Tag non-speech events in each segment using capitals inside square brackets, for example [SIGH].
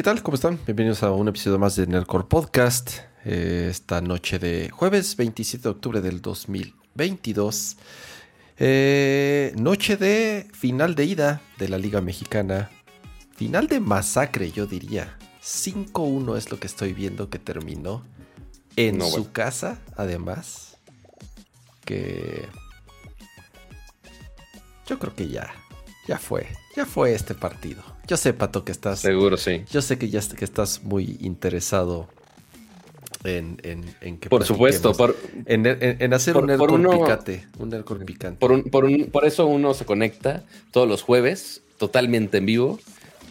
¿qué tal? ¿Cómo están? Bienvenidos a un episodio más de Nerdcore Podcast. Eh, esta noche de jueves 27 de octubre del 2022. Eh, noche de final de ida de la Liga Mexicana. Final de masacre, yo diría. 5-1 es lo que estoy viendo que terminó. En No, su bueno. casa, además. Que. Yo creo que ya. Ya fue. Ya fue este partido. Yo sé, Pato, que estás. Seguro, sí. Yo sé que ya que estás muy interesado en, en, en que Por supuesto, por, en, hacer por- un por Nerdcore uno- picante. Un Nerdcore picante. por, un- por, un- por eso uno se conecta todos los jueves, totalmente en vivo,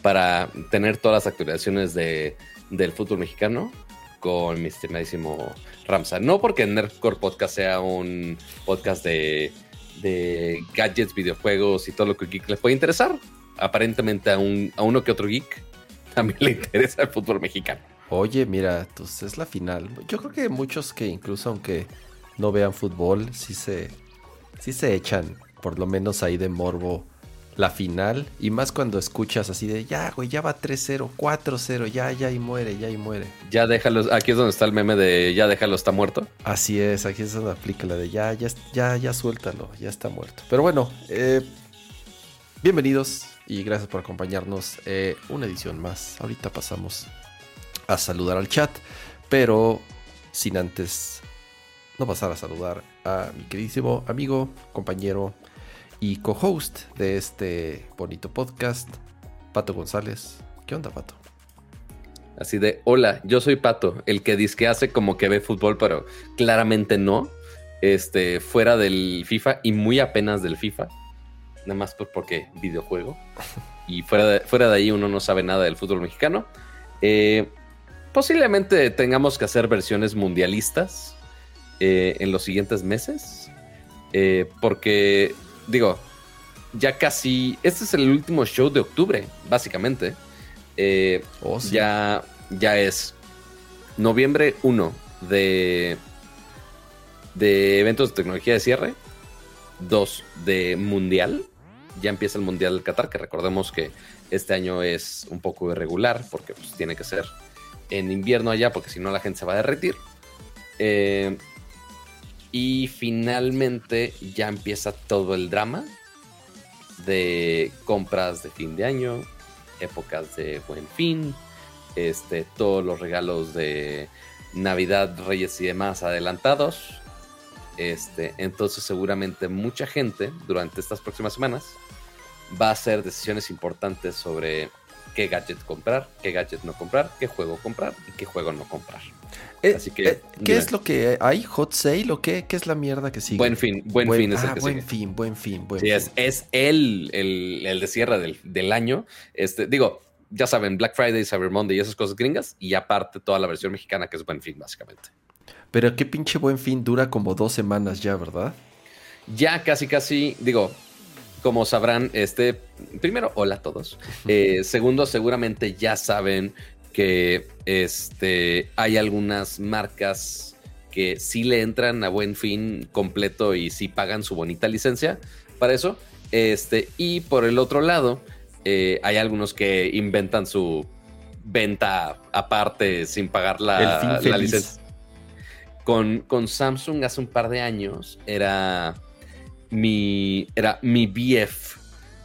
para tener todas las actualizaciones de, del fútbol mexicano con mi estimadísimo Ramsa. No porque Nerdcore Podcast sea un podcast de, de gadgets, videojuegos y todo lo que les puede interesar. Aparentemente a, un, a uno que otro geek también le interesa el fútbol mexicano. Oye, mira, pues es la final. Yo creo que muchos que incluso aunque no vean fútbol, sí se, sí se echan, por lo menos ahí de morbo, la final. Y más cuando escuchas así de, ya, güey, ya va 3-0, 4-0, ya, ya y muere, ya y muere. Ya déjalo, aquí es donde está el meme de ya déjalo, está muerto. Así es, aquí es donde aplica la de ya, ya, ya, ya suéltalo, ya está muerto. Pero bueno, eh, bienvenidos y gracias por acompañarnos. eh, una edición más. Ahorita pasamos a saludar al chat, pero sin antes no pasar a saludar a mi queridísimo amigo, compañero y co-host de este bonito podcast, Pato González. ¿Qué onda, Pato? Así de, hola, yo soy Pato, el que dice que hace como que ve fútbol, pero claramente no. Este, fuera del FIFA y muy apenas del FIFA. Nada más por- porque videojuego. Y fuera de, fuera de ahí uno no sabe nada del fútbol mexicano. Eh, posiblemente tengamos que hacer versiones mundialistas eh, en los siguientes meses. Eh, porque, digo, ya casi. Este es el último show de octubre, básicamente. Eh, Oh, sí. ya, ya es noviembre 1 de, de eventos de tecnología de cierre. 2 de mundial. Ya empieza el mundial del Qatar, que recordemos que este año es un poco irregular porque pues, tiene que ser en invierno allá porque si no la gente se va a derretir. Eh, y finalmente ya empieza todo el drama de compras de fin de año, épocas de buen fin, este, todos los regalos de Navidad, Reyes y demás adelantados. Este, entonces seguramente mucha gente durante estas próximas semanas va a hacer decisiones importantes sobre qué gadget comprar, qué gadget no comprar, qué juego comprar y qué juego no comprar. Eh, Así que, eh, ¿Qué dime. es lo que hay? ¿Hot sale o qué? ¿Qué es la mierda que sigue? Buen fin, buen, fin es el ah, que buen sigue. fin, buen fin, buen Sí, fin. es, es el, el, el de cierre del, del año. Este, digo, ya saben, Black Friday, Cyber Monday y esas cosas gringas. Y aparte toda la versión mexicana que es buen fin, básicamente. Pero qué pinche buen fin dura como dos semanas ya, ¿verdad? Ya casi, casi, digo, como sabrán, este, primero, hola a todos. [LAUGHS] Eh, segundo, seguramente ya saben que este, hay algunas marcas que sí le entran a buen fin completo y sí pagan su bonita licencia para eso. Este, y por el otro lado, eh, hay algunos que inventan su venta aparte sin pagar la, la licencia. Con, con Samsung hace un par de años era mi, era mi BF,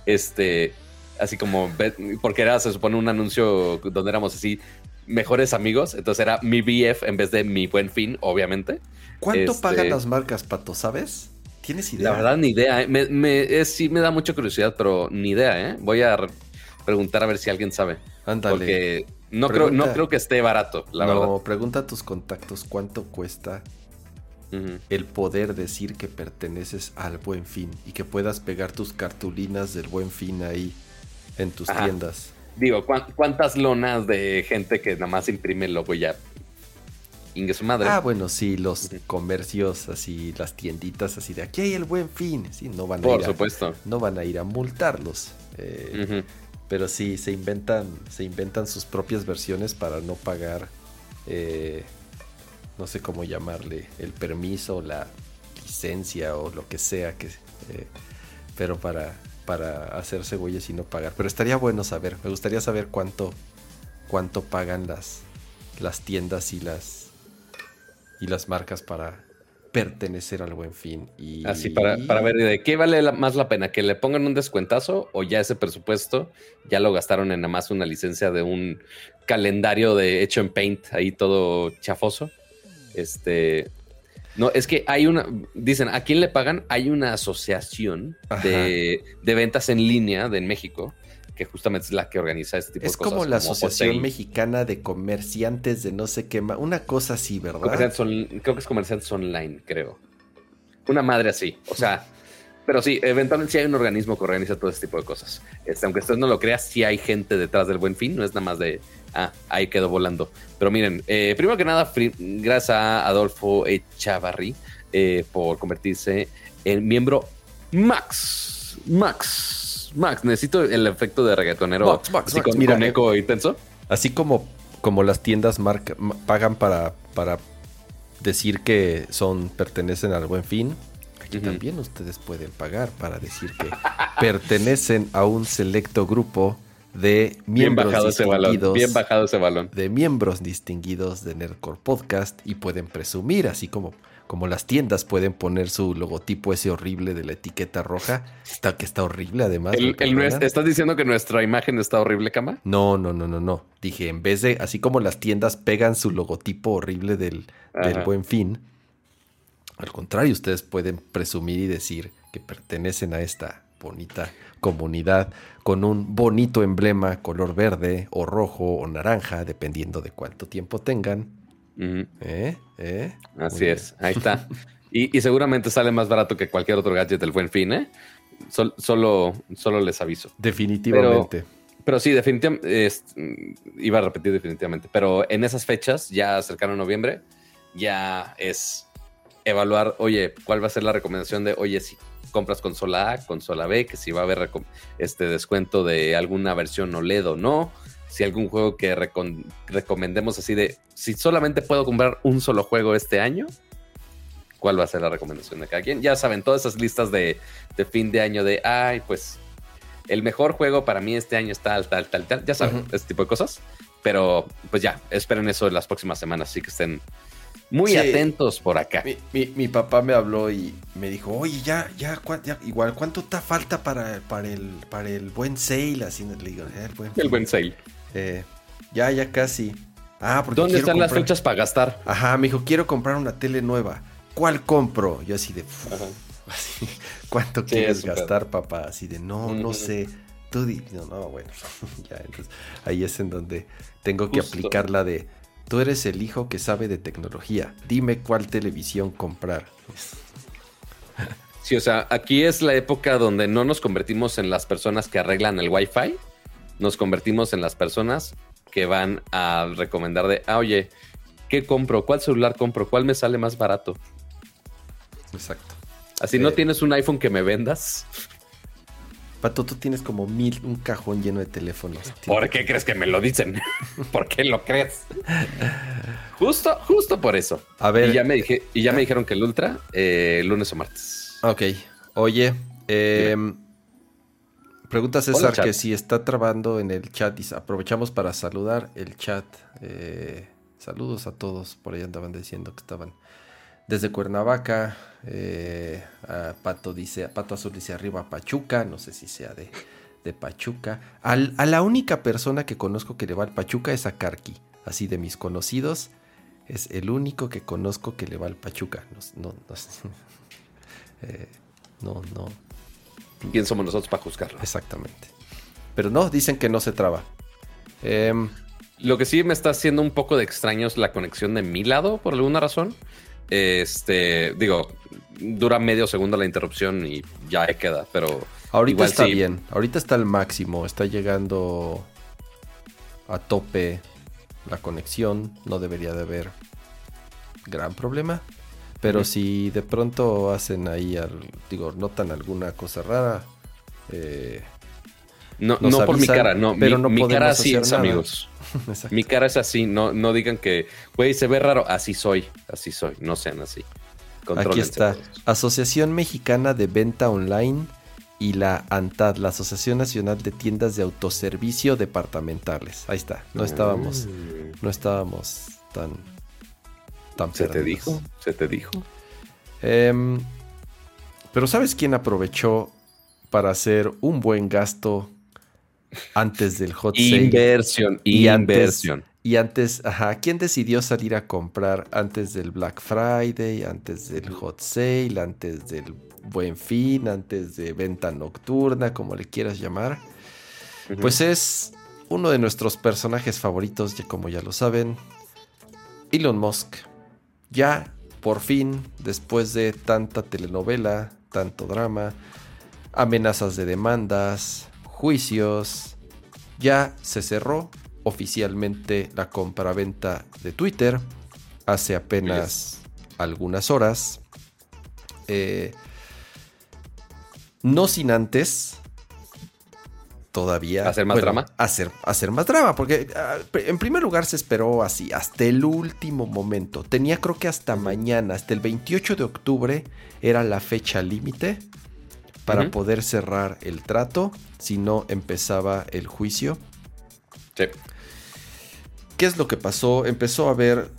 este, así como, porque era, se supone, un anuncio donde éramos así mejores amigos, entonces era mi BF en vez de mi buen fin, obviamente. ¿Cuánto Este- pagan las marcas, Pato? ¿Sabes? ¿Tienes idea? La verdad, ni idea, ¿eh? me, me- es- sí me da mucha curiosidad, pero ni idea, ¿eh? Voy a re- preguntar a ver si alguien sabe, Ándale. porque no creo, no creo que esté barato, la no, verdad. pregunta a tus contactos cuánto cuesta El poder decir que perteneces al buen fin y que puedas pegar tus cartulinas del buen fin ahí en tus Ajá. tiendas. Digo, ¿cuán- ¿cuántas lonas de gente que nada más imprime el logo ya? Ingue su madre. Ah, bueno, sí, los comercios así, las tienditas así de aquí hay el buen fin. Sí, no van a Por ir a, supuesto. no van a ir a multarlos. Eh. Pero sí, se inventan, se inventan sus propias versiones para no pagar, eh, no sé cómo llamarle, el permiso, la licencia o lo que sea que, eh, pero para, para hacerse güeyes y no pagar. Pero estaría bueno saber, me gustaría saber cuánto, cuánto pagan las, las tiendas y las, y las marcas para pertenecer al buen fin. Y... Así para, para ver de qué vale más la pena, que le pongan un descuentazo o ya ese presupuesto ya lo gastaron en nada más una licencia de un calendario de hecho en Paint, ahí todo chafoso. Este, no, es que hay una, dicen, ¿a quién le pagan? Hay una asociación de, de, ventas en línea de México que justamente es la que organiza este tipo de cosas. Es como la Asociación Mexicana de Comerciantes de no sé qué más. Una cosa así, ¿verdad? creo que es comerciantes online, creo. Una madre así. O sea, pero sí, eventualmente sí hay un organismo que organiza todo este tipo de cosas. Este, aunque usted no lo crea, sí hay gente detrás del buen fin. No es nada más de, ah, ahí quedó volando. Pero miren, eh, primero que nada, gracias a Adolfo Echavarri eh, por convertirse en miembro Max. Max Max, necesito el efecto de reggaetonero así con, eco intenso. Así como, como las tiendas pagan para, para decir que son pertenecen al buen fin, aquí también ustedes pueden pagar para decir que [LAUGHS] pertenecen a un selecto grupo de miembros bien distinguidos. Bien bajado ese balón. De miembros distinguidos de Nerdcore Podcast y pueden presumir, así como como las tiendas pueden poner su logotipo ese horrible de la etiqueta roja, está, que está horrible además. ¿Estás diciendo que nuestra imagen está horrible, Cama? No, no, no, no, no. Dije, en vez de, así como las tiendas pegan su logotipo horrible del, del buen fin, al contrario, ustedes pueden presumir y decir que pertenecen a esta bonita comunidad con un bonito emblema color verde o rojo o naranja, dependiendo de cuánto tiempo tengan ¿Eh? ¿Eh? Así es, ahí está. y, seguramente sale más barato que cualquier otro gadget del buen fin, ¿eh? solo, solo les aviso. Definitivamente. Pero, sí, definitivamente, iba a repetir definitivamente, pero en esas fechas, ya cercano a noviembre, ya es evaluar, oye, ¿cuál va a ser la recomendación de, oye, si compras consola A, consola B, que si va a haber este descuento de alguna versión OLED o no, si algún juego que recomendemos así de, si solamente puedo comprar un solo juego este año, ¿cuál va a ser la recomendación de cada quien? Ya saben, todas esas listas de, fin de año de, ay, pues el mejor juego para mí este año es tal, tal, tal, tal. Ya saben, ese tipo de cosas. Pero pues ya, esperen eso en las próximas semanas, así que estén muy atentos por acá. Mi, papá me habló y me dijo, oye, ya, ya, igual, ¿cuánto te falta para, para, el, para el buen sale? Así le digo, el buen, el buen sale. Eh, ya, ya casi. Ah, porque ¿Dónde están las fechas para gastar? Ajá, me dijo, quiero comprar una tele nueva. ¿Cuál compro? Yo así de... [LAUGHS] ¿Cuánto quieres gastar, papá? Así de, no, no sé. Tú di... No, no, bueno. [LAUGHS] ya, entonces ahí es en donde tengo que aplicar la de... Tú eres el hijo que sabe de tecnología. Dime cuál televisión comprar. Sí, o sea, aquí es la época donde no nos convertimos en las personas que arreglan el Wi-Fi, nos convertimos en las personas que van a recomendar de, ah, oye, ¿qué compro? ¿Cuál celular compro? ¿Cuál me sale más barato? Exacto. Así no eh, tienes un iPhone que me vendas. Pato, tú tienes como mil, un cajón lleno de teléfonos. ¿Por qué crees que me lo dicen? [LAUGHS] ¿Por qué lo crees? [LAUGHS] justo, justo por eso. A ver. Y ya me, dije, y ya me dijeron que el Ultra, eh, lunes o martes. Ok. Oye, eh, Pregunta César que si está trabando en el chat y aprovechamos para saludar el chat. Eh, saludos a todos, por ahí andaban diciendo que estaban desde Cuernavaca. Eh, Pato dice, Pato Azul dice arriba Pachuca, no sé si sea de, de Pachuca. a la única persona que conozco que le va al Pachuca es a Karki. Así de mis conocidos, es el único que conozco que le va al Pachuca. No, no, no, [LAUGHS] eh, no, no ¿Quién somos nosotros para juzgarlo? Exactamente. Pero no, dicen que no se traba. Em, lo que sí me está haciendo un poco de extraño es la conexión de mi lado, por alguna razón. Este, digo, dura medio segundo la interrupción y ya queda, pero. Ahorita está bien, ahorita está al máximo, está llegando a tope la conexión, no debería de haber gran problema. Pero si de pronto hacen ahí, digo, notan alguna cosa rara. Eh, no, no por mi cara, no. Pero mi, no mi cara así es, amigos. [LAUGHS] mi cara es así, no, no digan que, güey, se ve raro. Así soy, así soy, no sean así. Aquí está, Asociación Mexicana de Venta Online y la ANTAD, la Asociación Nacional de Tiendas de Autoservicio Departamentales. Ahí está, no estábamos, Mm. no estábamos tan, tan ¿Se te dijo? ¿Se te dijo? Em, pero ¿sabes quién aprovechó para hacer un buen gasto antes del hot sale? Inversión, Y antes- inversión. Y antes, ajá, ¿quién decidió salir a comprar antes del Black Friday, antes del hot sale, antes del buen fin, antes de venta nocturna, como le quieras llamar? Pues es uno de nuestros personajes favoritos, ya como ya lo saben, Elon Musk. Ya, por fin, después de tanta telenovela, tanto drama, amenazas de demandas, juicios, ya se cerró oficialmente la compraventa de Twitter hace apenas algunas horas. Eh, no sin antes todavía ¿Hacer más drama? Hacer, hacer más drama, porque ah, en primer lugar se esperó así, hasta el último momento. Tenía creo que hasta mañana, hasta el 28 de octubre era la fecha límite para poder cerrar el trato, si no empezaba el juicio. Sí. ¿Qué es lo que pasó? Empezó a haber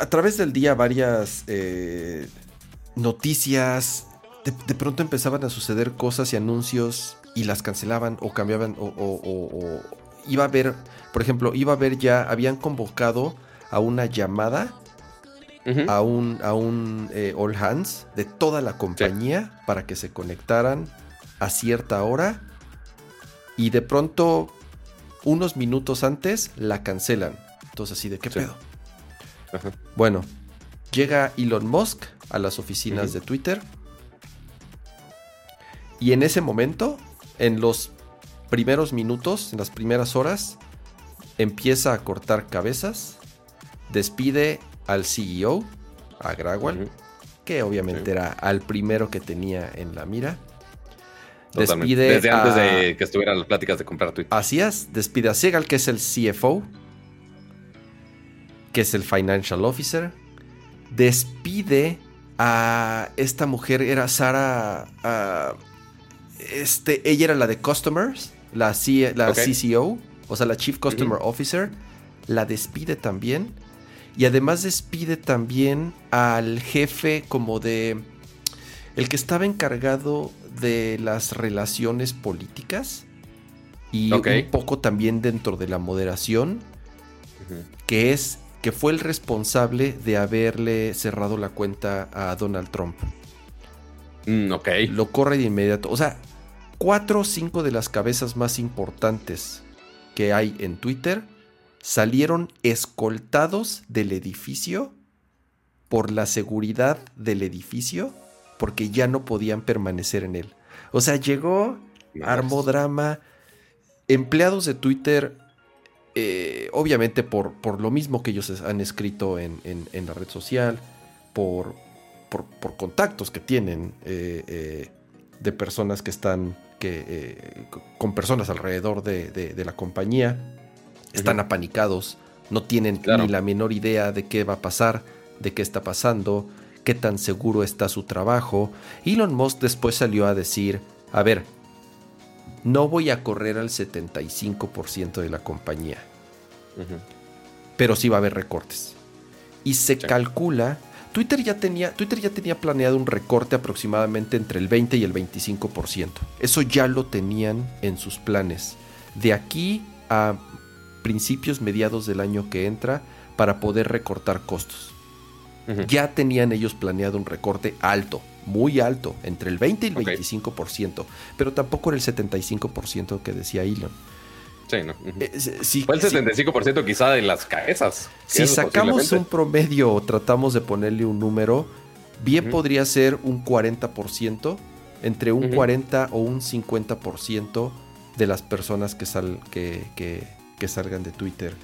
a través del día varias eh, noticias. De, de pronto empezaban a suceder cosas y anuncios y las cancelaban o cambiaban o, o- o- o iba a haber, por ejemplo, iba a haber ya, habían convocado a una llamada a un, a un eh, all hands de toda la compañía para que se conectaran a cierta hora y de pronto unos minutos antes la cancelan. Entonces así de qué Sí. pedo. Ajá. Bueno, llega Elon Musk a las oficinas de Twitter y en ese momento, en los primeros minutos, en las primeras horas, empieza a cortar cabezas, despide al CEO, a Grawal, que obviamente Sí. era al primero que tenía en la mira. Totalmente. Despide Desde antes a- de que estuvieran las pláticas de comprar Twitter. Así es, despide a Segal, que es el CFO, que es el Financial Officer. Despide a esta mujer, era Sara. este, ella era la de Customers, la, C- la Ok. CCO, o sea, la Chief Customer Officer. La despide también. Y además despide también al jefe como de... El que estaba encargado de las relaciones políticas y un poco también dentro de la moderación, que es que fue el responsable de haberle cerrado la cuenta a Donald Trump. Mm, ok. Lo corre de inmediato. O sea, cuatro o cinco de las cabezas más importantes que hay en Twitter salieron escoltados del edificio por la seguridad del edificio porque ya no podían permanecer en él. O sea, llegó, armó drama. Empleados de Twitter, eh, obviamente por, por lo mismo que ellos han escrito en, en- en la red social, por, por, por contactos que tienen eh, eh, de personas que están que, co- con personas alrededor de, de- de la compañía, están apanicados, no tienen Claro. ni la menor idea de qué va a pasar, de qué está pasando, qué tan seguro está su trabajo. Elon Musk después salió a decir, a ver, no voy a correr al 75% de la compañía, pero sí va a haber recortes. Y se Sí. calcula, Twitter ya, tenía, Twitter ya tenía planeado un recorte aproximadamente entre el 20 y el 25%. Eso ya lo tenían en sus planes. De aquí a principios mediados del año que entra para poder recortar costos. Ya tenían ellos planeado un recorte alto, muy alto, entre el 20 y el Ok. 25%, pero tampoco era el 75% que decía Elon. Sí, ¿no? Eh, si- Fue el si- 75% quizá de las cabezas. si sacamos un promedio o tratamos de ponerle un número, bien podría ser un 40%, entre un Ujú. 40 o un 50% de las personas que, sal- que, que- que salgan de Twitter.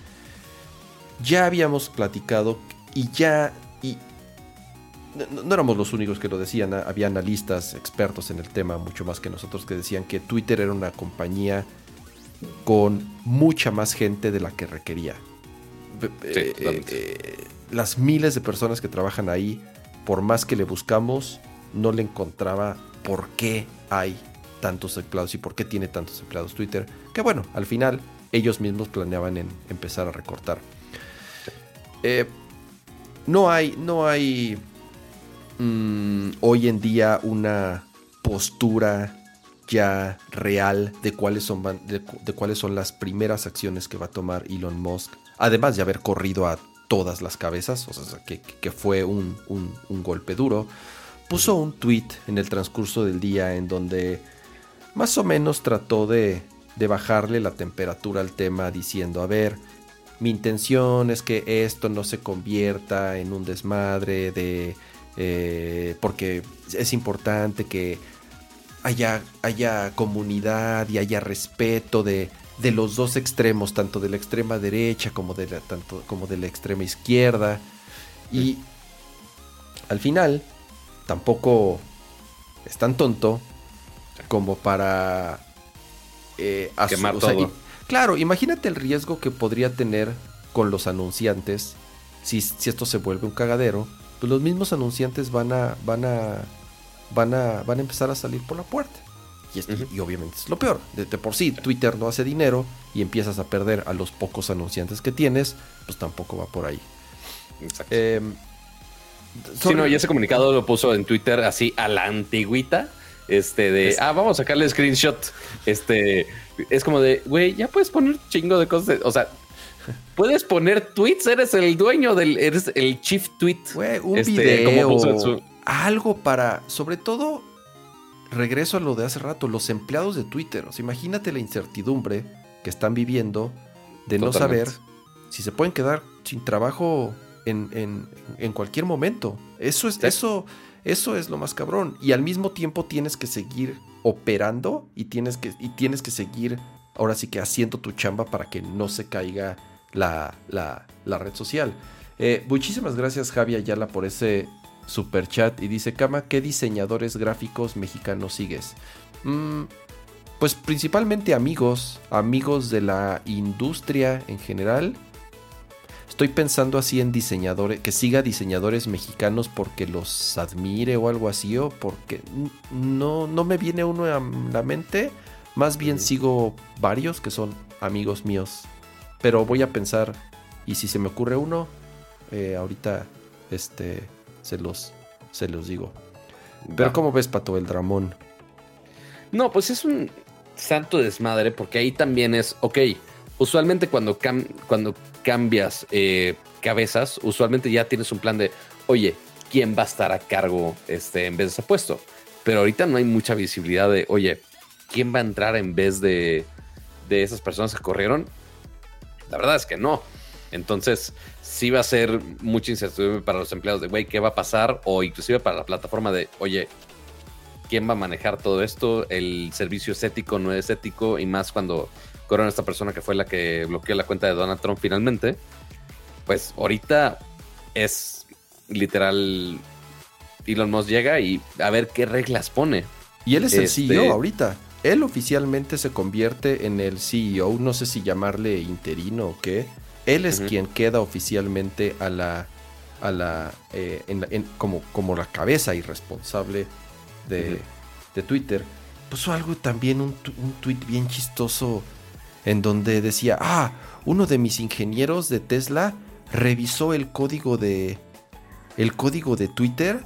Ya habíamos platicado y ya... Y no, no éramos los únicos que lo decían, había analistas, expertos en el tema, mucho más que nosotros, que decían que Twitter era una compañía con mucha más gente de la que requería. Sí, eh, eh, las miles de personas que trabajan ahí, por más que le buscamos, no le encontraba por qué hay tantos empleados y por qué tiene tantos empleados Twitter. Que bueno, al final ellos mismos planeaban en empezar a recortar. Eh, no hay, no hay mm, hoy en día una postura ya real de cuáles son, de, cuáles son las primeras acciones que va a tomar Elon Musk, además de haber corrido a todas las cabezas, o sea, que, fue un, golpe duro, puso un tweet en el transcurso del día en donde más o menos trató de, de bajarle la temperatura al tema diciendo, a ver, mi intención es que esto no se convierta en un desmadre de... Eh, porque es importante que haya, haya comunidad y haya respeto de, de, los dos extremos, tanto de la extrema derecha como de la, tanto, como de la extrema izquierda. Y al final, tampoco es tan tonto como para eh, quemar todo. Claro, imagínate el riesgo que podría tener con los anunciantes si, si, esto se vuelve un cagadero. Pues los mismos anunciantes van a, van a van a, van a empezar a salir por la puerta. Y, obviamente es lo peor. De, por sí, Twitter no hace dinero y empiezas a perder a los pocos anunciantes que tienes, pues tampoco va por ahí. Exacto. Eh, sí, no, y ese comunicado lo puso en Twitter así a la antigüita. Este de, ah, vamos a sacarle screenshot. Este, es como de, güey, ya puedes poner chingo de cosas. o sea, puedes poner tweets, eres el dueño del, eres el chief tweet. Güey, un este, video algo para, sobre todo, regreso a lo de hace rato, los empleados de Twitter. O sea, imagínate la incertidumbre que están viviendo de no saber si se pueden quedar sin trabajo en, cualquier momento. Eso es, eso, eso es lo más cabrón. Y al mismo tiempo tienes que seguir operando y tienes que, y tienes que seguir ahora sí que haciendo tu chamba para que no se caiga la, red social. Eh, muchísimas gracias Javi Ayala por ese super chat y dice, Kama, ¿qué diseñadores gráficos mexicanos sigues? Mm, pues principalmente amigos, amigos de la industria en general. Estoy pensando así en diseñadores, que siga diseñadores mexicanos porque los admire o algo así, o porque no, no me viene uno a la mente. Más bien sigo varios que son amigos míos. Pero voy a pensar, y si se me ocurre uno, eh, ahorita este, se los, se los digo. Pero ¿cómo ves, Pato, el Dramón? No, pues es un santo desmadre, porque ahí también es, ok, usualmente cuando, cuando cambias eh, cabezas, usualmente ya tienes un plan de, oye, ¿quién va a estar a cargo este, en vez de ese puesto? Pero ahorita no hay mucha visibilidad de, oye, ¿quién va a entrar en vez de, de esas personas que corrieron? La verdad es que no. Entonces, sí va a ser mucha incertidumbre para los empleados de, güey, ¿qué va a pasar? O inclusive para la plataforma de, oye, ¿quién va a manejar todo esto? El servicio es ético, no es ético, y más cuando corona esta persona que fue la que bloqueó la cuenta de Donald Trump finalmente. Pues ahorita es literal, Elon Musk llega y a ver qué reglas pone. Y él es el este CEO ahorita. Él oficialmente se convierte en el CEO, no sé si llamarle interino o qué él es quien queda oficialmente a la, a la, eh, como, como la cabeza y responsable de, Twitter. Puso algo también, un, un tweet bien chistoso en donde decía, ah, uno de mis ingenieros de Tesla revisó el código de, el código de Twitter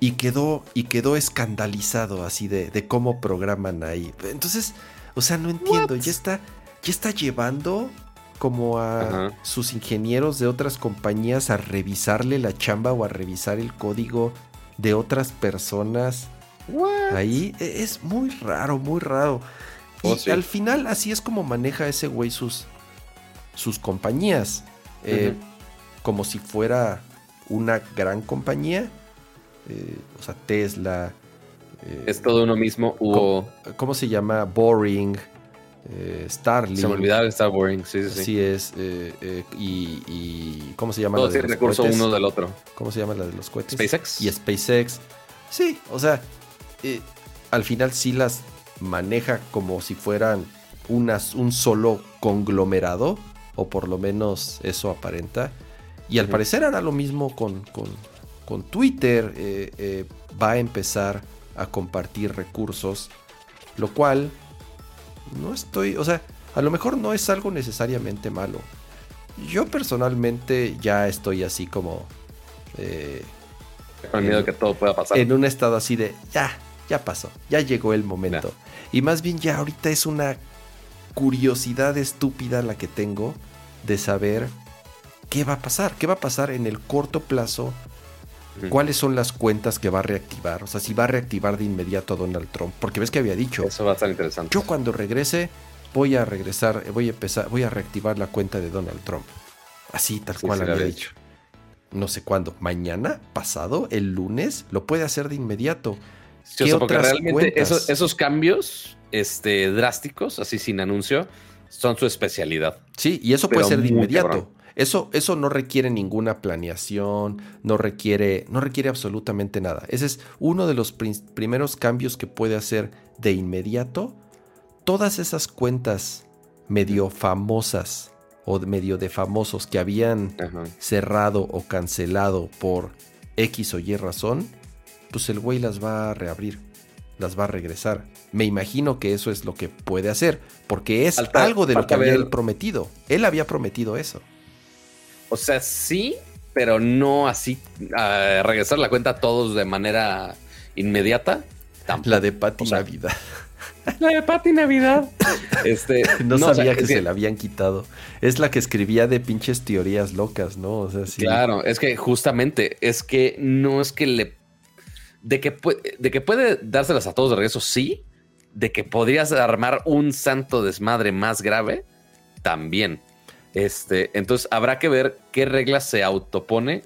y quedó y quedó escandalizado así de, de, cómo programan ahí. Entonces, o sea, no entiendo, ya está ya está llevando como a sus ingenieros de otras compañías a revisarle la chamba o a revisar el código de otras personas. Ahí e, es muy raro, muy raro. Oh, y al final así es como maneja ese güey sus, sus compañías. Eh, como si fuera una gran compañía. Eh, o sea, Tesla. Eh, es todo uno mismo. ¿Cómo, se llama? Boring Starlink. Se me olvidaba Star Boring, sí, sí. Sí es. Y, ¿Cómo se llama? Todo la de recurso uno del otro. ¿Cómo se llama la de los cohetes? SpaceX. Y SpaceX. Sí, o sea, al final sí las maneja como si fueran unas, un solo conglomerado, o por lo menos eso aparenta. Y al parecer hará lo mismo con, con, con Twitter. va a empezar a compartir recursos Lo cual, no estoy, o sea, a lo mejor no es algo necesariamente malo. Yo personalmente ya estoy así como... Eh, Con miedo que todo pueda pasar. En un estado así de, ya, ya pasó, ya llegó el momento. Y más bien ya ahorita es una curiosidad estúpida la que tengo de saber qué va a pasar, qué va a pasar en el corto plazo, cuáles son las cuentas que va a reactivar, o sea, si va a reactivar de inmediato a Donald Trump, porque ves que había dicho, eso va a estar interesante. Yo cuando regrese voy a regresar, voy a empezar, voy a reactivar la cuenta de Donald Trump. Así, tal cual había dicho. No sé cuándo, mañana, pasado, el lunes, lo puede hacer de inmediato. Sí, porque realmente esos, cambios este, drásticos, así sin anuncio, son su especialidad. Sí, y eso puede ser de inmediato. Eso, eso no requiere ninguna planeación, no requiere, no requiere absolutamente nada. Ese es uno de los primeros cambios que puede hacer de inmediato. Todas esas cuentas medio famosas o medio de famosos que habían cerrado o cancelado por X o Y razón, pues el güey las va a reabrir, las va a regresar. Me imagino que eso es lo que puede hacer, porque es algo de lo que había él prometido. Él había prometido eso. O sea, sí, pero no así regresar la cuenta a todos de manera inmediata. La de Pati Navidad. [LAUGHS] La de Pati Navidad. Este, [LAUGHS] no, sabía que se la habían quitado. Es la que escribía de pinches teorías locas, ¿no? O sea, sí. Claro, es que justamente es que no es que le. De que, de que puede dárselas a todos de regreso, sí. De que podrías armar un santo desmadre más grave, también. Este, entonces habrá que ver qué reglas se autopone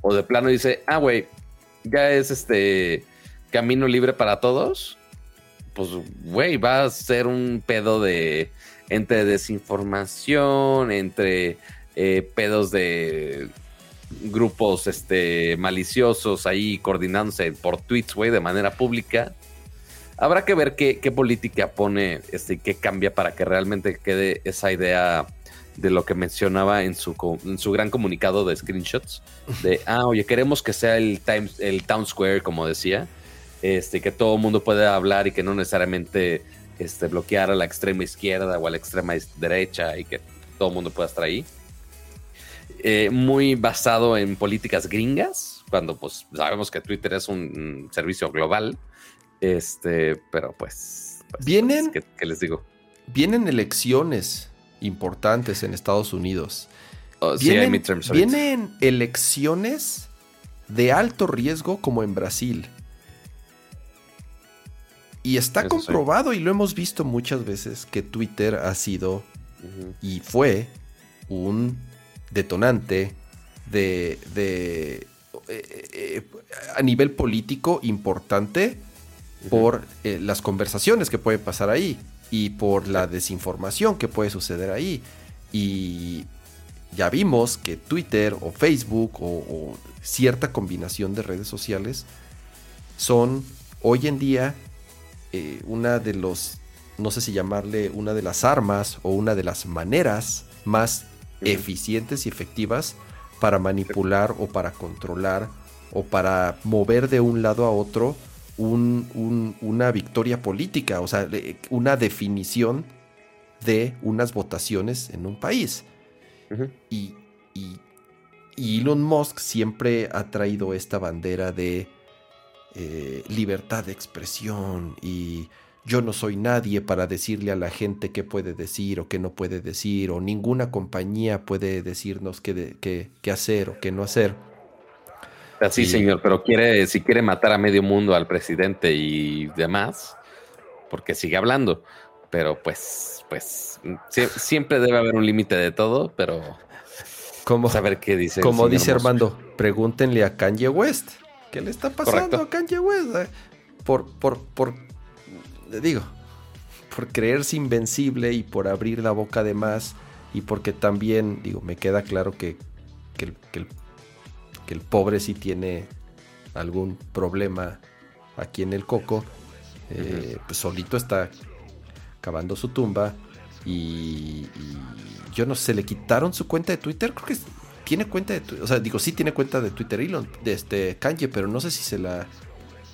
o de plano dice, ah, güey, ya es este camino libre para todos. Pues, güey, va a ser un pedo de entre desinformación, entre eh, pedos de grupos este, maliciosos ahí coordinándose por tweets, güey, de manera pública. Habrá que ver qué, qué política pone este, y qué cambia para que realmente quede esa idea de lo que mencionaba en su, en su gran comunicado de screenshots. De, [LAUGHS] ah, oye, queremos que sea el, Times, el Town Square, como decía. Este, que todo el mundo pueda hablar y que no necesariamente este, bloquear a la extrema izquierda o a la extrema derecha y que todo el mundo pueda estar ahí. Eh, muy basado en políticas gringas, cuando pues sabemos que Twitter es un, servicio global. Este, pero pues. pues vienen. ¿qué, ¿qué, les digo? Vienen elecciones importantes en Estados Unidos. Oh, vienen, elecciones de alto riesgo como en Brasil. Y está comprobado y lo hemos visto muchas veces que Twitter ha sido y fue un detonante de, de eh, eh, a nivel político importante por eh, las conversaciones que pueden pasar ahí y por la desinformación que puede suceder ahí. Y ya vimos que Twitter o Facebook o, cierta combinación de redes sociales son hoy en día eh, una de los, no sé si llamarle una de las armas o una de las maneras más eficientes y efectivas para manipular o para controlar o para mover de un lado a otro una victoria política, o sea, una definición de unas votaciones en un país. y, Elon Musk siempre ha traído esta bandera de eh, libertad de expresión y yo no soy nadie para decirle a la gente qué puede decir o qué no puede decir, o ninguna compañía puede decirnos qué, qué hacer o qué no hacer. Sí, señor, pero quiere, si quiere matar a medio mundo al presidente y demás, porque sigue hablando. Pero pues, pues, siempre debe haber un límite de todo, pero como, saber qué dice. Como dice Armando, pregúntenle a Kanye West. ¿Qué le está pasando a Kanye West? Por, por, por, digo, por creerse invencible y por abrir la boca de más y porque también, digo, me queda claro que, que, que el que el pobre sí tiene algún problema aquí en el coco, eh, pues solito está cavando su tumba y, yo no sé, le quitaron su cuenta de Twitter, creo que tiene cuenta de Twitter, o sea, digo, sí tiene cuenta de Twitter Elon, de este Kanye, pero no sé si se la...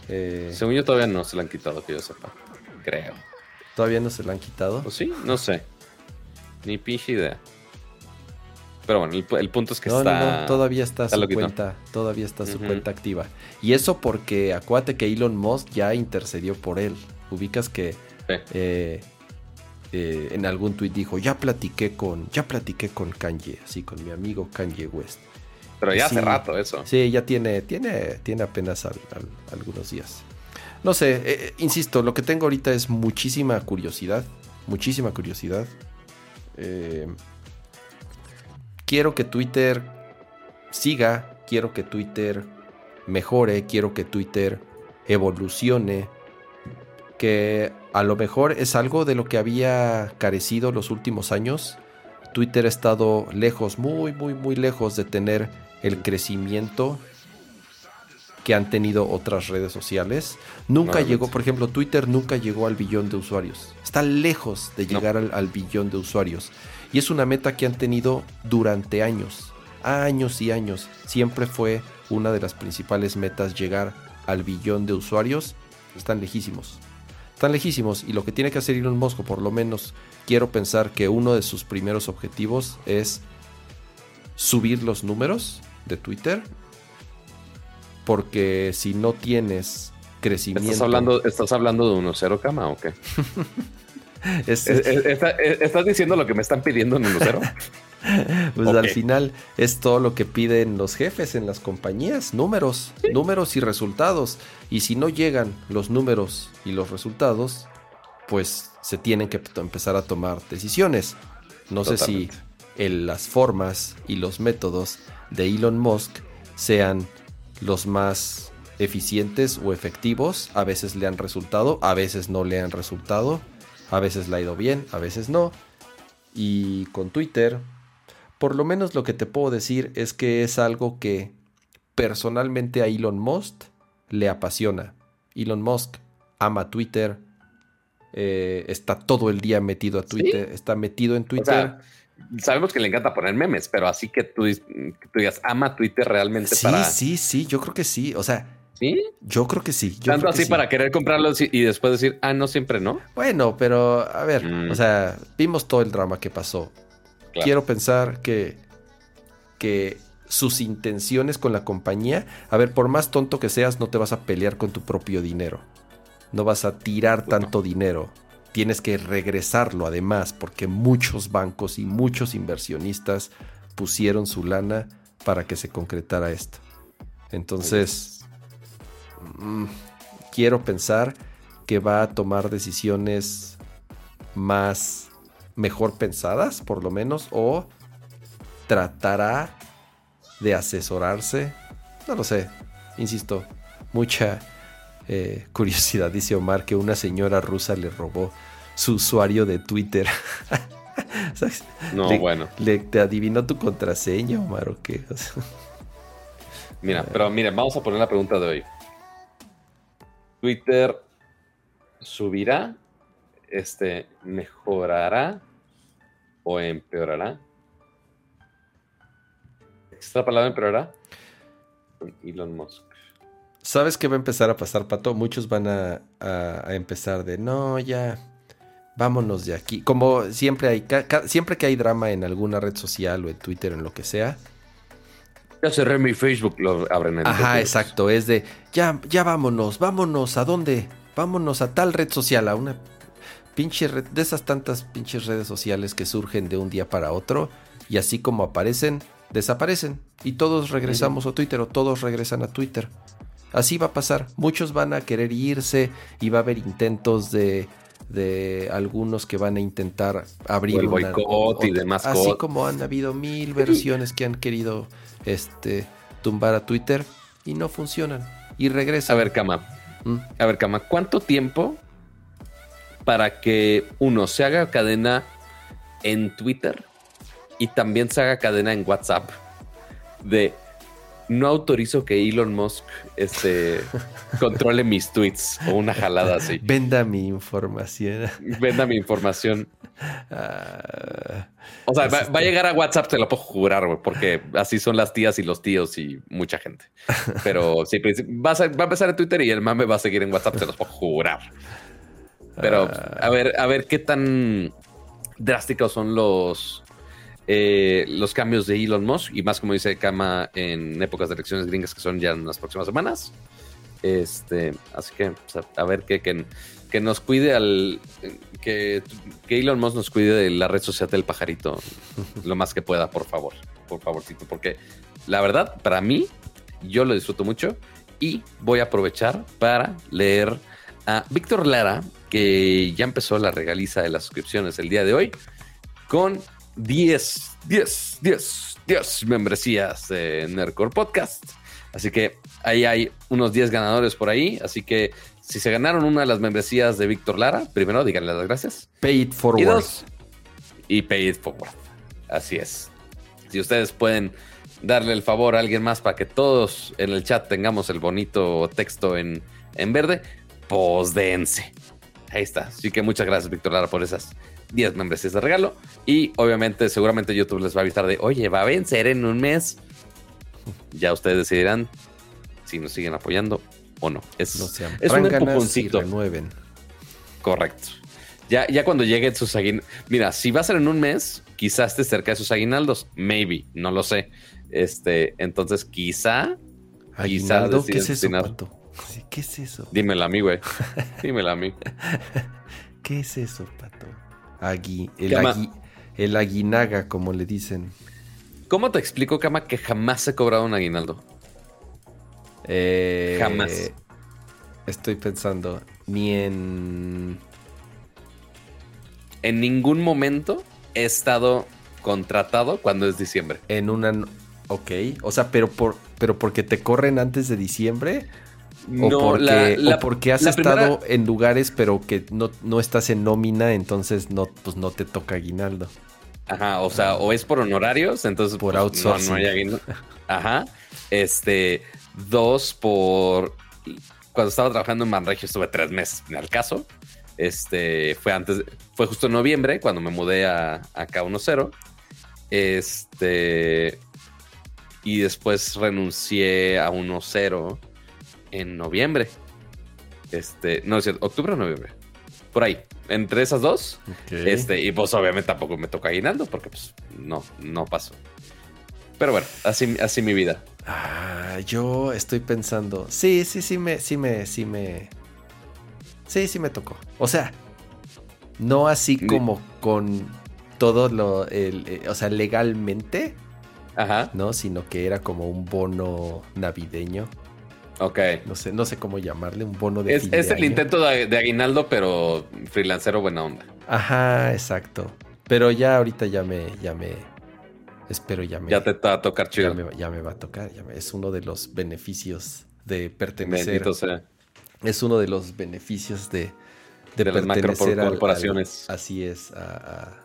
Eh... Según yo todavía no se la han quitado, que yo sepa, creo. ¿Todavía no se la han quitado? Pues sí, no sé. Ni pinche idea. Pero bueno, el, el punto es que No, no, está. no, todavía está, está su loquito. cuenta, todavía está su cuenta activa. Y eso porque acuérdate que Elon Musk ya intercedió por él. Ubicas que Sí. eh, eh, en algún tuit dijo, ya platiqué con, ya platiqué con Kanye, así con mi amigo Kanye West. Pero ya hace rato eso. Sí, ya tiene, tiene, tiene apenas al- al- algunos días. No sé, eh, eh, insisto, lo que tengo ahorita es muchísima curiosidad, muchísima curiosidad. Eh, quiero que Twitter siga, quiero que Twitter mejore, quiero que Twitter evolucione, que a lo mejor es algo de lo que había carecido los últimos años. Twitter ha estado lejos, muy, muy, muy lejos de tener el crecimiento que han tenido otras redes sociales. Nunca llegó, por ejemplo, Twitter nunca llegó al billón de usuarios. Está lejos de No. llegar al, al billón de usuarios. Y es una meta que han tenido durante años, años y años. Siempre fue una de las principales metas llegar al billón de usuarios. Están lejísimos. Están lejísimos. Y lo que tiene que hacer Elon Musk, por lo menos quiero pensar que uno de sus primeros objetivos es subir los números de Twitter. Porque si no tienes crecimiento. ¿Estás hablando, ¿Estás hablando de 1-0, cama o qué? [LAUGHS] es- ¿Es- es- está- es- ¿Estás diciendo lo que me están pidiendo en 1-0? [LAUGHS] Pues Ok. al final es todo lo que piden los jefes en las compañías, números, números y resultados. Y si no llegan los números y los resultados, pues se tienen que empezar a tomar decisiones. No sé si el- las formas y los métodos de Elon Musk sean los más eficientes o efectivos. A veces le han resultado, a veces no le han resultado. A veces le ha ido bien, a veces no. Y con Twitter, por lo menos lo que te puedo decir es que es algo que personalmente a Elon Musk le apasiona. Elon Musk ama Twitter, eh, está todo el día metido a Twitter, está metido en O Twitter. sea, sabemos que le encanta poner memes, pero así que tú, que tú digas, ama Twitter realmente sí, para. sí, sí, yo creo que sí. O sea, ¿Sí? yo creo que sí. Yo Tanto así sí. para querer comprarlo y y después decir, ah, no, siempre no. Bueno, pero a ver, Mm. o sea, vimos todo el drama que pasó. Claro. Quiero pensar que, que sus intenciones con la compañía, a ver, por más tonto que seas, no te vas a pelear con tu propio dinero. No vas a tirar Pues no. tanto dinero. Tienes que regresarlo además, porque muchos bancos y muchos inversionistas pusieron su lana para que se concretara esto. Entonces, mm, quiero pensar que va a tomar decisiones más mejor pensadas, por lo menos, o tratará de asesorarse. No lo sé, insisto, mucha eh, curiosidad. Dice Omar que una señora rusa le robó su usuario de Twitter. [LAUGHS] ¿Sabes? No, Le- bueno. Le, ¿Te adivinó tu contraseña, Omar, o qué? O sea, Mira, pero miren, vamos a poner la pregunta de hoy. Twitter subirá, este, mejorará o empeorará. ¿Esta palabra empeorará? Elon Musk. ¿Sabes qué va a empezar a pasar, Pato? Muchos van a, a- a empezar de, no, ya, vámonos de aquí. Como siempre hay, siempre que hay drama en alguna red social o en Twitter, en lo que sea. Ya cerré mi Facebook, lo abren en Ajá, exacto, es de, ya, ya vámonos, vámonos, ¿a dónde? Vámonos a tal red social, a una pinche red, de esas tantas pinches redes sociales que surgen de un día para otro y así como aparecen, desaparecen y todos regresamos a Twitter o todos regresan a Twitter. Así va a pasar. Muchos van a querer irse y va a haber intentos de, de algunos que van a intentar abrir el boicot y demás Así cosas. como han habido mil versiones que han querido este, tumbar a Twitter y no funcionan. Y A regresan. ver, Cama. Mm. A ver, Cama, ¿cuánto tiempo para que uno se haga cadena en Twitter y también se haga cadena en WhatsApp de no autorizo que Elon Musk este, [LAUGHS] controle mis tweets o una jalada así? Venda mi información. Venda mi información. Ah, O sea, va, a llegar a WhatsApp, te lo puedo jurar, güey, porque así son las tías y los tíos y mucha gente. Pero sí, princip- va a, va a empezar en Twitter y el mame va a seguir en WhatsApp, te lo puedo jurar. Pero a ver, a ver qué tan drásticos son los, eh, los cambios de Elon Musk. Y más como dice Kama en épocas de elecciones gringas que son ya en las próximas semanas. Este, así que pues, a, a ver que, que, que nos cuide al. Que, que Elon Musk nos cuide de la red social del pajarito lo más que pueda, por favor. Por favorcito. Porque la verdad, para mí, yo lo disfruto mucho. Y voy a aprovechar para leer a Víctor Lara, que ya empezó la regaliza de las suscripciones el día de hoy, con 10, 10, 10, 10 membresías de Nerdcore Podcast. Así que ahí hay unos 10 ganadores por ahí. Así que si se ganaron una de las membresías de Víctor Lara, primero díganle las gracias. Pay it Y forward. dos, y pay it forward. Así es. Si ustedes pueden darle el favor a alguien más para que todos en el chat tengamos el bonito texto en, en verde, pues dense. Ahí está. Así que muchas gracias, Víctor Lara, por esas 10 membresías de regalo. Y obviamente, seguramente YouTube les va a avisar de, oye, va a vencer en un mes. Ya ustedes decidirán si nos siguen apoyando o no. Es, No sean es un empujoncito. renueven. Correcto. Ya, ya cuando lleguen sus aguinaldos. Mira, si va a ser en un mes, quizás esté cerca de sus aguinaldos. Maybe, no lo sé. Este, entonces quizá. Aguinaldo, ¿qué deciden es eso, pato? ¿Qué es eso? Dímelo a mí, güey. [LAUGHS] Dímelo a mí. ¿Qué es eso, pato? Agui, el, agui- el aguinaga, como le dicen. ¿Cómo te explico, Kama, que jamás he cobrado un aguinaldo? Eh, Jamás. Estoy pensando, ni en... En ningún momento he estado contratado cuando es diciembre. En una... Ok, o sea, pero, por, pero porque te corren antes de diciembre. O, porque, o porque has estado primera- en lugares, pero que no, no estás en nómina, entonces no, pues no te toca aguinaldo. Ajá, o sea, o es por honorarios, entonces Por pues, outsourcing. No, no hay aguinaldo. Ajá. Este, dos por cuando estaba trabajando en Manregio estuve tres meses en el caso. Este, fue antes, fue justo en noviembre cuando me mudé a, a K10. Este, y después renuncié a 1.0 en noviembre. Este, no es cierto, octubre o noviembre. Por ahí, entre esas dos. Este, y pues obviamente tampoco me toca aguinaldo porque pues no, no pasó. Pero bueno, así, así mi vida. Ah, yo estoy pensando. Sí, sí, sí me, sí me, sí me. Sí, sí me tocó. O sea, no así como con todo lo, el, eh, o sea, legalmente, Ajá, ¿no? Sino que era como un bono navideño. Ok. No sé, no sé cómo llamarle, un bono de Es, fin de es el año. intento de, de aguinaldo, pero freelancero buena onda. Ajá, exacto. Pero ya ahorita ya me, ya me, espero ya me, Ya te va a tocar ya chido. me, ya me va a tocar. ya me- es uno de los beneficios de pertenecer. Bendito sea. Es uno de los beneficios de, de, De las pertenecer al- así es, a-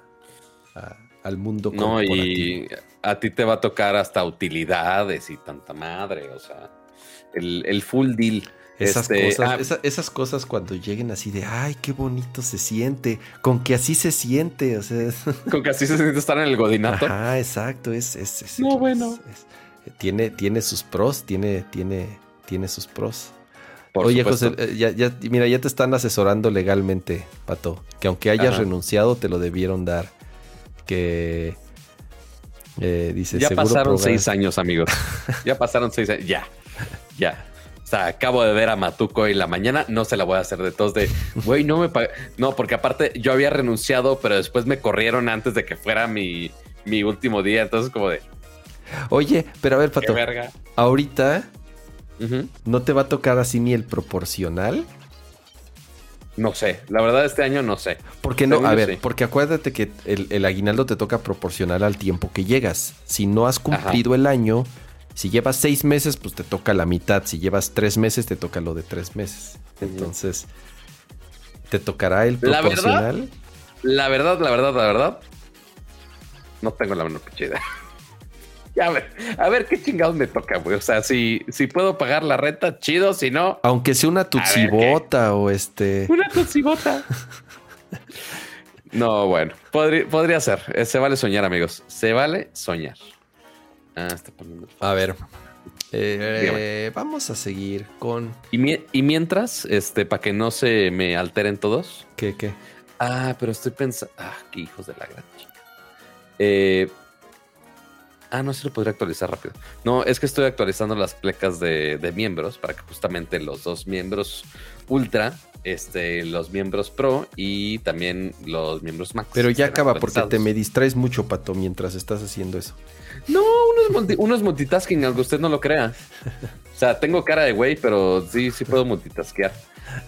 a- a- al mundo No, corporativo. y a ti te va a tocar hasta utilidades y tanta madre. O sea, el, el full deal. Esas, Este, cosas, ah, esa- esas cosas cuando lleguen así de, ay, qué bonito se siente, con que así se siente, o sea, [LAUGHS] Con que así se siente estar en el godinato. ajá, exacto, es, es, es- No, bueno. es- tiene, tiene sus pros, tiene, tiene, tiene sus pros. Por Oye, supuesto. José, eh, ya, ya- mira, ya te están asesorando legalmente, Pato. Que aunque hayas Ajá. renunciado, te lo debieron dar. Que eh, dice Ya pasaron seis años, amigos. [LAUGHS] Ya pasaron seis años. Ya, ya. O sea, acabo de ver a Matuco en la mañana. No se la voy a hacer de todos de, güey, no me pag-". No, porque aparte yo había renunciado, pero después me corrieron antes de que fuera mi, mi último día. Entonces, como de, Oye, pero a ver, Pato, verga. ahorita no te va a tocar así ni el proporcional. No sé. La verdad, este año no sé. Porque no, a ver, sí. porque acuérdate que el, el aguinaldo te toca proporcional al tiempo que llegas. Si no has cumplido el año, si llevas seis meses, pues te toca la mitad. Si llevas tres meses, te toca lo de tres meses. Entonces, ¿te tocará el La verdad, proporcional? La verdad, la verdad, la verdad. No tengo la menor pinche idea. [LAUGHS] Ya, a ver, a ver qué chingados me toca, güey. O sea, si, si puedo pagar la renta, chido. Si no, Aunque sea una tutsibota o este. Una toxibota. [LAUGHS] no, bueno, podría, podría ser. Eh, Se vale soñar, amigos. Se vale soñar. Ah, está poniendo. A ver. Eh, vamos a seguir con. Y, mi- y mientras, este, para que no se me alteren todos. ¿Qué, qué? Ah, pero estoy pensando. Ah, qué hijos de la gran chica. Eh, ah, no, sí lo podría actualizar rápido. No, es que estoy actualizando las plecas de, de miembros para que justamente los dos miembros Ultra, este, los miembros Pro y también los miembros Max. Pero ya acaba porque te me distraes mucho, Pato, mientras estás haciendo eso. No, uno es, multi- uno es multitasking, aunque usted no lo crea. O sea, tengo cara de güey, pero sí, sí puedo multitaskear.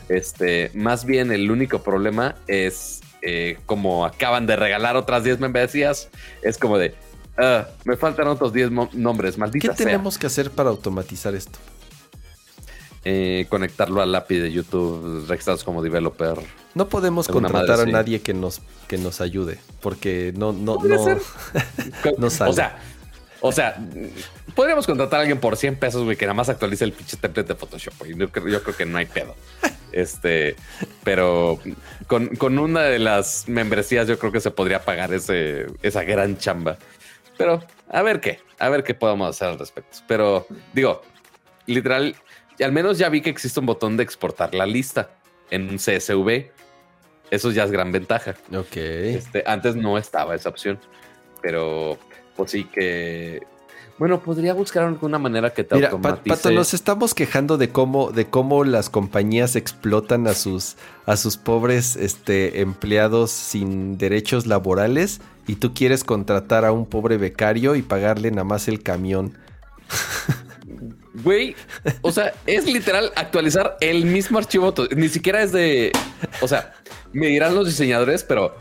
Este, más bien el único problema es eh, como acaban de regalar otras 10 membresías, es como de, "Ah, me faltan otros 10 mo- nombres, ¿Qué maldita sea. tenemos que hacer para automatizar esto? Eh, conectarlo al API de YouTube, registrados como developer. No podemos contratar madre, a sí. nadie que nos, que nos ayude, porque no, no, no. [LAUGHS] No sale. O sea, o sea, podríamos contratar a alguien por 100 pesos, güey, que nada más actualice el pinche template de Photoshop, güey. Yo, creo- yo creo que no hay pedo. [LAUGHS] Este, pero con, con una de las membresías yo creo que se podría pagar ese, esa gran chamba. Pero a ver qué, a ver qué podemos hacer al respecto. Pero digo, literal, al menos ya vi que existe un botón de exportar la lista en un CSV. Eso ya es gran ventaja. Ok. Este, antes no estaba esa opción, pero pues sí que... Bueno, podría buscar alguna manera que te Mira, automatice. Pato, nos estamos quejando de cómo, de cómo las compañías explotan a sus, a sus pobres este, empleados sin derechos laborales y tú quieres contratar a un pobre becario y pagarle nada más el camión. Güey, o sea, es literal actualizar el mismo archivo. Ni siquiera es de... O sea, me dirán los diseñadores, pero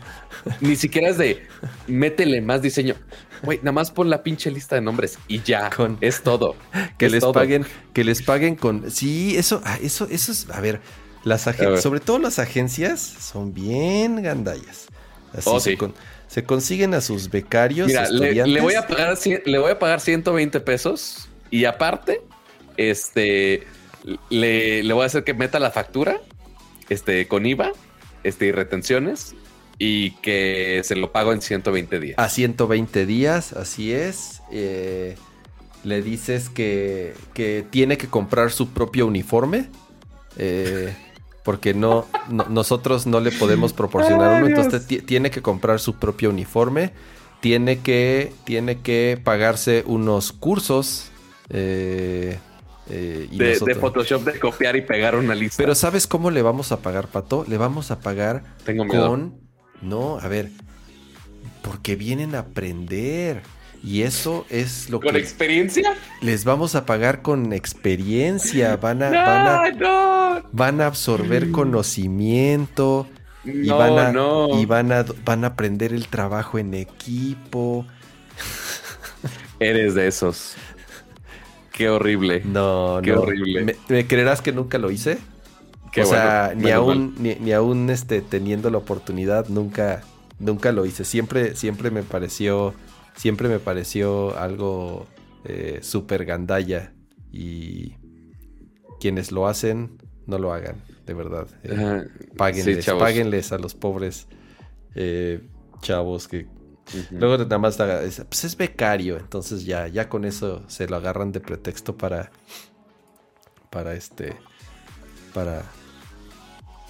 ni siquiera es de métele más diseño. Güey, nada más pon la pinche lista de nombres y ya. Con- Es todo. [LAUGHS] Que Es les todo. paguen, que les paguen con. Sí, eso, ah, eso, eso es. A ver, las agencias, sobre todo las agencias, son bien gandallas. Así Oh, se, sí. con- se consiguen a sus becarios. Mira, le, le voy a pagar, le voy a pagar 120 pesos y aparte, este, le, le voy a hacer que meta la factura, este, con IVA, este, y retenciones y que se lo pago en 120 días. A 120 días, así es. Eh, le dices que, que tiene que comprar su propio uniforme. eh, porque no, no- nosotros no le podemos proporcionar uno. Entonces ti- tiene que comprar su propio uniforme. Tiene que, tiene que pagarse unos cursos. eh, eh, y de, Photoshop de copiar y pegar una lista. Pero ¿sabes cómo le vamos a pagar, Pato? Le vamos a pagar Tengo miedo. con... No, a ver. Porque vienen a aprender. Y eso es lo ¿Con que experiencia? les vamos a pagar con experiencia. Van a, van a, [LAUGHS] No, no, van a absorber conocimiento. Y, no, van a, no. y van, a, van a aprender el trabajo en equipo. [LAUGHS] Eres de esos. Qué horrible. No, Qué no. horrible. ¿Me, me creerás que nunca lo hice? Qué o sea, ni aún, ni, ni aún este, teniendo la oportunidad, nunca, nunca lo hice. Siempre, siempre me pareció, siempre me pareció algo eh, súper gandalla. Y quienes lo hacen, no lo hagan, de verdad. Eh, páguenles, Sí, páguenles a los pobres eh, chavos que luego nada más pues es becario, entonces ya, ya con eso se lo agarran de pretexto para, para este, para,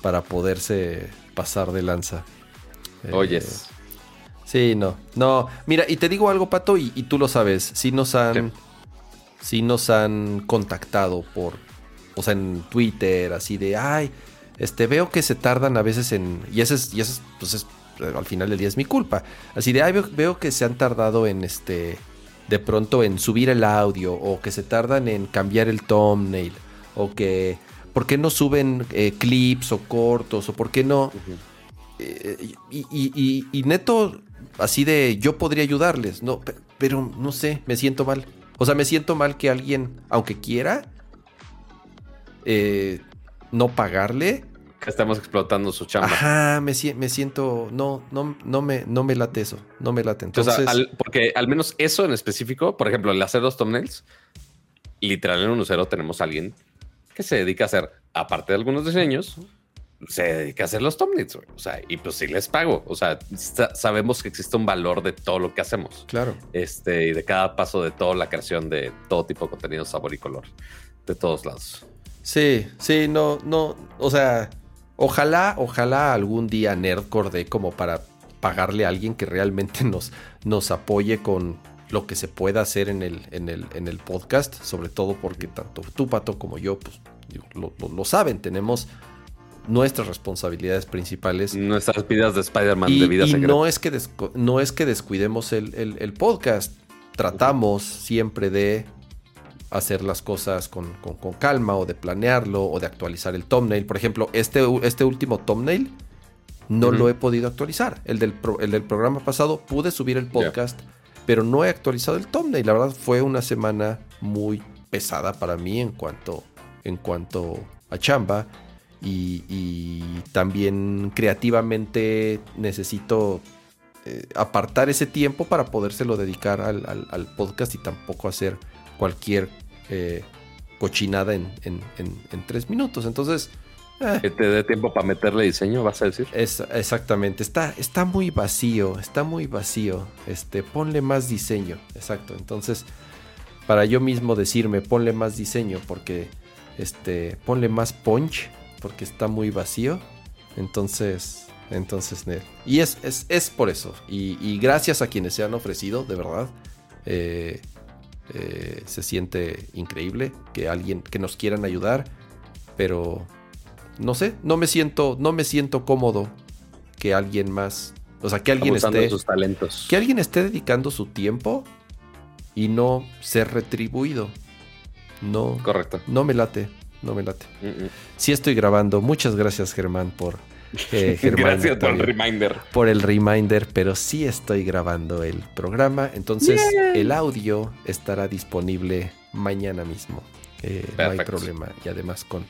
para poderse pasar de lanza. Eh, Oyes. Sí, no, no. Mira, y te digo algo, Pato, y, y tú lo sabes. Sí nos han, sí. nos han contactado por, o sea, en Twitter, así de, ay, este, veo que se tardan a veces en, y ese es, y ese es, pues es, eh, al final del día es mi culpa. Así de, ay, veo, veo que se han tardado en, este, de pronto en subir el audio, o que se tardan en cambiar el thumbnail, o que, ¿por qué no suben eh, clips o cortos, o por qué no? Eh, y, y- y- y neto, así de yo podría ayudarles, no, pe- pero no sé, me siento mal. O sea, me siento mal que alguien, aunque quiera, eh, no pagarle. Estamos explotando su chamba. Ajá, me, si- me siento, no, no, no me, no me late eso, no me late. Entonces, al- porque al menos eso en específico, por ejemplo, el hacer los thumbnails, literal en un cero tenemos a alguien que se dedica a hacer, aparte de algunos diseños, se dedica a hacer los thumbnails, güey. O sea, y pues sí les pago. O sea, sabemos que existe un valor de todo lo que hacemos. Claro. Este, y de cada paso de toda la creación de todo tipo de contenido, sabor y color. De todos lados. Sí, sí, no, no. O sea, ojalá, ojalá algún día Nerdcore dé como para pagarle a alguien que realmente nos, nos apoye con lo que se pueda hacer en el, en el, en el podcast. Sobre todo porque tanto tú, Pato, como yo, pues lo, lo saben. Tenemos nuestras responsabilidades principales. Nuestras vidas de Spider-Man de vida y no es que no es que descuidemos el, podcast. Tratamos siempre de hacer las cosas con, calma o de planearlo o de actualizar el thumbnail. Por ejemplo, este, este último thumbnail no lo he podido actualizar. El del, el del programa pasado pude subir el podcast, pero no he actualizado el thumbnail. La verdad fue una semana muy pesada para mí en cuanto, en cuanto a chamba y, también creativamente necesito eh, apartar ese tiempo para podérselo dedicar al, podcast y tampoco hacer cualquier eh, cochinada en, tres minutos. Entonces... [LAUGHS] Que te dé tiempo para meterle diseño, vas a decir. Es, exactamente, está, está muy vacío, está muy vacío. Este, ponle más diseño, exacto. Entonces, para yo mismo decirme, ponle más diseño, porque este, ponle más punch, porque está muy vacío. Entonces, entonces, y es, es, por eso. Y, gracias a quienes se han ofrecido, de verdad. Eh, eh, se siente increíble que alguien, que nos quieran ayudar. Pero, no sé, no me siento, no me siento cómodo que alguien más, o sea, que alguien esté, sus talentos. que alguien esté dedicando su tiempo y no ser retribuido. No, correcto. No me late no me late. Sí estoy grabando. Muchas gracias, Germán, por... Eh, [LAUGHS] gracias por el reminder. Por el reminder, pero sí estoy grabando el programa. Entonces, el audio estará disponible mañana mismo. Eh, no hay problema. Y además con,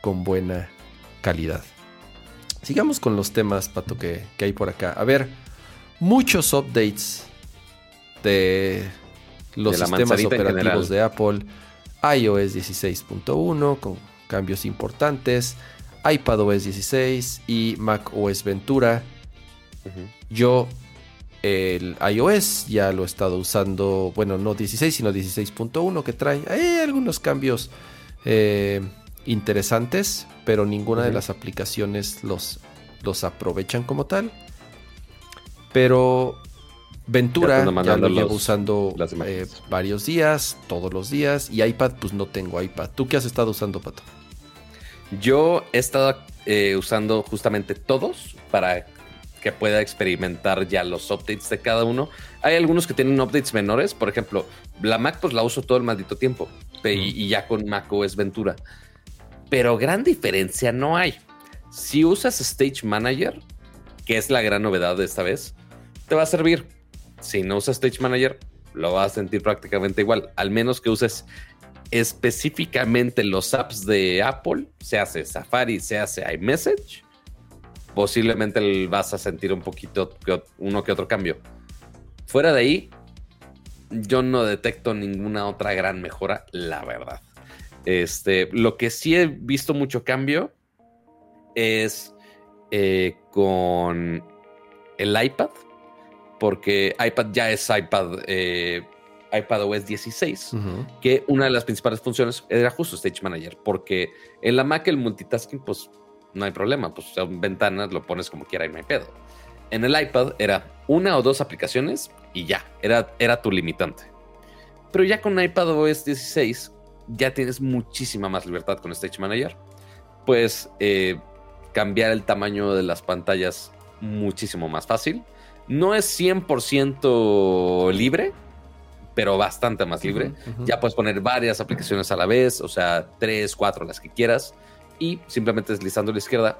con buena calidad. Sigamos con los temas, Pato, que, hay por acá. A ver, muchos updates de los sistemas operativos de Apple iOS 16.1 con cambios importantes, iPadOS 16 y macOS Ventura. Yo el iOS ya lo he estado usando, bueno, no 16, sino 16.1 que trae hay algunos cambios eh, interesantes, pero ninguna de las aplicaciones los, los aprovechan como tal. Pero Ventura ya, lo llevo usando eh, varios días, todos los días. Y iPad, pues no tengo iPad. ¿Tú qué has estado usando, Pato? Yo he estado eh, usando justamente todos para que pueda experimentar ya los updates de cada uno. Hay algunos que tienen updates menores. Por ejemplo, la Mac, pues la uso todo el maldito tiempo. Y, y ya con Mac OS Ventura. Pero gran diferencia no hay. Si usas Stage Manager, que es la gran novedad de esta vez, te va a servir si no usas Stage Manager, lo vas a sentir prácticamente igual, al menos que uses específicamente los apps de Apple, se hace Safari, se hace iMessage, posiblemente vas a sentir un poquito uno que otro cambio. Fuera de ahí, yo no detecto ninguna otra gran mejora, la verdad. Este, lo que sí he visto mucho cambio es eh, con el iPad porque iPad ya es iPad, eh, iPad OS 16, que una de las principales funciones era justo Stage Manager, porque en la Mac el multitasking, pues no hay problema, pues son ventanas, lo pones como quiera y no hay pedo. En el iPad era una o dos aplicaciones y ya, era, era tu limitante. Pero ya con iPad OS 16 ya tienes muchísima más libertad con Stage Manager. Puedes eh, cambiar el tamaño de las pantallas muchísimo más fácil no es 100% libre, pero bastante más libre. Ya puedes poner varias aplicaciones a la vez, o sea, tres, cuatro, las que quieras. Y simplemente deslizando a la izquierda,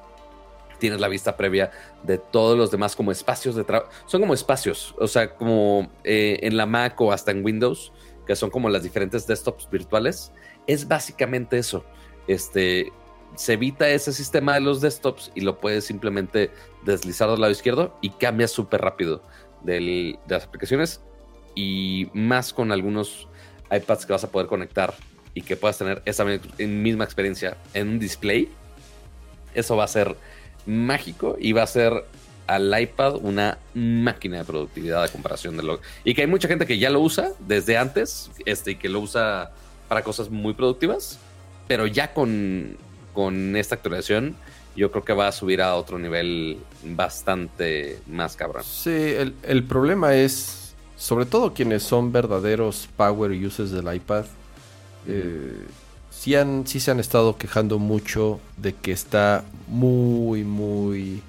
tienes la vista previa de todos los demás como espacios de trabajo. Son como espacios, o sea, como eh, en la Mac o hasta en Windows, que son como las diferentes desktops virtuales. Es básicamente eso. Este, se evita ese sistema de los desktops y lo puedes simplemente deslizar al lado izquierdo y cambia súper rápido de las aplicaciones y más con algunos iPads que vas a poder conectar y que puedas tener esa misma experiencia en un display. eso va a ser mágico y va a ser al iPad una máquina de productividad a comparación de lo y que hay mucha gente que ya lo usa desde antes este y que lo usa para cosas muy productivas pero ya con, con esta actualización yo creo que va a subir a otro nivel bastante más cabrón. Sí, el, problema es, sobre todo quienes son verdaderos power users del iPad, eh, sí, han, sí se han estado quejando mucho de que está muy, muy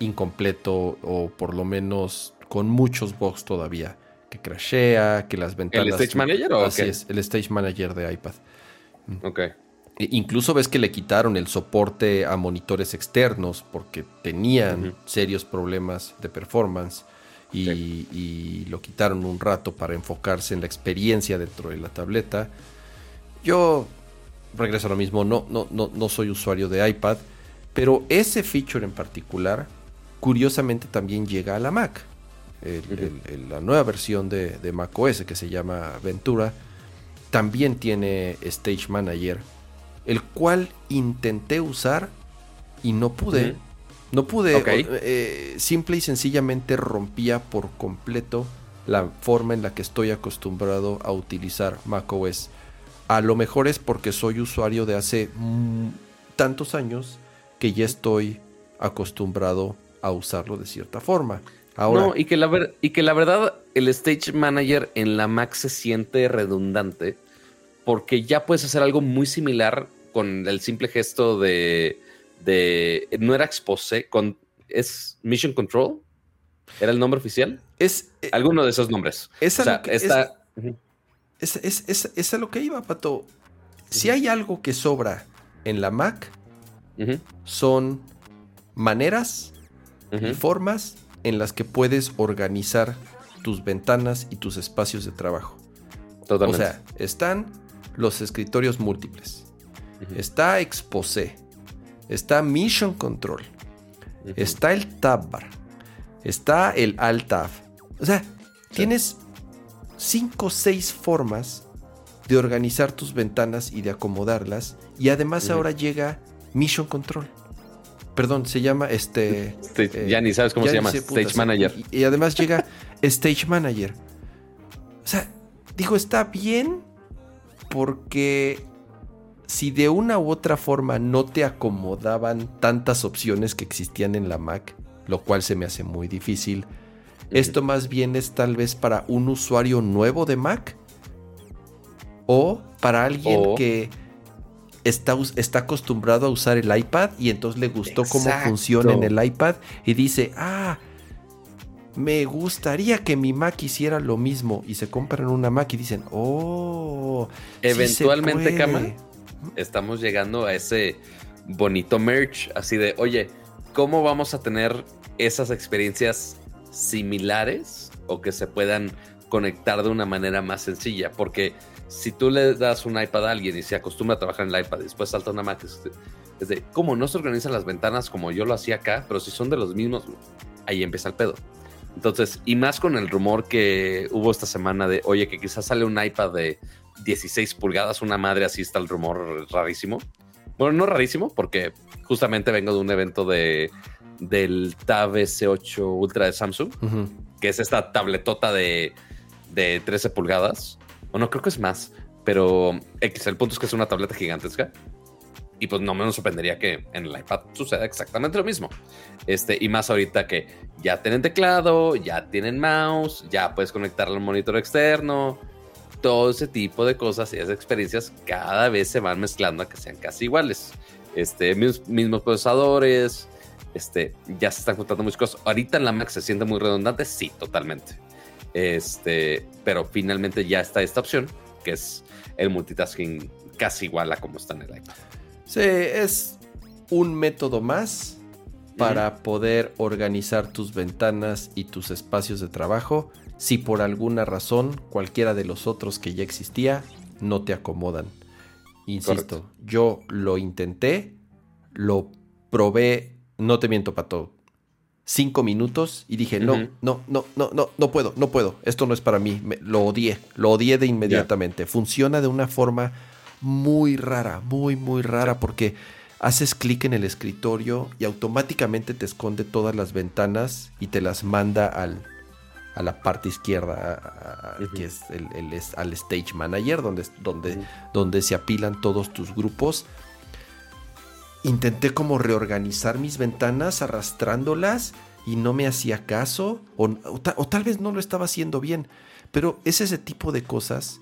incompleto o por lo menos con muchos bugs todavía. Que crashea, que las ventanas... ¿El Stage Manager o Así es, el Stage Manager de iPad. Ok. E incluso ves que le quitaron el soporte a monitores externos porque tenían serios problemas de performance y, lo quitaron un rato para enfocarse en la experiencia dentro de la tableta. Yo regreso a lo mismo, no, no, no, no soy usuario de iPad, pero ese feature en particular, curiosamente también llega a la Mac. la nueva versión de, de Mac OS que se llama Ventura también tiene Stage Manager el cual intenté usar y no pude. No pude. Eh, simple y sencillamente rompía por completo la forma en la que estoy acostumbrado a utilizar macOS. A lo mejor es porque soy usuario de hace mm, tantos años que ya estoy acostumbrado a usarlo de cierta forma. Ahora, no, y que, la y que la verdad el Stage Manager en la Mac se siente redundante porque ya puedes hacer algo muy similar con el simple gesto de, de no era expose, con, es Mission Control, era el nombre oficial. Es eh, alguno de esos nombres. Es o sea, es, es, a lo que iba, Pato. Si hay algo que sobra en la Mac, son maneras y formas en las que puedes organizar tus ventanas y tus espacios de trabajo. Totalmente. O sea, están los escritorios múltiples. Está Exposé. Está Mission Control. Está el Tab Bar. Está el Alt Tab. O sea, tienes cinco o seis formas de organizar tus ventanas y de acomodarlas. Y además ahora llega Mission Control. Perdón, se llama este. Eh, ya ni sabes cómo se llama. Stage Manager. y, además llega [LAUGHS] Stage Manager. O sea, digo, está bien porque si de una u otra forma no te acomodaban tantas opciones que existían en la Mac, lo cual se me hace muy difícil, esto más bien es tal vez para un usuario nuevo de Mac o para alguien que está, está, acostumbrado a usar el iPad y entonces le gustó cómo funciona en el iPad y dice, ah, me gustaría que mi Mac hiciera lo mismo y se compran una Mac y dicen, oh, eventualmente, sí estamos llegando a ese bonito merch, así de, oye, ¿cómo vamos a tener esas experiencias similares o que se puedan conectar de una manera más sencilla? Porque si tú le das un iPad a alguien y se acostumbra a trabajar en el iPad y después salta una Mac, es de, ¿cómo no se organizan las ventanas como yo lo hacía acá? Pero si son de los mismos, ahí empieza el pedo. Entonces, y más con el rumor que hubo esta semana de, oye, que quizás sale un iPad de 16 pulgadas, una madre así está el rumor rarísimo. Bueno, no rarísimo, porque justamente vengo de un evento de del Tab S8 Ultra de Samsung, que es esta tabletota de, de 13 pulgadas. O no, creo que es más, pero X, el punto es que es una tableta gigantesca. Y pues no me sorprendería que en el iPad suceda exactamente lo mismo. Este, y más ahorita que ya tienen teclado, ya tienen mouse, ya puedes conectarlo al monitor externo, todo ese tipo de cosas y esas experiencias cada vez se van mezclando a que sean casi iguales. Este, mismos, procesadores, este, ya se están juntando muchas cosas. Ahorita en la Mac se siente muy redundante, sí, totalmente. Este, pero finalmente ya está esta opción, que es el multitasking casi igual a como está en el iPad. Sí, es un método más para poder organizar tus ventanas y tus espacios de trabajo si por alguna razón cualquiera de los otros que ya existía no te acomodan. Insisto, yo lo intenté, lo probé, no te miento, Pato, cinco minutos y dije, no, no, no, no, no, no puedo, no puedo, esto no es para mí, lo odié, lo odié de inmediatamente. Funciona de una forma muy rara, muy, muy rara, porque haces clic en el escritorio y automáticamente te esconde todas las ventanas y te las manda al, a la parte izquierda, que es el, al Stage Manager, donde, donde, donde se apilan todos tus grupos. Intenté como reorganizar mis ventanas arrastrándolas y no me hacía caso, o, tal vez no lo estaba haciendo bien, pero es ese tipo de cosas.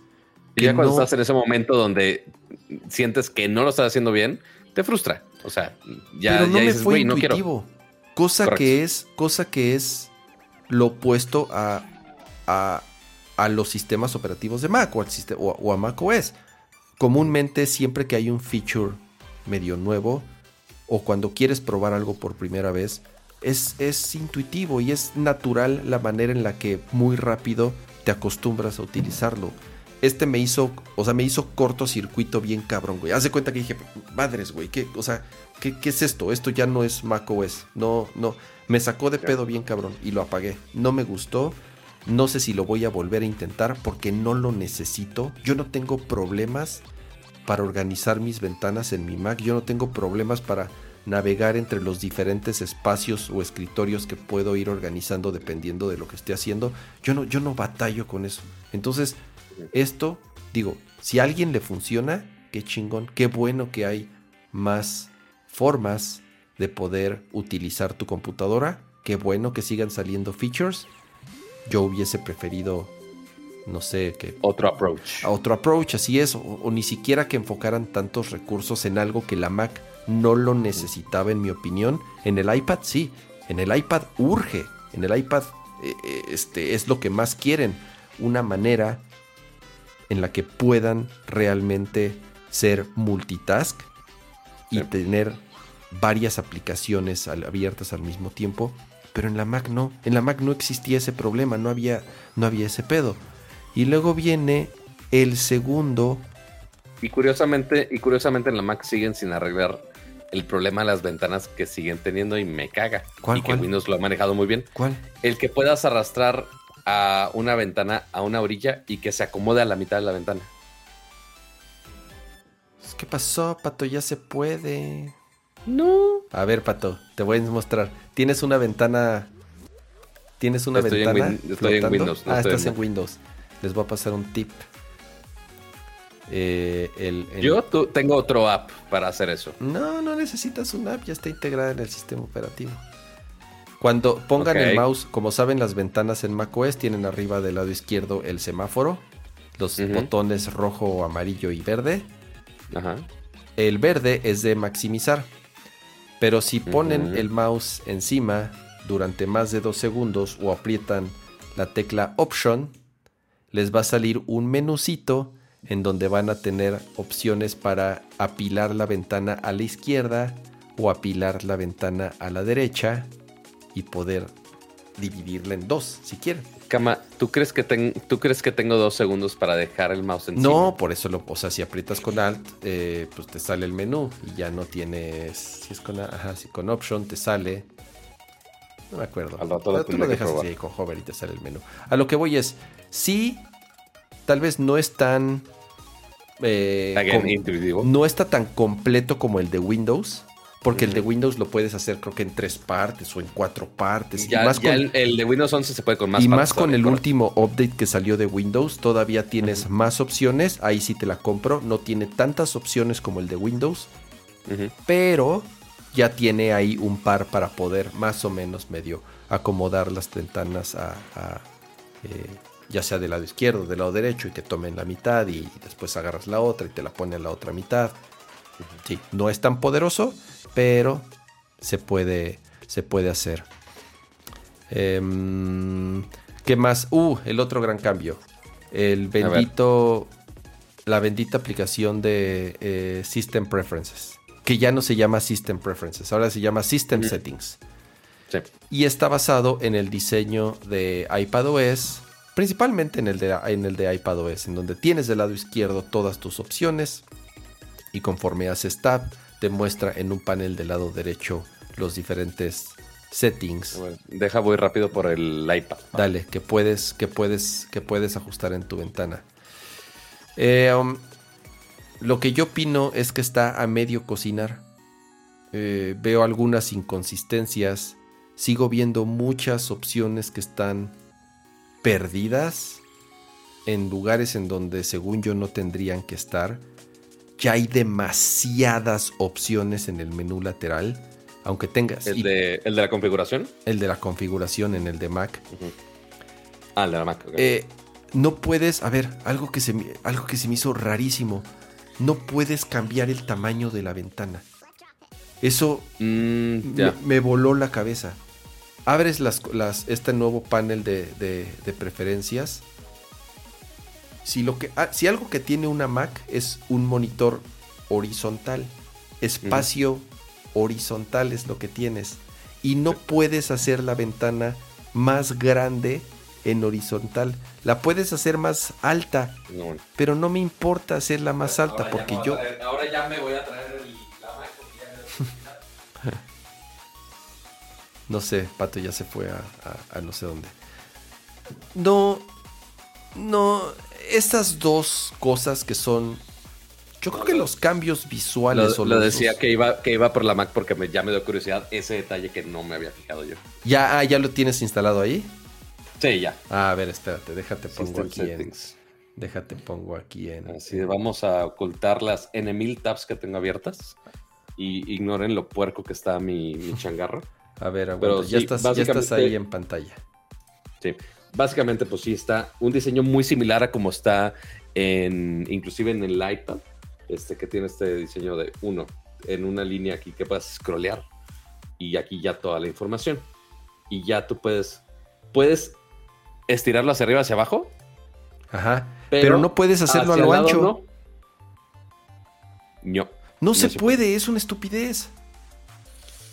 Y ya cuando estás en ese momento donde sientes que no lo estás haciendo bien, te frustra. O sea, ya, no me fue intuitivo. Cosa que es, cosa que es lo opuesto a, a, los sistemas operativos de Mac o, al o, a Mac OS. Comúnmente, siempre que hay un feature medio nuevo o cuando quieres probar algo por primera vez, es, es intuitivo y es natural la manera en la que muy rápido te acostumbras a utilizarlo. Este me hizo, o sea, me hizo cortocircuito bien cabrón, güey. Haz de cuenta que dije, madres, güey, ¿qué, o sea, ¿qué, ¿qué, es esto? Esto ya no es macOS. No, no. Me sacó de pedo bien cabrón y lo apagué. No me gustó. No sé si lo voy a volver a intentar porque no lo necesito. Yo no tengo problemas para organizar mis ventanas en mi Mac. Yo no tengo problemas para navegar entre los diferentes espacios o escritorios que puedo ir organizando dependiendo de lo que esté haciendo. Yo no, yo no batallo con eso. Entonces, esto, digo, si a alguien le funciona, qué chingón, qué bueno que hay más formas de poder utilizar tu computadora. Qué bueno que sigan saliendo features. Yo hubiese preferido, no sé, que... Otro approach. Otro approach, así es. O, ni siquiera que enfocaran tantos recursos en algo que la Mac no lo necesitaba, en mi opinión. En el iPad sí. En el iPad urge. En el iPad eh, eh, este, es lo que más quieren. Una manera en la que puedan realmente ser multitask y tener varias aplicaciones abiertas al mismo tiempo, pero en la Mac no, en la Mac no existía ese problema, no había, no había ese pedo. Y luego viene el segundo. Y curiosamente, y curiosamente en la Mac siguen sin arreglar el problema de las ventanas que siguen teniendo y me caga. ¿Cuál, y que Windows lo ha manejado muy bien. ¿Cuál? El que puedas arrastrar a una ventana a una orilla y que se acomode a la mitad de la ventana. ¿Qué pasó, Pato? Ya se puede. No. A ver, Pato, te voy a mostrar. Tienes una ventana. Tienes una ventana. estoy en Windows. ah, estás en... Windows. Les voy a pasar un tip. Eh, Yo tengo otro app para hacer eso. No, no necesitas un app, ya está integrada en el sistema operativo. Cuando pongan el mouse, como saben, las ventanas en macOS tienen arriba del lado izquierdo el semáforo, los botones rojo, amarillo y verde. Ajá. El verde es de maximizar. Pero si ponen el mouse encima durante más de dos segundos o aprietan la tecla Option, les va a salir un menucito en donde van a tener opciones para apilar la ventana a la izquierda o apilar la ventana a la derecha y poder dividirla en dos, si quieren. Cama, ¿tú crees que, ¿tú crees que tengo dos segundos para dejar el mouse encima? No, por eso lo, o sea, si aprietas con Alt, eh, pues te sale el menú y ya no tienes, si es con, ajá, si con Option te sale, no me acuerdo. Al rato tú lo dejas así con Hover y te sale el menú. A lo que voy es, sí, tal vez no es tan, eh, intuitivo. no está tan completo como el de Windows porque el de Windows lo puedes hacer creo que en tres partes o en cuatro partes. Ya, y más con, el, de Windows 11 se puede con más Y más con el último update que salió de Windows, todavía tienes más opciones. Ahí sí te la compro. No tiene tantas opciones como el de Windows. Pero ya tiene ahí un par para poder más o menos medio acomodar las ventanas a, eh, ya sea del lado izquierdo, del lado derecho y que tomen la mitad y después agarras la otra y te la pone a la otra mitad. Sí, no es tan poderoso, pero se puede, se puede hacer. Em, ¿Qué más? Uh, el otro gran cambio. El bendito, la bendita aplicación de eh, System Preferences, que ya no se llama System Preferences, ahora se llama System Settings. Y está basado en el diseño de iPadOS, principalmente en el de, en el de iPadOS, en donde tienes del lado izquierdo todas tus opciones y conforme haces tab te muestra en un panel del lado derecho los diferentes settings. deja voy rápido por el iPad. Dale, que puedes, que puedes, que puedes ajustar en tu ventana. Eh, um, lo que yo opino es que está a medio cocinar. eh, veo algunas inconsistencias, sigo viendo muchas opciones que están perdidas en lugares en donde según yo no tendrían que estar. Ya hay demasiadas opciones en el menú lateral, aunque tengas... ¿El, de, ¿el de la configuración? El de la configuración en el de Mac. Ah, el de la Mac. Eh, no puedes, a ver, algo que, se, algo que se me hizo rarísimo. No puedes cambiar el tamaño de la ventana. Eso mm, me, voló la cabeza. Abres las, este nuevo panel de, preferencias. Si, lo que, ah, si algo que tiene una Mac es un monitor horizontal, espacio horizontal es lo que tienes. Y no puedes hacer la ventana más grande en horizontal. La puedes hacer más alta, pero no me importa hacerla más alta porque yo... ahora ya me voy a traer [LAUGHS] No sé, Pato ya se fue a, no sé dónde. No, no, estas dos cosas que son... Yo creo que los cambios visuales... Lo, lo decía que, iba, que iba por la Mac porque me, ya me dio curiosidad ese detalle que no me había fijado yo. ¿Ya, ah, ¿ya lo tienes instalado ahí? Sí, ya. Ah, a ver, espérate, déjate pongo aquí en... Déjate pongo aquí en... Así vamos a ocultar las N mil tabs que tengo abiertas y ignoren lo puerco que está mi, mi changarro. [LAUGHS] A ver, Pero ya, estás, ya estás ahí en pantalla. Sí, básicamente pues sí está un diseño muy similar a como está en, inclusive en el iPad, este que tiene este diseño de uno, en una línea aquí que puedes scrollear y aquí ya toda la información. Y ya tú puedes, puedes estirarlo hacia arriba, hacia abajo. Ajá. Pero, no puedes hacerlo a lo ancho. No. no. No, se, puede, es una estupidez.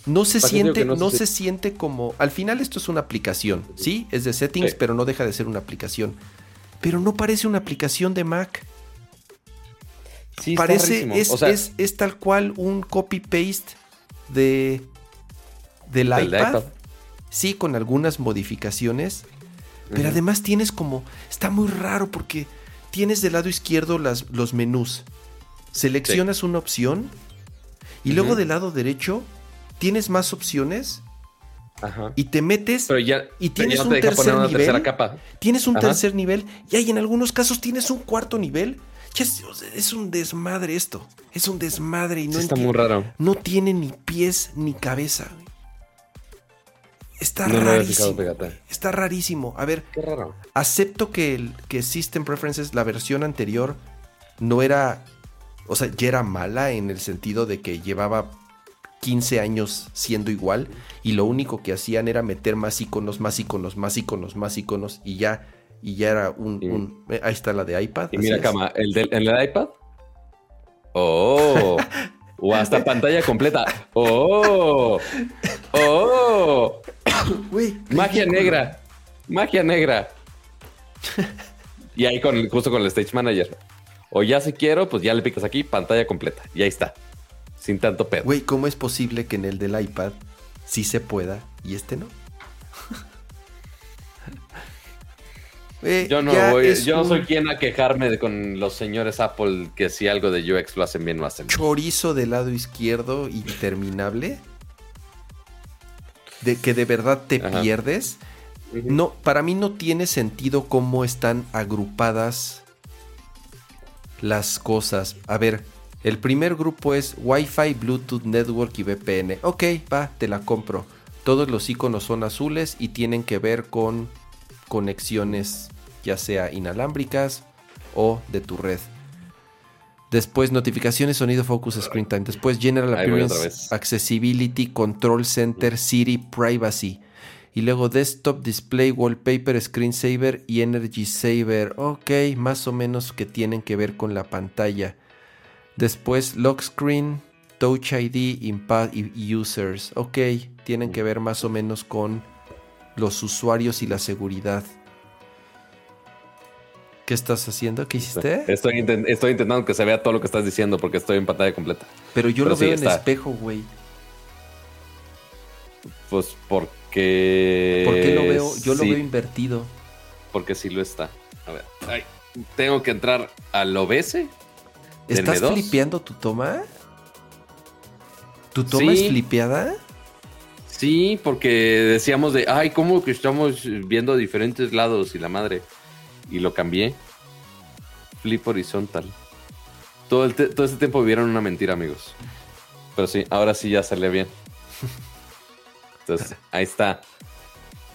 No se siente, no, se, siente como. Al final, esto es una aplicación, ¿sí? Es de settings, pero no deja de ser una aplicación. Pero no parece una aplicación de Mac. Sí, parece, es, es, tal cual un copy-paste de, del iPad. Sí, con algunas modificaciones. Pero además tienes como. Está muy raro porque tienes del lado izquierdo las, los menús. Seleccionas una opción y luego del lado derecho tienes más opciones y te metes y tienes un tercer nivel. Capa. Tienes un tercer nivel y hay en algunos casos tienes un cuarto nivel. es, un desmadre esto. Es un desmadre y no está muy raro. No tiene ni pies ni cabeza. Está rarísimo. está rarísimo. A ver, acepto que, el, que System Preferences, la versión anterior, no era. O sea, ya era mala en el sentido de que llevaba 15 años siendo igual y lo único que hacían era meter más iconos, más iconos, más iconos, más iconos y ya y ya era un, eh, ahí está la de iPad. Y mira, cama, el del el iPad. Oh. [LAUGHS] o hasta [LAUGHS] pantalla completa. Oh. Oh. Magia negra. Magia negra. y ahí con justo con el Stage Manager. O ya si quiero, pues ya le picas aquí, pantalla completa. Y ahí está sin tanto pedo. Güey, ¿cómo es posible que en el del iPad sí se pueda y este no? Yo no voy, yo no soy quien a quejarme de, con los señores Apple que si algo de UX lo hacen bien o hacen bien. Chorizo del lado izquierdo interminable. De que de verdad te pierdes. No, para mí no tiene sentido cómo están agrupadas las cosas. A ver, el primer grupo es Wi-Fi, Bluetooth, Network y VPN. Ok, va, te la compro. Todos los iconos son azules y tienen que ver con conexiones ya sea inalámbricas o de tu red. Después notificaciones, sonido, focus, screen time. Después General Appearance, Accessibility, Control Center, City, Privacy. Y luego Desktop, Display, Wallpaper, Screensaver y Energy Saver. Ok, más o menos que tienen que ver con la pantalla. Después lock screen, touch ID, iPad y users. Ok, tienen que ver más o menos con los usuarios y la seguridad. ¿Qué estás haciendo? ¿Qué hiciste? Estoy, intentando que se vea todo lo que estás diciendo porque estoy en pantalla completa. Pero yo lo veo en espejo, güey. Pues porque. ¿Por qué lo veo? Yo lo veo invertido. Porque sí lo está. A ver. tengo que entrar al OBS ¿Estás flipeando tu toma? ¿Tu toma es Sí. flipeada? Sí, porque decíamos de, ay, ¿cómo que estamos viendo diferentes lados y la madre? Y lo cambié. Flip horizontal. Todo, todo ese tiempo vivieron una mentira, amigos. Pero sí, ahora sí ya salió bien. [LAUGHS] Entonces, ahí está.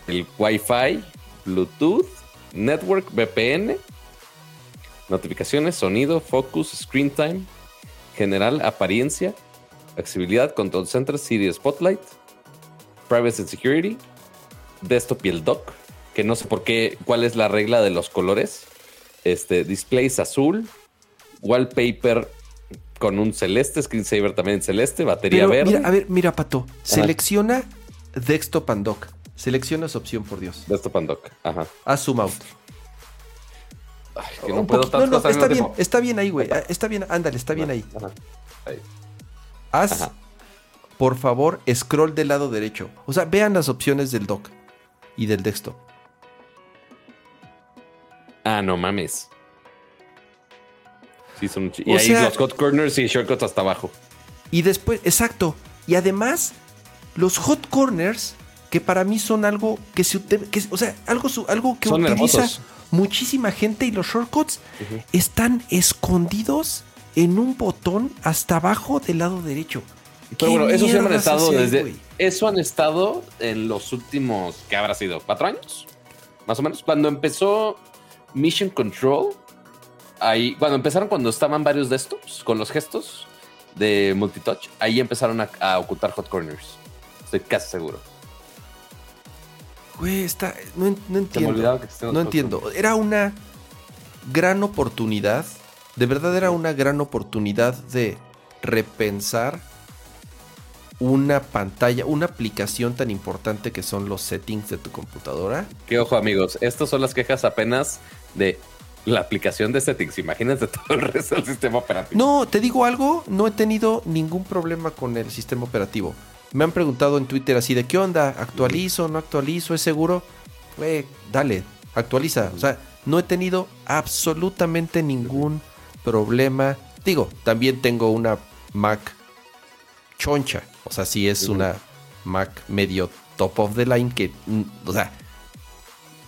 El Wi-Fi, Bluetooth, Network, VPN, notificaciones, sonido, focus, screen time, general, apariencia, accesibilidad, control center, Siri Spotlight, privacy and security, desktop y el dock, que no sé por qué, cuál es la regla de los colores. Este, displays azul, wallpaper con un celeste, screensaver también en celeste, batería Pero verde. mira, a ver, mira, Pato. Selecciona Desktop and Dock. Selecciona esa opción, por Dios. Desktop and dock. Ajá. Haz zoom out. Ay, que no puedo no, no, está bien, tiempo. está bien ahí, güey. Está bien, ándale, está bien ahí. Ajá. Ahí. Haz, Ajá. Por favor, scroll del lado derecho. O sea, vean las opciones del dock y del desktop. Ah, no mames. Sí, son O Y ahí sea- los hot corners y shortcuts hasta abajo. Y después, exacto. Y además, los hot corners, que para mí son algo que se que, o sea, algo, algo que Son utiliza hermosos. muchísima gente y los shortcuts están escondidos en un botón hasta abajo del lado derecho. Pero ¿Qué bueno, eso siempre han estado desde. güey? Eso han estado en los últimos. ¿Qué habrá sido? ¿Cuatro años? Más o menos. Cuando empezó Mission Control. Ahí. Cuando empezaron, cuando estaban varios desktops con los gestos de multitouch. Ahí empezaron a, a ocultar hot corners. Estoy casi seguro. Güey, está, no, me entiendo. No entiendo. Era una gran oportunidad. De verdad era una gran oportunidad de repensar una pantalla, una aplicación tan importante que son los settings de tu computadora. Que ojo, amigos, estas son las quejas apenas de la aplicación de settings. Imagínense [LAUGHS] todo el resto del sistema operativo. No, te digo algo, no he tenido ningún problema con el sistema operativo. Me han preguntado en Twitter así de qué onda, actualizo, no actualizo, es seguro. Güey, dale, actualiza. O sea, no he tenido absolutamente ningún problema. Digo, también tengo una Mac choncha. O sea, sí es una Mac medio top of the line que, mm, o sea,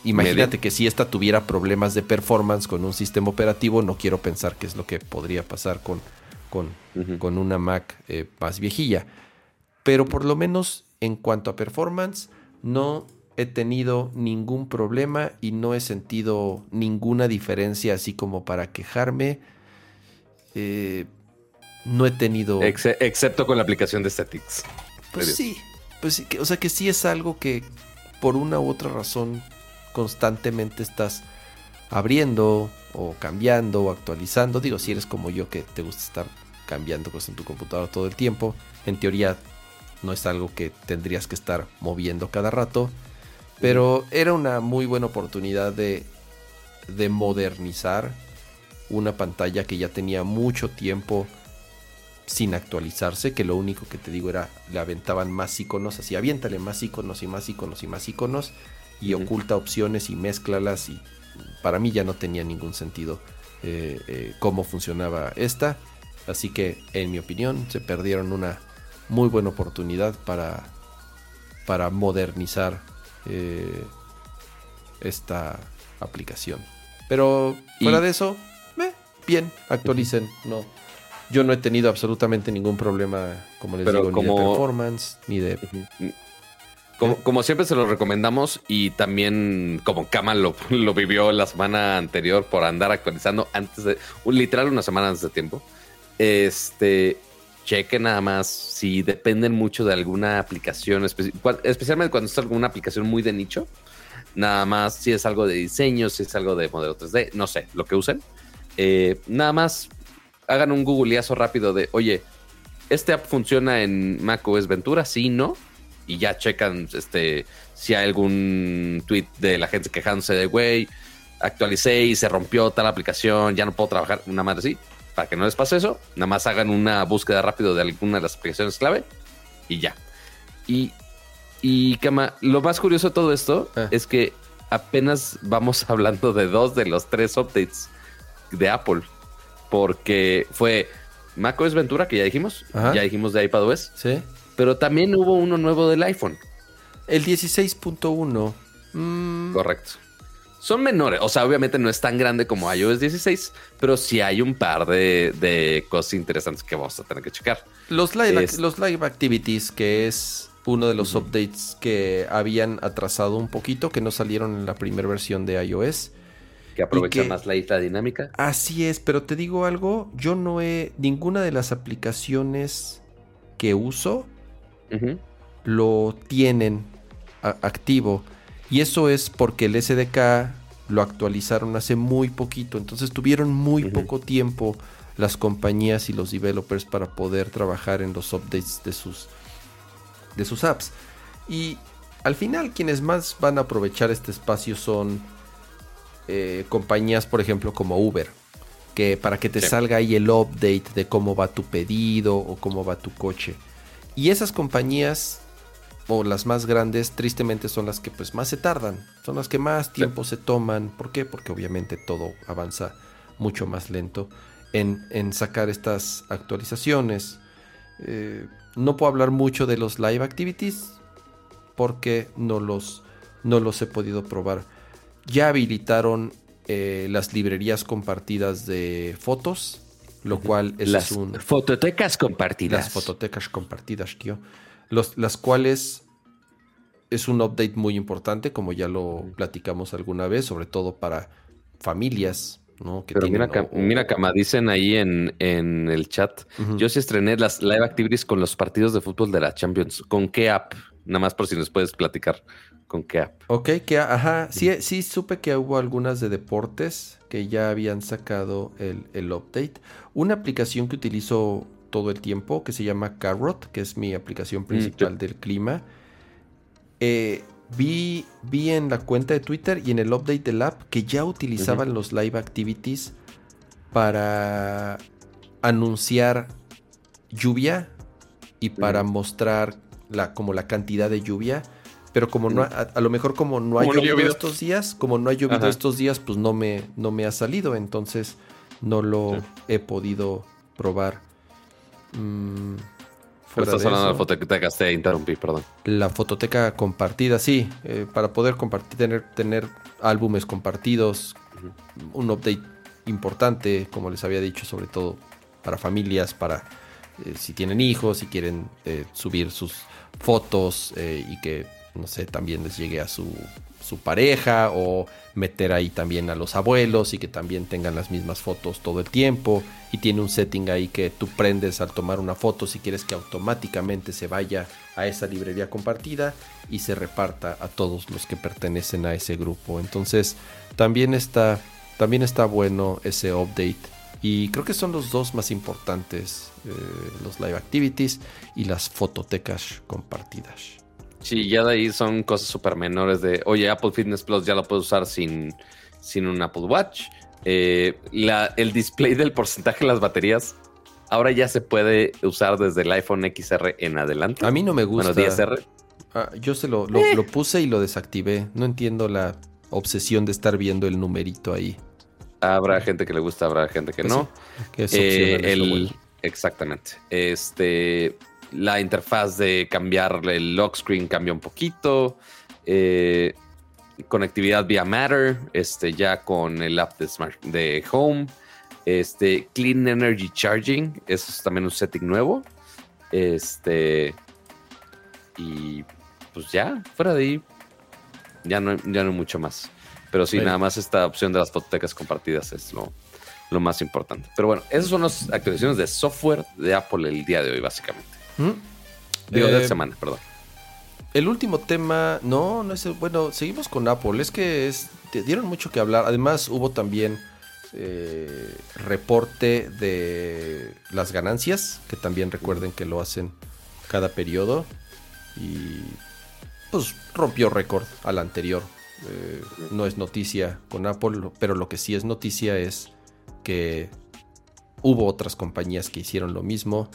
imagínate Medio. que si esta tuviera problemas de performance con un sistema operativo, no quiero pensar que es lo que podría pasar con, con, con una Mac eh, más viejilla. Pero por lo menos en cuanto a performance, no he tenido ningún problema y no he sentido ninguna diferencia así como para quejarme. Eh, no he tenido... Excepto con la aplicación de settings. Pues sí, pues sí, que- o sea que sí es algo que por una u otra razón constantemente estás abriendo o cambiando o actualizando. Digo, si eres como yo que te gusta estar cambiando cosas en tu computadora todo el tiempo, en teoría no es algo que tendrías que estar moviendo cada rato, pero era una muy buena oportunidad de, de modernizar una pantalla que ya tenía mucho tiempo sin actualizarse, que lo único que te digo era le aventaban más iconos, así aviéntale más iconos y más iconos y más iconos y oculta opciones y mézclalas y para mí ya no tenía ningún sentido eh, eh, cómo funcionaba esta, así que en mi opinión se perdieron una muy buena oportunidad para para modernizar eh, esta aplicación. Pero Y- fuera de eso, bien, actualicen, no. Yo no he tenido absolutamente ningún problema, como les Pero digo, ni de performance, ni de... Como, como siempre se lo recomendamos y también como Kama lo, [LAUGHS] lo vivió la semana anterior por andar actualizando antes de, un- literal una semana antes de tiempo. Este, cheque nada más si dependen mucho de alguna aplicación, espe- especialmente cuando es alguna aplicación muy de nicho. Nada más si es algo de diseño, si es algo de modelo 3D, no sé, lo que usen. Eh, nada más hagan un googleazo rápido de, oye, ¿este app funciona en macOS Ventura? Sí, no y ya checan este si hay algún tweet de la gente quejándose de güey, actualicé y se rompió tal aplicación, ya no puedo trabajar, una madre así. Para que no les pase eso, nada más hagan una búsqueda rápido de alguna de las aplicaciones clave y ya. Y, y Kama, lo más curioso de todo esto Ah. es que apenas vamos [LAUGHS] hablando de dos de los tres updates de Apple. Porque fue macOS Ventura, que ya dijimos. Ajá. Ya dijimos de iPadOS. Sí. Pero también hubo uno nuevo del iPhone. El 16.1. mm, Correcto. Son menores, o sea, obviamente no es tan grande como iOS 16, pero sí hay un par de, de cosas interesantes que vamos a tener que checar. Los live, Es- los live activities, que es uno de los updates que habían atrasado un poquito, que no salieron en la primera versión de iOS. Que aprovecha que- más la isla dinámica. Así es, pero te digo algo, yo no he, ninguna de las aplicaciones que uso lo tienen a- activo. Y eso es porque el SDK lo actualizaron hace muy poquito. Entonces tuvieron muy poco tiempo las compañías y los developers para poder trabajar en los updates de sus, de sus apps. Y al final quienes más van a aprovechar este espacio son eh, compañías, por ejemplo, como Uber. Que para que te Sí. salga ahí el update de cómo va tu pedido o cómo va tu coche. Y esas compañías, o las más grandes, tristemente son las que pues más se tardan. Son las que más tiempo se toman. ¿Por qué? Porque obviamente todo avanza mucho más lento en, en sacar estas actualizaciones. Eh, no puedo hablar mucho de los live activities porque no los, no los he podido probar. Ya habilitaron eh, las librerías compartidas de fotos, lo cual eso Las es un... fototecas compartidas. Las fototecas compartidas, tío. Los, las cuales es un update muy importante, como ya lo platicamos alguna vez, sobre todo para familias, ¿no? Que Pero mira, tienen, acá, o- mira, Cama, dicen ahí en, en el chat. Yo sí estrené las live activities con los partidos de fútbol de la Champions. ¿Con qué app? Nada más por si nos puedes platicar. ¿Con qué app? Ok, que ajá, sí, sí supe que hubo algunas de deportes que ya habían sacado el, el update. Una aplicación que utilizo todo el tiempo que se llama Carrot, que es mi aplicación principal del clima. Eh, vi, vi en la cuenta de Twitter y en el update del app que ya utilizaban los live activities para anunciar lluvia y para mostrar la, como la cantidad de lluvia. Pero como no, ha- a, a lo mejor como no ha Como no ha llovido llovido. estos días, como no ha llovido Ajá. estos días, pues no me, no me ha salido. Entonces no lo Sí. he podido probar. Mm, fuera estás de hablando de eso, fototecas, te interrumpí, perdón. la fototeca compartida, sí. eh, para poder compartir, tener, tener álbumes compartidos. Un update importante, como les había dicho, sobre todo para familias, para eh, si tienen hijos, si quieren eh, subir sus fotos eh, y que, no sé, también les llegue a su, su pareja o meter ahí también a los abuelos y que también tengan las mismas fotos todo el tiempo y tiene un setting ahí que tú prendes al tomar una foto si quieres que automáticamente se vaya a esa librería compartida y se reparta a todos los que pertenecen a ese grupo. Entonces, también está también está bueno ese update y creo que son los dos más importantes, eh, los live activities y las fototecas compartidas. Sí, ya de ahí son cosas súper menores de, oye, Apple Fitness Plus ya lo puedes usar sin, sin un Apple Watch. Eh, la- el display del porcentaje de las baterías ahora ya se puede usar desde el iPhone XR en adelante. A mí no me gusta. Bueno, 10R. Ah, yo se lo, lo, lo puse y lo desactivé. No entiendo la obsesión de estar viendo el numerito ahí. Habrá gente que le gusta, habrá gente que Pues no. Que es Eh, el-. Exactamente. Este, la interfaz de cambiar el lock screen cambia un poquito. Eh, conectividad vía Matter, este, ya con el app de, Smart, de Home. Este, Clean Energy Charging, eso es también un setting nuevo. Este, y pues ya, fuera de ahí, ya no, ya no hay mucho más. Pero sí, nada más esta opción de las fototecas compartidas es lo, lo más importante. Pero bueno, esas son las actualizaciones de software de Apple el día de hoy, básicamente. ¿Mm? Digo, de Eh, semana, perdón. El último tema, no, no es. Bueno, seguimos con Apple. Es que es, te dieron mucho que hablar. Además, hubo también eh, reporte de las ganancias, que también recuerden que lo hacen cada periodo. Y pues rompió récord al anterior. Eh, no es noticia con Apple, pero lo que sí es noticia es que hubo otras compañías que hicieron lo mismo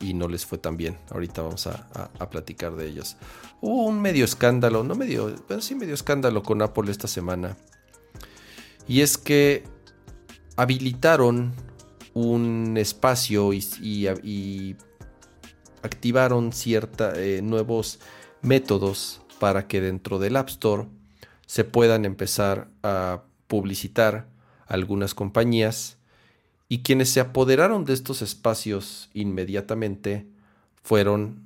y no les fue tan bien. Ahorita vamos a, a- platicar de ellos. Hubo un medio escándalo, no medio, bueno, sí medio escándalo con Apple esta semana. Y es que habilitaron un espacio y, activaron cierta, eh, nuevos métodos para que dentro del App Store se puedan empezar a publicitar algunas compañías y quienes se apoderaron de estos espacios inmediatamente fueron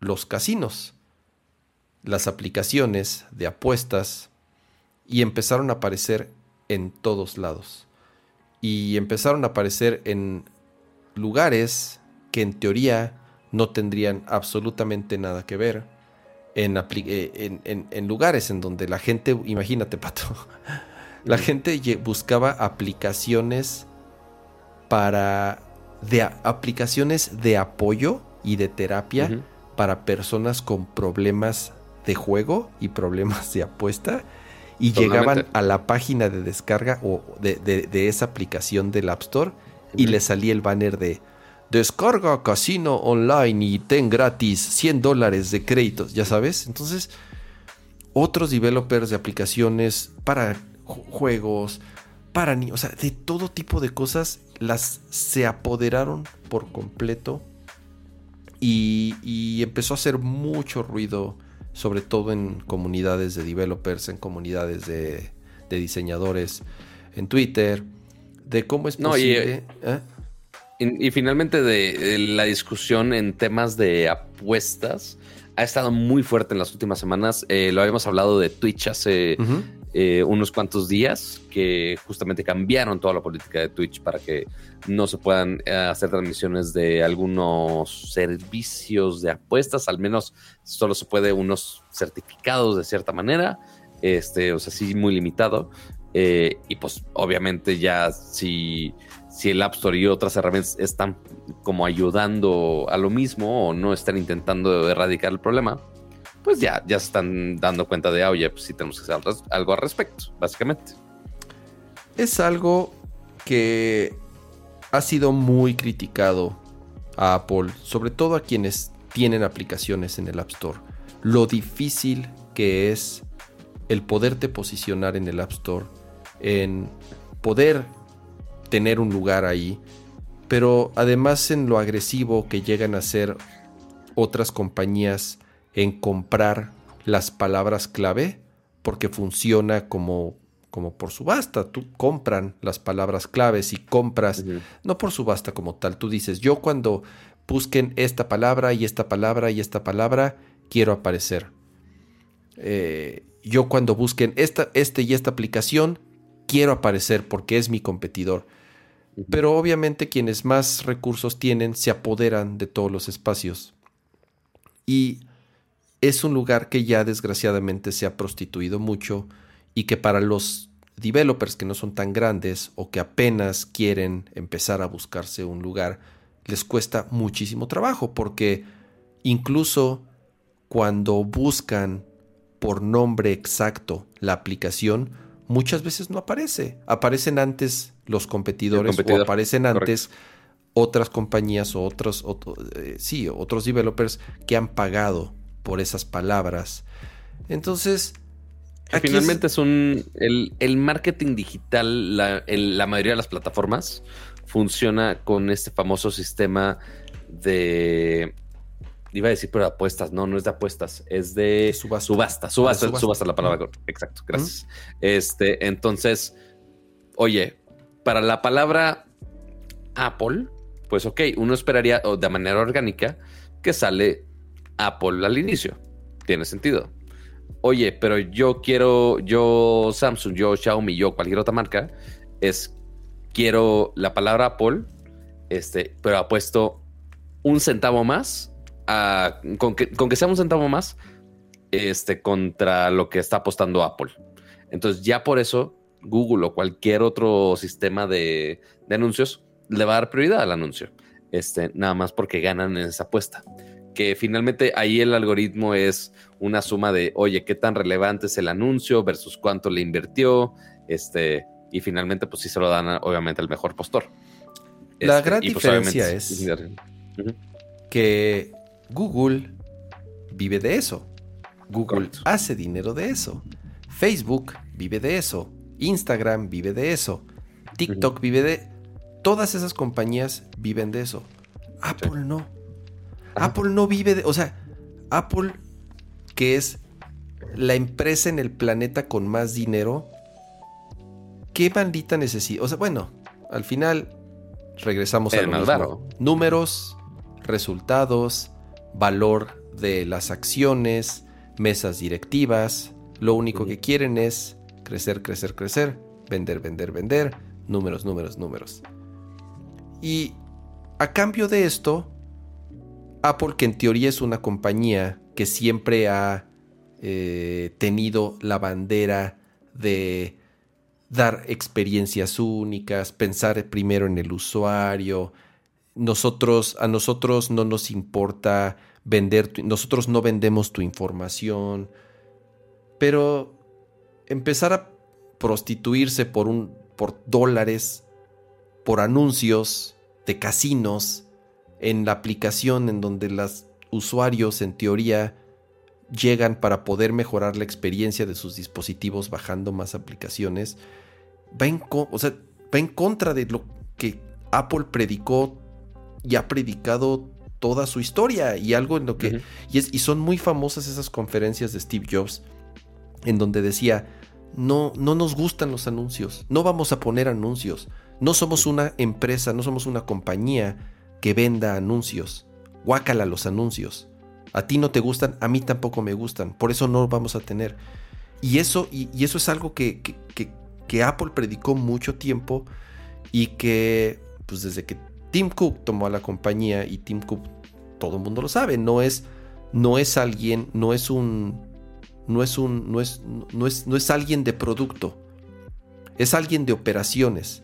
los casinos, las aplicaciones de apuestas y empezaron a aparecer en todos lados. Y empezaron a aparecer en lugares que en teoría no tendrían absolutamente nada que ver. En, eh, en, lugares en donde la gente, imagínate, [LAUGHS] Pato, la gente buscaba aplicaciones para de aplicaciones de apoyo y de terapia para personas con problemas de juego y problemas de apuesta y llegaban a la página de descarga o de, esa aplicación del App Store y le salía el banner de descarga casino online y ten gratis 100 dólares de créditos, ya sabes. Entonces, otros developers de aplicaciones para juegos, para niños, o sea, de todo tipo de cosas, las se apoderaron por completo y, y empezó a hacer mucho ruido sobre todo en comunidades de developers, en comunidades de, diseñadores, en Twitter, de cómo es posible. ¿eh? y, finalmente de, la discusión en temas de apuestas ha estado muy fuerte en las últimas semanas. Eh, lo habíamos hablado de Twitch hace eh, unos cuantos días que justamente cambiaron toda la política de Twitch para que no se puedan eh, hacer transmisiones de algunos servicios de apuestas, al menos solo se puede unos certificados de cierta manera, este, o sea, sí, muy limitado. Eh, y pues obviamente ya si, si el App Store y otras herramientas están como ayudando a lo mismo o no están intentando erradicar el problema, pues ya, ya se están dando cuenta de, ah, oye, pues sí tenemos que hacer algo al respecto, básicamente. Es algo que ha sido muy criticado a Apple, sobre todo a quienes tienen aplicaciones en el App Store. Lo difícil que es el poderte posicionar en el App Store, en poder tener un lugar ahí, pero además en lo agresivo que llegan a ser otras compañías en comprar las palabras clave porque funciona como, como por subasta. Tú compran las palabras claves y compras, no por subasta como tal. Tú dices, yo cuando busquen esta palabra y esta palabra y esta palabra, quiero aparecer. Eh, yo cuando busquen esta, este y esta aplicación, quiero aparecer porque es mi competidor. Pero obviamente quienes más recursos tienen se apoderan de todos los espacios. Y es un lugar que ya desgraciadamente se ha prostituido mucho y que para los developers que no son tan grandes o que apenas quieren empezar a buscarse un lugar, les cuesta muchísimo trabajo porque incluso cuando buscan por nombre exacto la aplicación, muchas veces no aparece. Aparecen antes los competidores o aparecen antes otras compañías o otros, eh, sí, otros developers que han pagado por esas palabras. Entonces... Finalmente es, un... El, marketing digital, la, la mayoría de las plataformas, funciona con este famoso sistema de iba a decir pero de apuestas, no, no es de apuestas, es de subasta, subasta, subasta, subasta, la palabra, exacto, gracias. Este, entonces, oye, para la palabra Apple, pues ok, uno esperaría de manera orgánica que sale Apple al inicio. Tiene sentido. Oye, pero yo quiero, yo Samsung, yo Xiaomi, yo cualquier otra marca, es quiero la palabra Apple, este, pero apuesto un centavo más, con, que, con que sea un centavo más, este, contra lo que está apostando Apple. Entonces ya por eso Google o cualquier otro sistema de, de anuncios le va a dar prioridad al anuncio. Este, nada más porque ganan en esa apuesta que finalmente ahí el algoritmo es una suma de, oye, qué tan relevante es el anuncio versus cuánto le invirtió, este, y finalmente pues sí se lo dan obviamente al mejor postor. La este, gran pues, diferencia es que Google vive de eso. Google hace dinero de eso. Facebook vive de eso. Instagram vive de eso. TikTok vive de... Todas esas compañías viven de eso. Apple no. Apple no vive de... O sea, Apple, que es la empresa en el planeta con más dinero, ¿qué bandita necesita? O sea, bueno, al final regresamos a lo mismo. Números, resultados, valor de las acciones, mesas directivas. Lo único que quieren es crecer, crecer, crecer, vender, vender, vender, números, números, números. Y a cambio de esto, Apple, que en teoría es una compañía que siempre ha eh, tenido la bandera de dar experiencias únicas, pensar primero en el usuario. Nosotros, a nosotros no nos importa vender, nosotros no vendemos tu información. Pero empezar a prostituirse por un por dólares, por anuncios de casinos en la aplicación en donde los usuarios en teoría llegan para poder mejorar la experiencia de sus dispositivos bajando más aplicaciones, va en, va en contra de lo que Apple predicó y ha predicado toda su historia y algo en lo que... y, es, y son muy famosas esas conferencias de Steve Jobs en donde decía, no, no nos gustan los anuncios, no vamos a poner anuncios, no somos una empresa, no somos una compañía que venda anuncios, guácala los anuncios. A ti no te gustan, a mí tampoco me gustan, por eso no vamos a tener. Y eso, y, eso es algo que, que, Apple predicó mucho tiempo y que, pues desde que Tim Cook tomó a la compañía, y Tim Cook, todo el mundo lo sabe, no es, no es alguien, no es un, no es un, no es, no es, no es alguien de producto, es alguien de operaciones.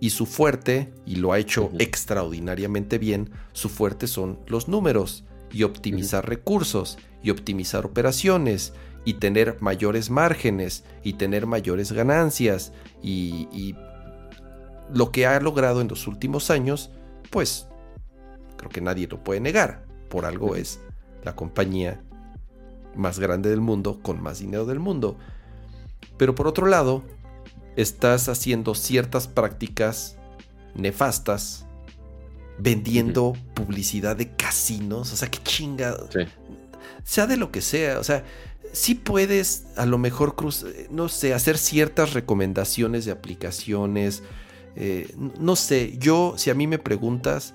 Y su fuerte, y lo ha hecho extraordinariamente bien, su fuerte son los números y optimizar recursos y optimizar operaciones y tener mayores márgenes y tener mayores ganancias y, y lo que ha logrado en los últimos años, pues creo que nadie lo puede negar. Por algo es la compañía más grande del mundo, con más dinero del mundo. Pero por otro lado, estás haciendo ciertas prácticas nefastas, vendiendo publicidad de casinos, o sea, qué chingado. Sea de lo que sea, o sea, sí puedes a lo mejor, no sé, hacer ciertas recomendaciones de aplicaciones. Eh, no sé, yo, si a mí me preguntas...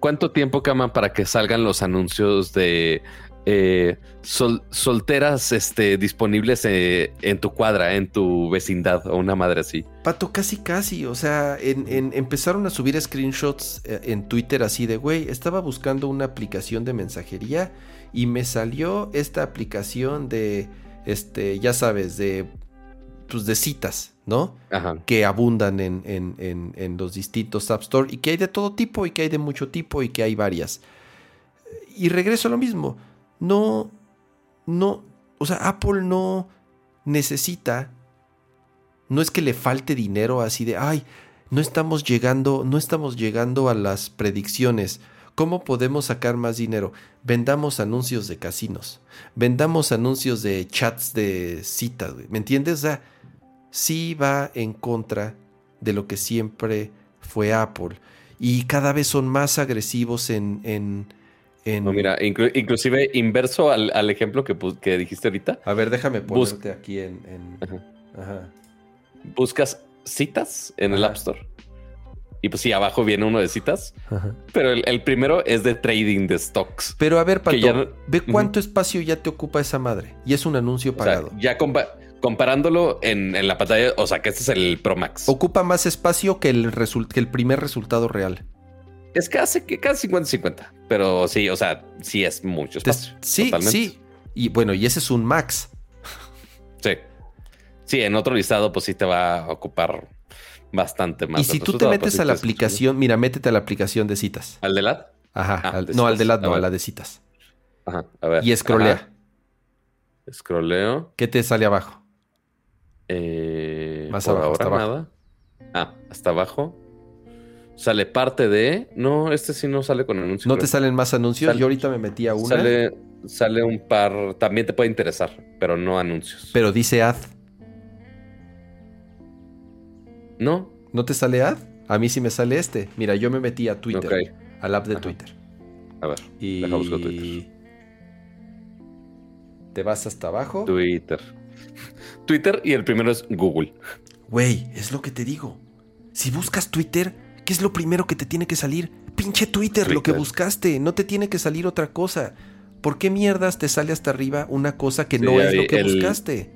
¿Cuánto tiempo, Cama, para que salgan los anuncios de eh, solteras este, disponibles eh, en tu cuadra, en tu vecindad o una madre así. Pato, casi casi, o sea, en, empezaron a subir screenshots eh, en Twitter así de, güey, estaba buscando una aplicación de mensajería y me salió esta aplicación de, este, ya sabes, de, pues de citas, ¿no? Ajá. Que abundan en, en, en los distintos App Store y que hay de todo tipo y que hay de mucho tipo y que hay varias. Y regreso a lo mismo no, no, o sea, Apple no necesita, no es que le falte dinero así de, ay, no estamos llegando, no estamos llegando a las predicciones. ¿Cómo podemos sacar más dinero? Vendamos anuncios de casinos, vendamos anuncios de chats de citas, ¿me entiendes? O sea, sí va en contra de lo que siempre fue Apple y cada vez son más agresivos en, en no, mira, inclusive inverso al, ejemplo que, dijiste ahorita. A ver, déjame ponerte aquí en... Buscas citas en el App Store. Y pues sí, abajo viene uno de citas. Pero el, primero es de trading de stocks. Pero a ver, Pato, ve cuánto espacio ya te ocupa esa madre. Y es un anuncio pagado. ya comparándolo en, la pantalla, o sea que este es el Pro Max. Ocupa más espacio que el, que el primer resultado real. Es casi, casi 50-50. Pero sí, o sea, sí es mucho espacio. Sí, sí. Y bueno, y ese es un max. Sí. Sí, en otro listado, pues sí te va a ocupar bastante más. Y si tú te metes pues a la aplicación, mira, métete a la aplicación de citas. ¿Al de LAD? Ajá. Ah, no, al de LAD, no, a la de citas. Ajá. A ver. Y escrolea. Escroleo. ¿Qué te sale abajo? Eh, Más abajo, hasta abajo. Nada. Ah, hasta abajo. Sale parte de. No, este sí no sale con anuncios. ¿No te salen más anuncios? Yo ahorita me metí a una. Sale, sale un par. También te puede interesar, pero no anuncios. Pero dice ad. No. ¿No te sale ad? A mí sí me sale este. Mira, yo me metí a Twitter, Ok. al app de Ajá. Twitter. A ver, Y deja buscar Twitter. te vas hasta abajo. Twitter. Twitter y el primero es Google. Güey, es lo que te digo. Si buscas Twitter, ¿qué es lo primero que te tiene que salir? Pinche Twitter, lo que buscaste. No te tiene que salir otra cosa. ¿Por qué mierdas te sale hasta arriba una cosa que Sí, no es lo que el- buscaste?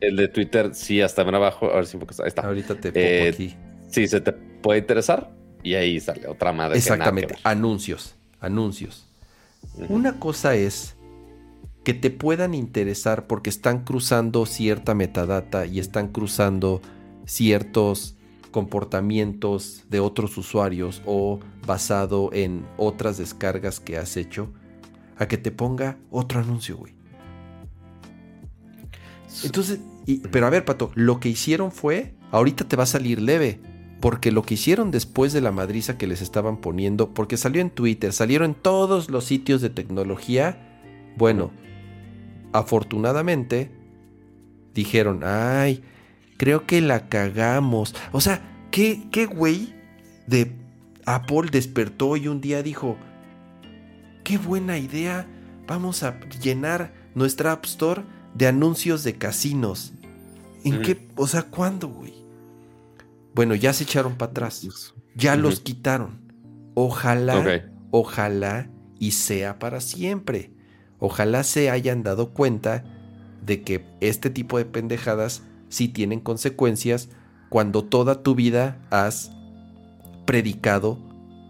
El de Twitter, sí, hasta abajo. A ver si. Ahí está. Ahorita te pongo Eh, aquí. Sí, se te puede interesar. Y ahí sale otra madre. que nada que Exactamente, anuncios, anuncios. Una cosa es que te puedan interesar porque están cruzando cierta metadata y están cruzando ciertos comportamientos de otros usuarios o basado en otras descargas que has hecho, a que te ponga otro anuncio, güey. Entonces, y- pero a ver, Pato, lo que hicieron fue, ahorita te va a salir leve, porque lo que hicieron después de la madriza que les estaban poniendo, porque salió en Twitter, salieron en todos los sitios de tecnología, bueno, afortunadamente dijeron, ay, creo que la cagamos. O sea, ¿qué, qué güey de Apple despertó y un día dijo, qué buena idea, vamos a llenar nuestra App Store de anuncios de casinos. ¿En qué? O sea, ¿cuándo, güey? Bueno, ya se echaron para atrás. Ya los quitaron. Ojalá, ojalá y sea para siempre. Ojalá se hayan dado cuenta de que este tipo de pendejadas sí tienen consecuencias cuando toda tu vida has predicado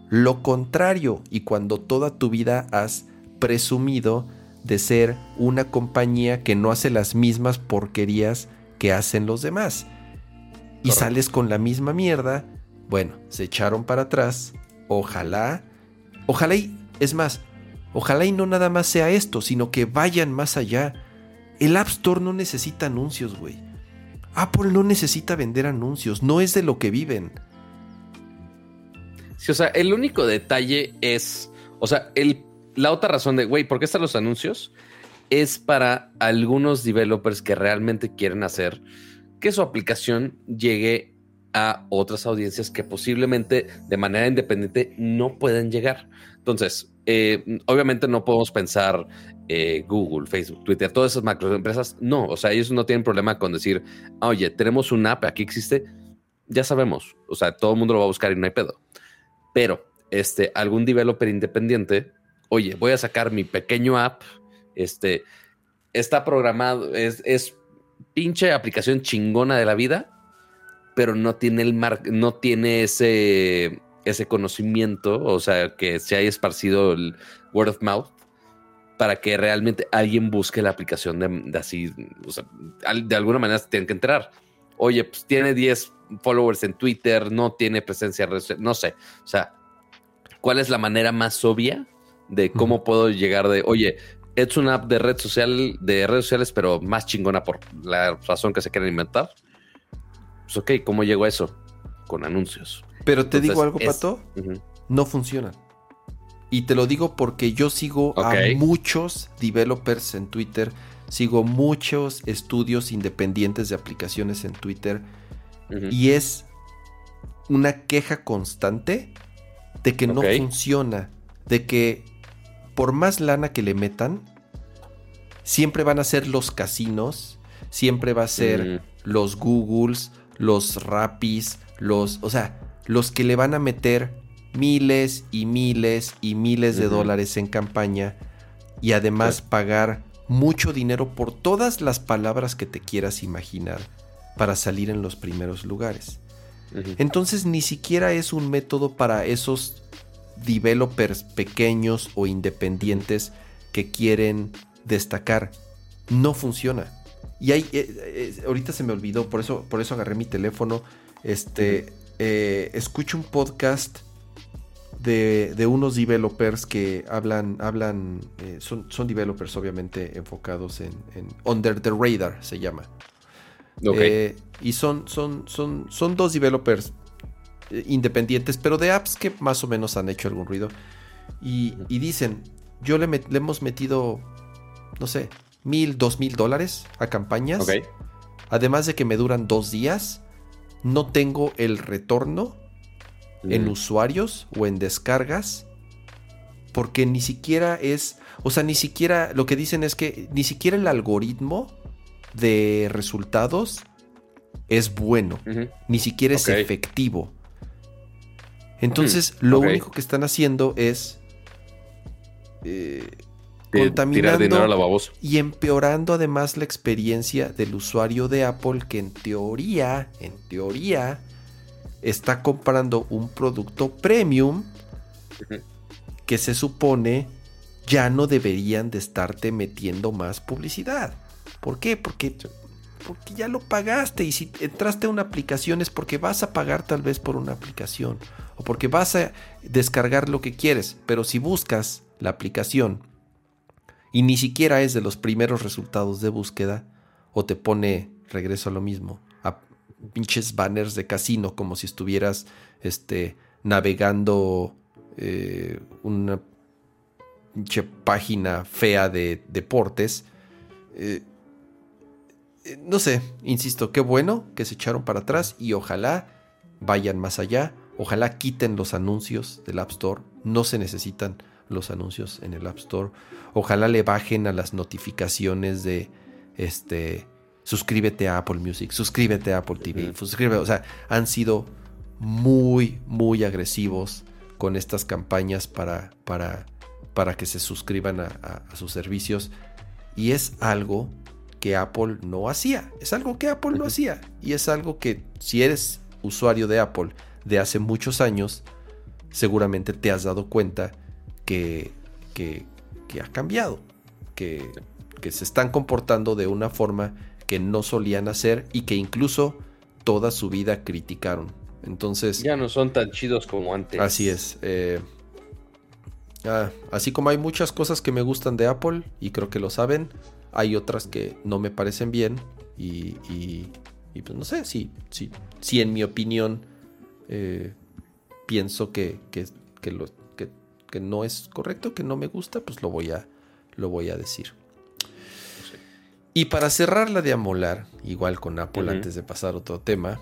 lo contrario y cuando toda tu vida has presumido de ser una compañía que no hace las mismas porquerías que hacen los demás. Y Correcto. sales con la misma mierda. Bueno, se echaron para atrás. Ojalá. Ojalá y... Es más, ojalá y no nada más sea esto, sino que vayan más allá. El App Store no necesita anuncios, güey. Apple no necesita vender anuncios, no es de lo que viven. Sí, o sea, el único detalle es, o sea, el, la otra razón de, güey, ¿por qué están los anuncios? Es para algunos developers que realmente quieren hacer que su aplicación llegue a otras audiencias que posiblemente de manera independiente no pueden llegar. Entonces, eh, obviamente no podemos pensar eh, Google, Facebook, Twitter, todas esas macroempresas. No, o sea, ellos no tienen problema con decir, "Ah, oye, tenemos una app, aquí existe. Ya sabemos, o sea, todo el mundo lo va a buscar y no hay. Pero este, algún developer independiente, oye, voy a sacar mi pequeño app, este, está programado, es, es pinche aplicación chingona de la vida, pero no tiene el mar, no tiene ese, ese conocimiento, o sea, que se haya esparcido el word of mouth para que realmente alguien busque la aplicación de, de así, o sea, de alguna manera se tienen que enterar. Oye, pues tiene 10 followers en Twitter, no tiene presencia, no sé. O sea, ¿cuál es la manera más obvia de cómo puedo llegar de, oye, es una app de red social, de redes sociales, pero más chingona por la razón que se quieren inventar? Pues ok, ¿cómo llego a eso? Con anuncios. Pero te Entonces, digo algo, es- Pato, no funcionan. Y te lo digo porque yo sigo a muchos developers en Twitter, sigo muchos estudios independientes de aplicaciones en Twitter y es una queja constante de que no funciona, de que por más lana que le metan, siempre van a ser los casinos, siempre va a ser Mm. los Googles, los Rappis, los, o sea, los que le van a meter miles y miles y miles de dólares en campaña y además pagar mucho dinero por todas las palabras que te quieras imaginar para salir en los primeros lugares. Entonces ni siquiera es un método para esos developers pequeños o independientes que quieren destacar. No funciona. Y hay, eh, eh, ahorita se me olvidó, por eso, por eso agarré mi teléfono. Este, eh, escucho un podcast de, de unos developers que hablan, hablan, eh, son, son developers obviamente enfocados en, en Under the Radar, se llama. Ok. Eh, y son, son, son, son dos developers eh, independientes, pero de apps que más o menos han hecho algún ruido. Y, y dicen, yo le, met- le hemos metido, no sé, mil, dos mil dólares a campañas. ok. Además de que me duran dos días, no tengo el retorno en Mm. usuarios o en descargas, porque ni siquiera es, o sea, ni siquiera, lo que dicen es que ni siquiera el algoritmo de resultados es bueno, ni siquiera es efectivo. Entonces, lo ok. único que están haciendo es eh, contaminando Tirar dinero a la babosa. y empeorando además la experiencia del usuario de Apple que en teoría, en teoría, está comprando un producto premium que se supone ya no deberían de estarte metiendo más publicidad. ¿Por qué? Porque, porque ya lo pagaste y si entraste a una aplicación es porque vas a pagar tal vez por una aplicación o porque vas a descargar lo que quieres, pero si buscas la aplicación y ni siquiera es de los primeros resultados de búsqueda o te pone regreso a lo mismo, pinches banners de casino como si estuvieras este, navegando eh, una pinche página fea de deportes. Eh, eh, no sé, insisto, qué bueno que se echaron para atrás y ojalá vayan más allá. Ojalá quiten los anuncios del App Store. No se necesitan los anuncios en el App Store. Ojalá le bajen a las notificaciones de este suscríbete a Apple Music, suscríbete a Apple TV, suscríbete, o sea, han sido muy muy agresivos con estas campañas para para para que se suscriban a, a- a sus servicios. Y es algo que Apple no hacía, es algo que Apple no Ujú. hacía. Y es algo que si eres usuario de Apple de hace muchos años, seguramente te has dado cuenta que, que, que ha cambiado, que, que se están comportando de una forma que no solían hacer y que incluso toda su vida criticaron. Entonces, Ya no son tan chidos como antes. así es. eh, ah, así como hay muchas cosas que me gustan de Apple y creo que lo saben, hay otras que no me parecen bien y, y- y, pues no sé si, si, si en mi opinión eh, pienso que, que, que lo- que- que no es correcto, que no me gusta, pues lo voy a, lo voy a decir. Y para cerrar la de amolar, igual con Apple antes de pasar a otro tema,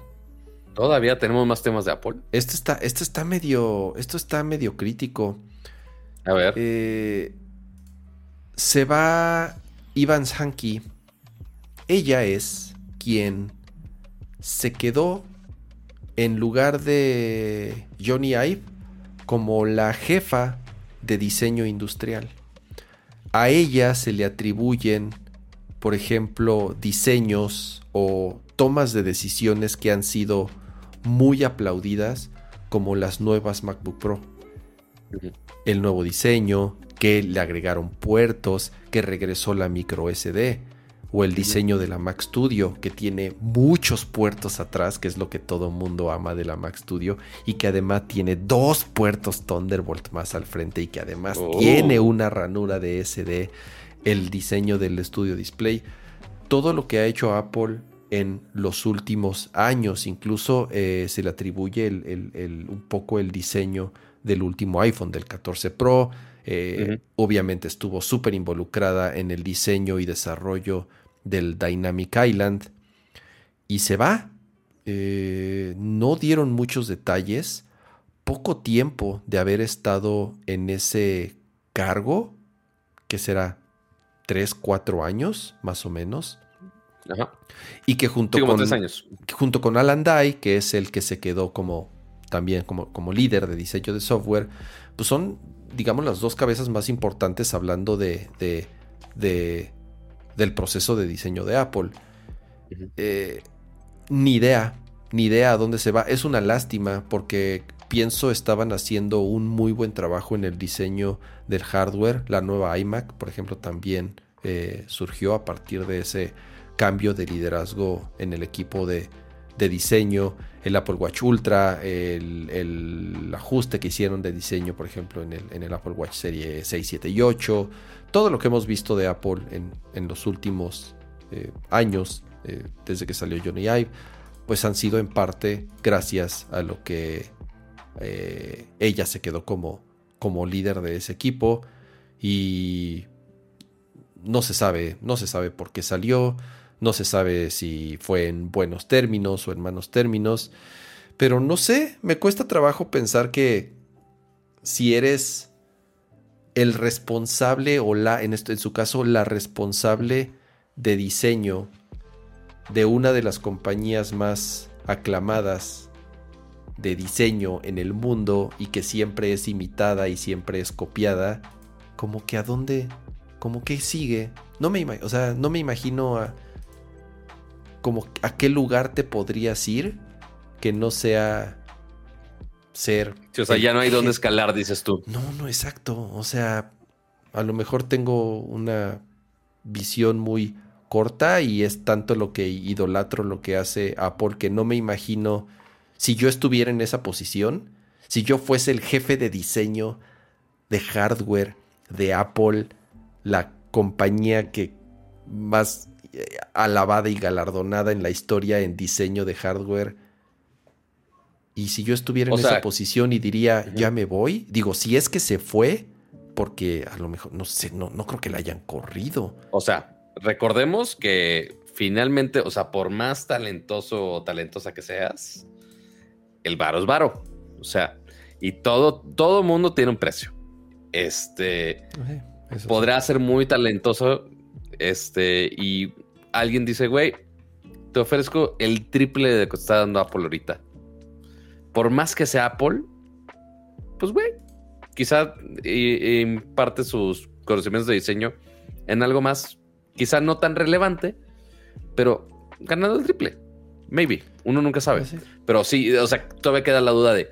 Todavía tenemos más temas de Apple. esto está, esto está medio, esto está medio crítico. A ver. Eh, se va Ivan Sankey. Ella es quien se quedó en lugar de Johnny Ive como la jefa de diseño industrial. A ella se le atribuyen, por ejemplo, diseños o tomas de decisiones que han sido muy aplaudidas, como las nuevas MacBook Pro. El nuevo diseño, que le agregaron puertos, que regresó la micro SD, o el diseño de la Mac Studio, que tiene muchos puertos atrás, que es lo que todo mundo ama de la Mac Studio, y que además tiene dos puertos Thunderbolt más al frente y que además Oh. tiene una ranura de SD, el diseño del Studio Display, todo lo que ha hecho Apple en los últimos años, incluso eh, se le atribuye el- el- el- un poco el diseño del último iPhone, del 14 Pro. Eh. Obviamente estuvo súper involucrada en el diseño y desarrollo del Dynamic Island. Y se va. Eh, no dieron muchos detalles. Poco tiempo de haber estado en ese cargo, que será 3, 4 años, más o menos. Ajá. Y que junto Sí, con años. junto con Alan Dye, que es el que se quedó como también como, como líder de diseño de software, pues son, digamos, las dos cabezas más importantes hablando de, de- de- del proceso de diseño de Apple. Eh, ni idea, ni idea a dónde se va. Es una lástima porque pienso estaban haciendo un muy buen trabajo en el diseño del hardware. La nueva iMac, por ejemplo, también eh, surgió a partir de ese cambio de liderazgo en el equipo de, de diseño. El Apple Watch Ultra, el, el ajuste que hicieron de diseño, por ejemplo, en el, en el Apple Watch Serie 6, 7 y 8. Todo lo que hemos visto de Apple en, en los últimos eh, años, eh, desde que salió Johnny Ive, pues han sido en parte gracias a lo que eh, ella se quedó como, como líder de ese equipo y no se sabe, no se sabe por qué salió, no se sabe si fue en buenos términos o en malos términos, Pero no sé, me cuesta trabajo pensar que si eres el responsable o la, en, su caso, la responsable de diseño de una de las compañías más aclamadas de diseño en el mundo y que siempre es imitada y siempre es copiada, como que a dónde, como que sigue. No me, o sea, no me imagino a, como a qué lugar te podrías ir que no sea ser. o sea, ya no hay dónde escalar, dices tú. No, no, exacto. O sea, a lo mejor tengo una visión muy corta y es tanto lo que idolatro lo que hace Apple que no me imagino si yo estuviera en esa posición, si yo fuese el jefe de diseño de hardware de Apple, la compañía que más eh, alabada y galardonada en la historia en diseño de hardware. Y si yo estuviera en esa posición y diría, ya me voy, digo, si es que se fue, porque a lo mejor, no sé, no, no creo que la hayan corrido. O sea, recordemos que finalmente, o sea, por más talentoso o talentosa que seas, el varo es varo. O sea, y todo, todo mundo tiene un precio. Este podrá ser muy talentoso. Este, y alguien dice, güey, te ofrezco el triple de lo que está dando Apple ahorita. Por más que sea Apple, pues, güey, quizá imparte sus conocimientos de diseño en algo más, quizá no tan relevante, pero ganando el triple. Maybe, uno nunca sabe. Pero sí, o sea, todavía queda la duda de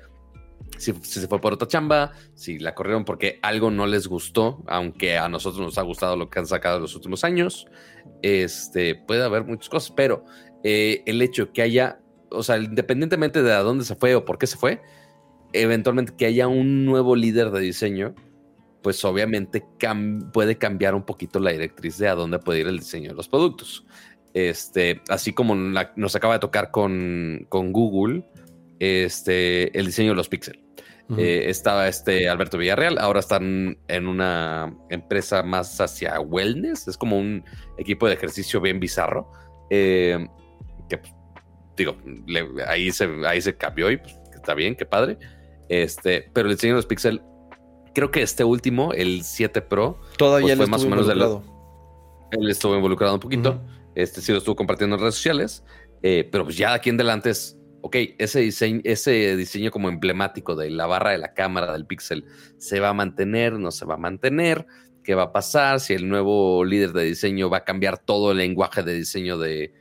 si, se fue por otra chamba, si la corrieron porque algo no les gustó, aunque a nosotros nos ha gustado lo que han sacado en los últimos años. Este, puede haber muchas cosas, pero eh, el hecho que haya, o sea, independientemente de a dónde se fue o por qué se fue, eventualmente que haya un nuevo líder de diseño, pues obviamente puede cambiar un poquito la directriz de a dónde puede ir el diseño de los productos. Este, así como nos acaba de tocar con, Google, este, el diseño de los píxeles. Eh, estaba este Alberto Villarreal, ahora están en una empresa más hacia wellness, es como un equipo de ejercicio bien bizarro, eh, que pues, digo, ahí, se, ahí se cambió y pues, está bien, qué padre. Este, pero el diseño de los píxeles, creo que este último, el 7 Pro, todavía pues, fue más o menos del Él estuvo involucrado un poquito. Este sí lo estuvo compartiendo en redes sociales, eh, pero pues ya aquí en adelante es, ok, ese diseño, ese diseño como emblemático de la barra de la cámara del Pixel, ¿se va a mantener? ¿No se va a mantener? ¿Qué va a pasar? Si el nuevo líder de diseño va a cambiar todo el lenguaje de diseño de,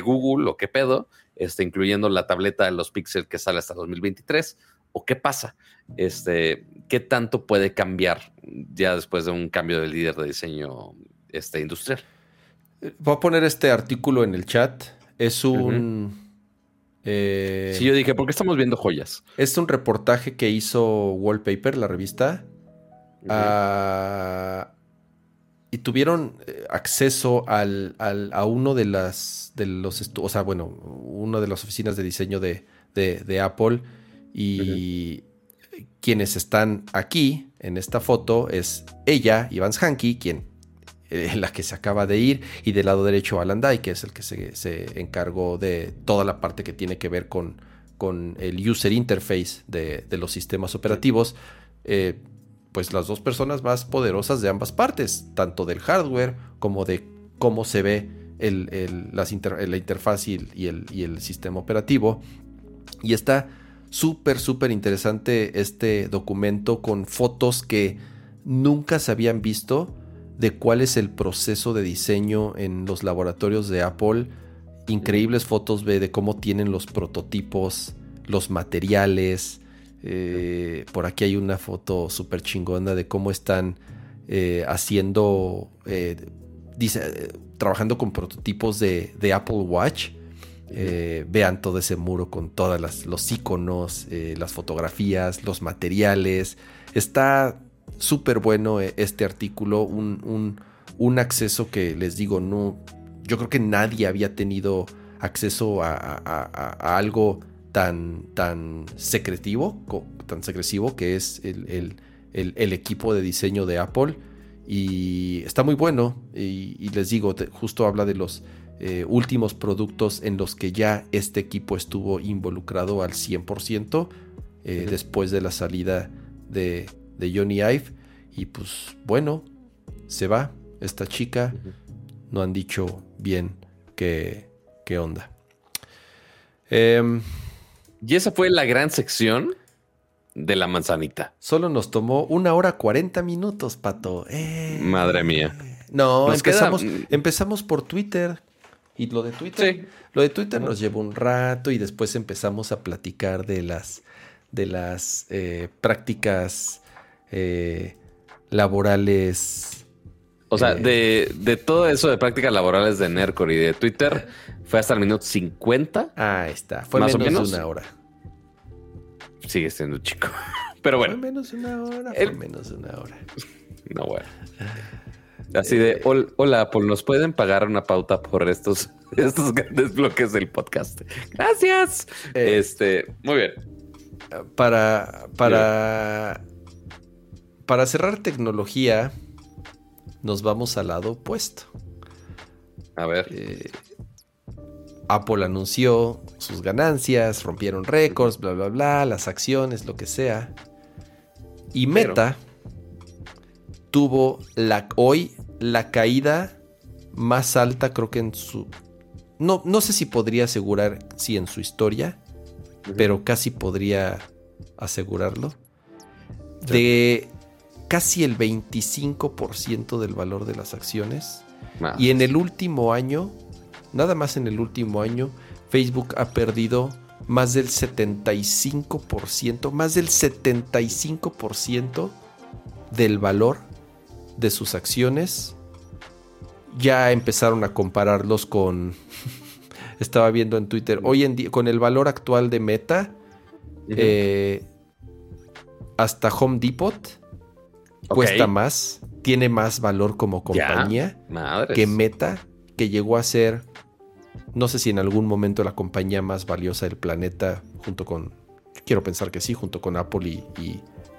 Google o qué pedo, este, incluyendo la tableta de los Pixel que sale hasta 2023, o qué pasa, este, qué tanto puede cambiar ya después de un cambio de líder de diseño este, industrial. Voy a poner este artículo en el chat. Es un. Eh, sí, yo dije, ¿por qué estamos viendo joyas? Es un reportaje que hizo Wallpaper, la revista. Ah, y tuvieron eh, acceso al, a uno de las de los o sea, bueno, una de las oficinas de diseño de, Apple. Y quienes están aquí en esta foto es ella, Ivans Hanky, quien eh, la que se acaba de ir, y del lado derecho Alan que es el que se, encargó de toda la parte que tiene que ver con, con el user interface de, los sistemas operativos. Eh, pues las dos personas más poderosas de ambas partes, tanto del hardware como de cómo se ve el, la interfaz y, el, y el sistema operativo. Y está súper, súper interesante este documento con fotos que nunca se habían visto de cuál es el proceso de diseño en los laboratorios de Apple. Increíbles fotos de cómo tienen los prototipos, los materiales. Eh, por aquí hay una foto súper chingona de cómo están eh, haciendo, eh, dice, trabajando con prototipos de, Apple Watch. vean todo ese muro con todos los iconos, las fotografías, los materiales. Está súper bueno eh, este artículo, un, acceso que les digo, no, yo creo que nadie había tenido acceso a, algo tan, tan secretivo, tan secretivo que es el, equipo de diseño de Apple. Y está muy bueno. Y, les digo, justo habla de los eh, últimos productos en los que ya este equipo estuvo involucrado al 100% eh, después de la salida de, Johnny Ive. Y pues bueno, se va esta chica. No han dicho bien qué, qué onda. Em, y esa fue la gran sección de la manzanita. Solo nos tomó una hora 40 minutos, pato. Eh. Madre mía. No, empezamos, empezamos por Twitter. Y lo de Twitter, lo de Twitter nos llevó un rato y después empezamos a platicar de las, de las eh, prácticas eh, laborales. O sea, eh, de, todo eso de prácticas laborales de NERCOR y de Twitter, fue hasta el minuto 50. Ah, está. Fue menos, de una hora. Sigue siendo chico. [LAUGHS] Pero bueno. Fue menos de una hora. Fue menos de una hora. [LAUGHS] No, bueno. Así de, hola Apple, ¿nos pueden pagar una pauta por estos, [LAUGHS] estos grandes bloques del podcast? Gracias. Eh, este, muy bien. Para, para, para cerrar tecnología, nos vamos al lado opuesto. A ver. Eh, Apple anunció sus ganancias, rompieron récords, bla, bla, bla, las acciones, lo que sea. Y Meta tuvo la, hoy la caída más alta, creo que en su... No, no sé si podría asegurar si en su historia, pero casi podría asegurarlo. De casi el 25% del valor de las acciones. Y en el último año, nada más en el último año, Facebook ha perdido más del 75%, más del 75% del valor de sus acciones. Ya empezaron a compararlos con. [LAUGHS] Estaba viendo en Twitter. Hoy en día, con el valor actual de Meta. Eh, hasta Home Depot cuesta más. Tiene más valor como compañía que Meta, que llegó a ser. No sé si en algún momento la compañía más valiosa del planeta, junto con. Quiero pensar que sí, junto con Apple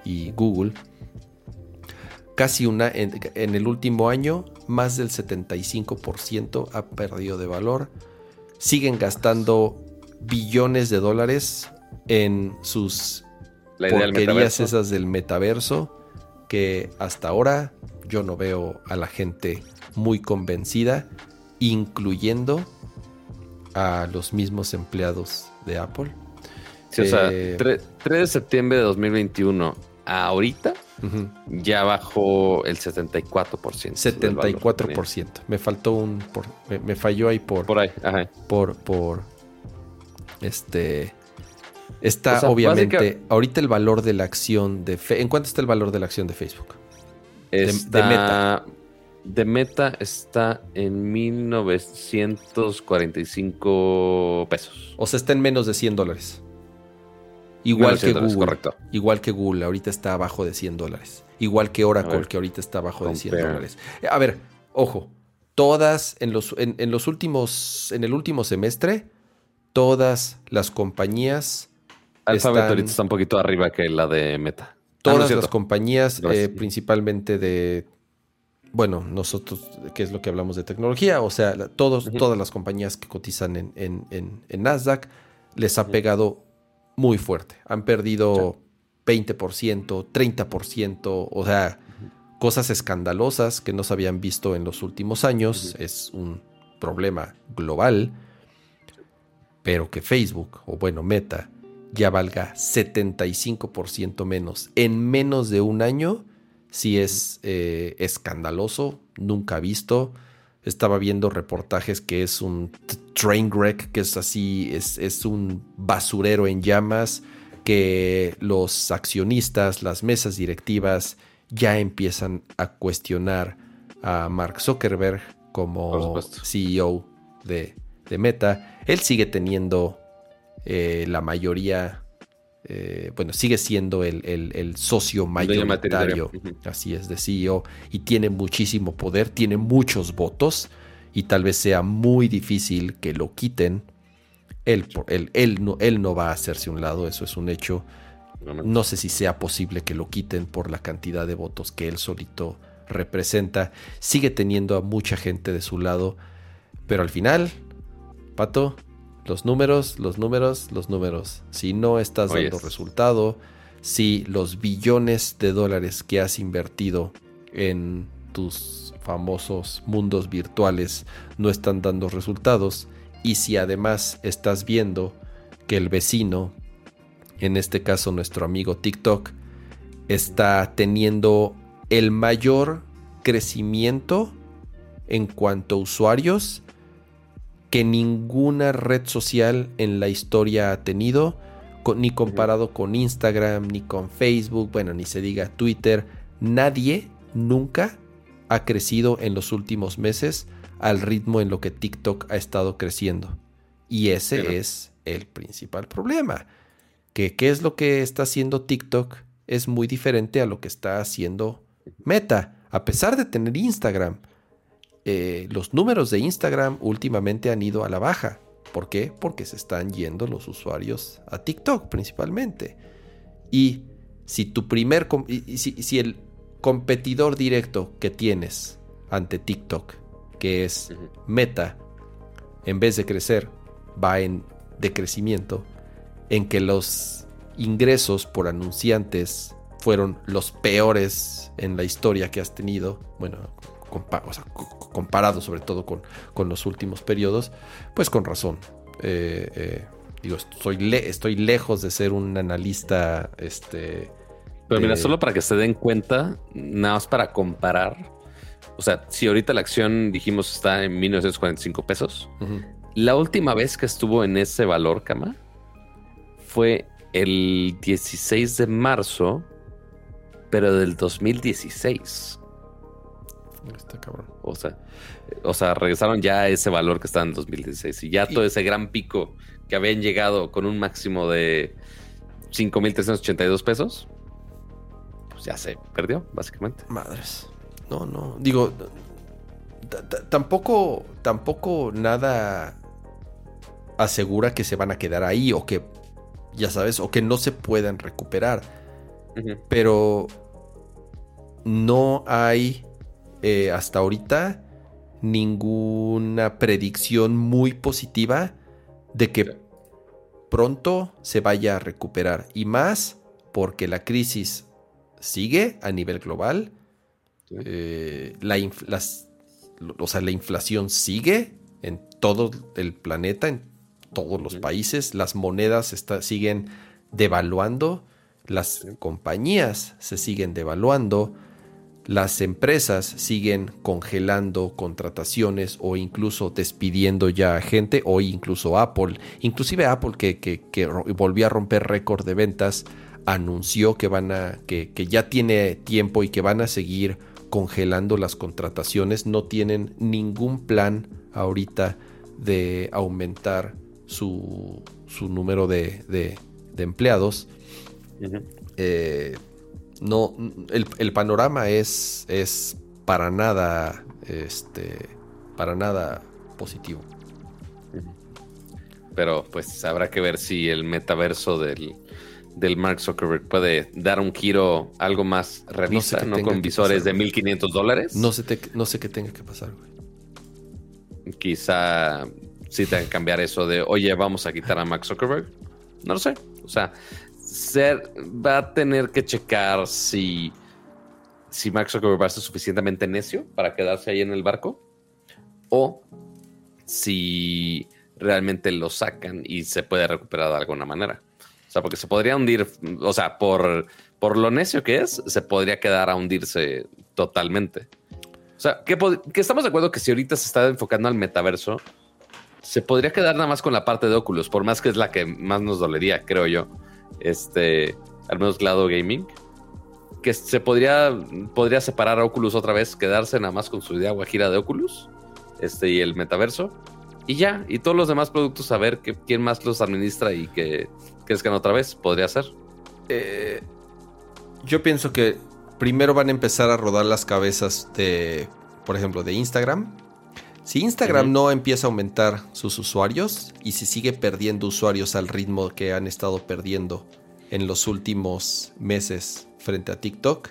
y Google casi una, en, el último año, más del 75% ha perdido de valor. Siguen gastando billones de dólares en sus porquerías esas del metaverso, que hasta ahora yo no veo a la gente muy convencida, incluyendo a los mismos empleados de Apple. o sea, 3 eh, de septiembre de 2021 ahorita ya bajó el 74%. 74%. Me faltó un. Por, me, falló ahí por. Por ahí, Por. por este. Está obviamente. Ahorita el valor de la acción de. ¿En cuánto está el valor de la acción de Facebook? de, Meta. De Meta está en 1945 pesos. O sea, está en menos de 100 dólares. Igual que Google. Correcto. Igual que Google, ahorita está abajo de 100 dólares. Igual que Oracle, que ahorita está abajo de 100 dólares. A ver, ojo. Todas, en los, en, los últimos, en el último semestre, todas las compañías. Alphabet ahorita está un poquito arriba que la de Meta. Todas las compañías, eh, principalmente de bueno, nosotros, ¿qué es lo que hablamos de tecnología, o sea, todos, todas las compañías que cotizan en, en, en, Nasdaq les ha pegado muy fuerte. Han perdido 20%, 30%, o sea, cosas escandalosas que no se habían visto en los últimos años. Es un problema global, pero que Facebook, o bueno, Meta, ya valga 75% menos en menos de un año, sí es eh, escandaloso, nunca visto. Estaba viendo reportajes que es un train wreck, que es así, es, es un basurero en llamas, que los accionistas, las mesas directivas ya empiezan a cuestionar a Mark Zuckerberg como CEO de, de, Meta. Él sigue teniendo eh, la mayoría eh, bueno, sigue siendo el, socio mayoritario, así es, de CEO, y tiene muchísimo poder, tiene muchos votos, y tal vez sea muy difícil que lo quiten. Él, él, no, él no va a hacerse un lado, eso es un hecho. No sé si sea posible que lo quiten por la cantidad de votos que él solito representa. Sigue teniendo a mucha gente de su lado. Pero al final, Pato, los números, los números, los números. Si no estás dando resultado, si los billones de dólares que has invertido en tus famosos mundos virtuales no están dando resultados, y si además estás viendo que el vecino, en este caso nuestro amigo TikTok, está teniendo el mayor crecimiento en cuanto a usuarios que ninguna red social en la historia ha tenido, ni comparado con Instagram, ni con Facebook, bueno, ni se diga Twitter. Nadie nunca ha crecido en los últimos meses al ritmo en lo que TikTok ha estado creciendo. Y ese es el principal problema. Que qué es lo que está haciendo TikTok es muy diferente a lo que está haciendo Meta, a pesar de tener Instagram. Eh, los números de Instagram últimamente han ido a la baja. ¿Por qué? Porque se están yendo los usuarios a TikTok principalmente. Y si tu primer, si, el competidor directo que tienes ante TikTok, que es Meta, en vez de crecer, va en decrecimiento, en que los ingresos por anunciantes fueron los peores en la historia que has tenido, bueno, comparado sobre todo con, con, los últimos periodos, pues con razón. Eh, eh, digo, estoy, estoy lejos de ser un analista. Este, Pero mira, solo para que se den cuenta, nada más para comparar. O sea, si ahorita la acción dijimos está en 1945 pesos, la última vez que estuvo en ese valor, Cama, fue el 16 de marzo, pero del 2016. Está cabrón. O sea, o sea, regresaron ya a ese valor que estaba en 2016 y ya todo ese gran pico que habían llegado con un máximo de 5.382 pesos, pues ya se perdió, básicamente. Madres. No, no. Digo, tampoco, tampoco nada asegura que se van a quedar ahí o que, ya sabes, o que no se puedan recuperar. Pero no hay eh, hasta ahorita ninguna predicción muy positiva de que pronto se vaya a recuperar. Y más porque la crisis sigue a nivel global. Eh, la, o sea, la inflación sigue en todo el planeta, en todos los países. Las monedas siguen devaluando. Las compañías se siguen devaluando las empresas siguen congelando contrataciones o incluso despidiendo ya a gente, o incluso Apple, inclusive Apple que, volvió a romper récord de ventas, anunció que van a, que, ya tiene tiempo y que van a seguir congelando las contrataciones, no tienen ningún plan ahorita de aumentar su, su número de, de, empleados no, el, panorama es, es para nada, este, para nada positivo. Pero pues habrá que ver si el metaverso del, del Mark Zuckerberg puede dar un giro algo más realista, no, con visores de 1500 dólares. No sé, no sé qué tenga que pasar, Quizá si tenga que cambiar eso de, oye, vamos a quitar a Mark Zuckerberg. No lo sé. O sea, ser, va a tener que checar si, si Mark Zuckerberg va a ser suficientemente necio para quedarse ahí en el barco o si realmente lo sacan y se puede recuperar de alguna manera. O sea, porque se podría hundir, o sea, por, por lo necio que es, se podría quedar a hundirse totalmente. O sea, que, que estamos de acuerdo que si ahorita se está enfocando al metaverso, se podría quedar nada más con la parte de Oculus, por más que es la que más nos dolería, creo yo este, al menos Glado Gaming, que se podría, podría separar a Oculus otra vez, quedarse nada más con su idea guajira de Oculus este, y el metaverso. Y ya, y todos los demás productos a ver que, quién más los administra y que crezcan otra vez, podría ser. Eh, yo pienso que primero van a empezar a rodar las cabezas de, por ejemplo, de Instagram si Instagram no empieza a aumentar sus usuarios y si sigue perdiendo usuarios al ritmo que han estado perdiendo en los últimos meses frente a TikTok,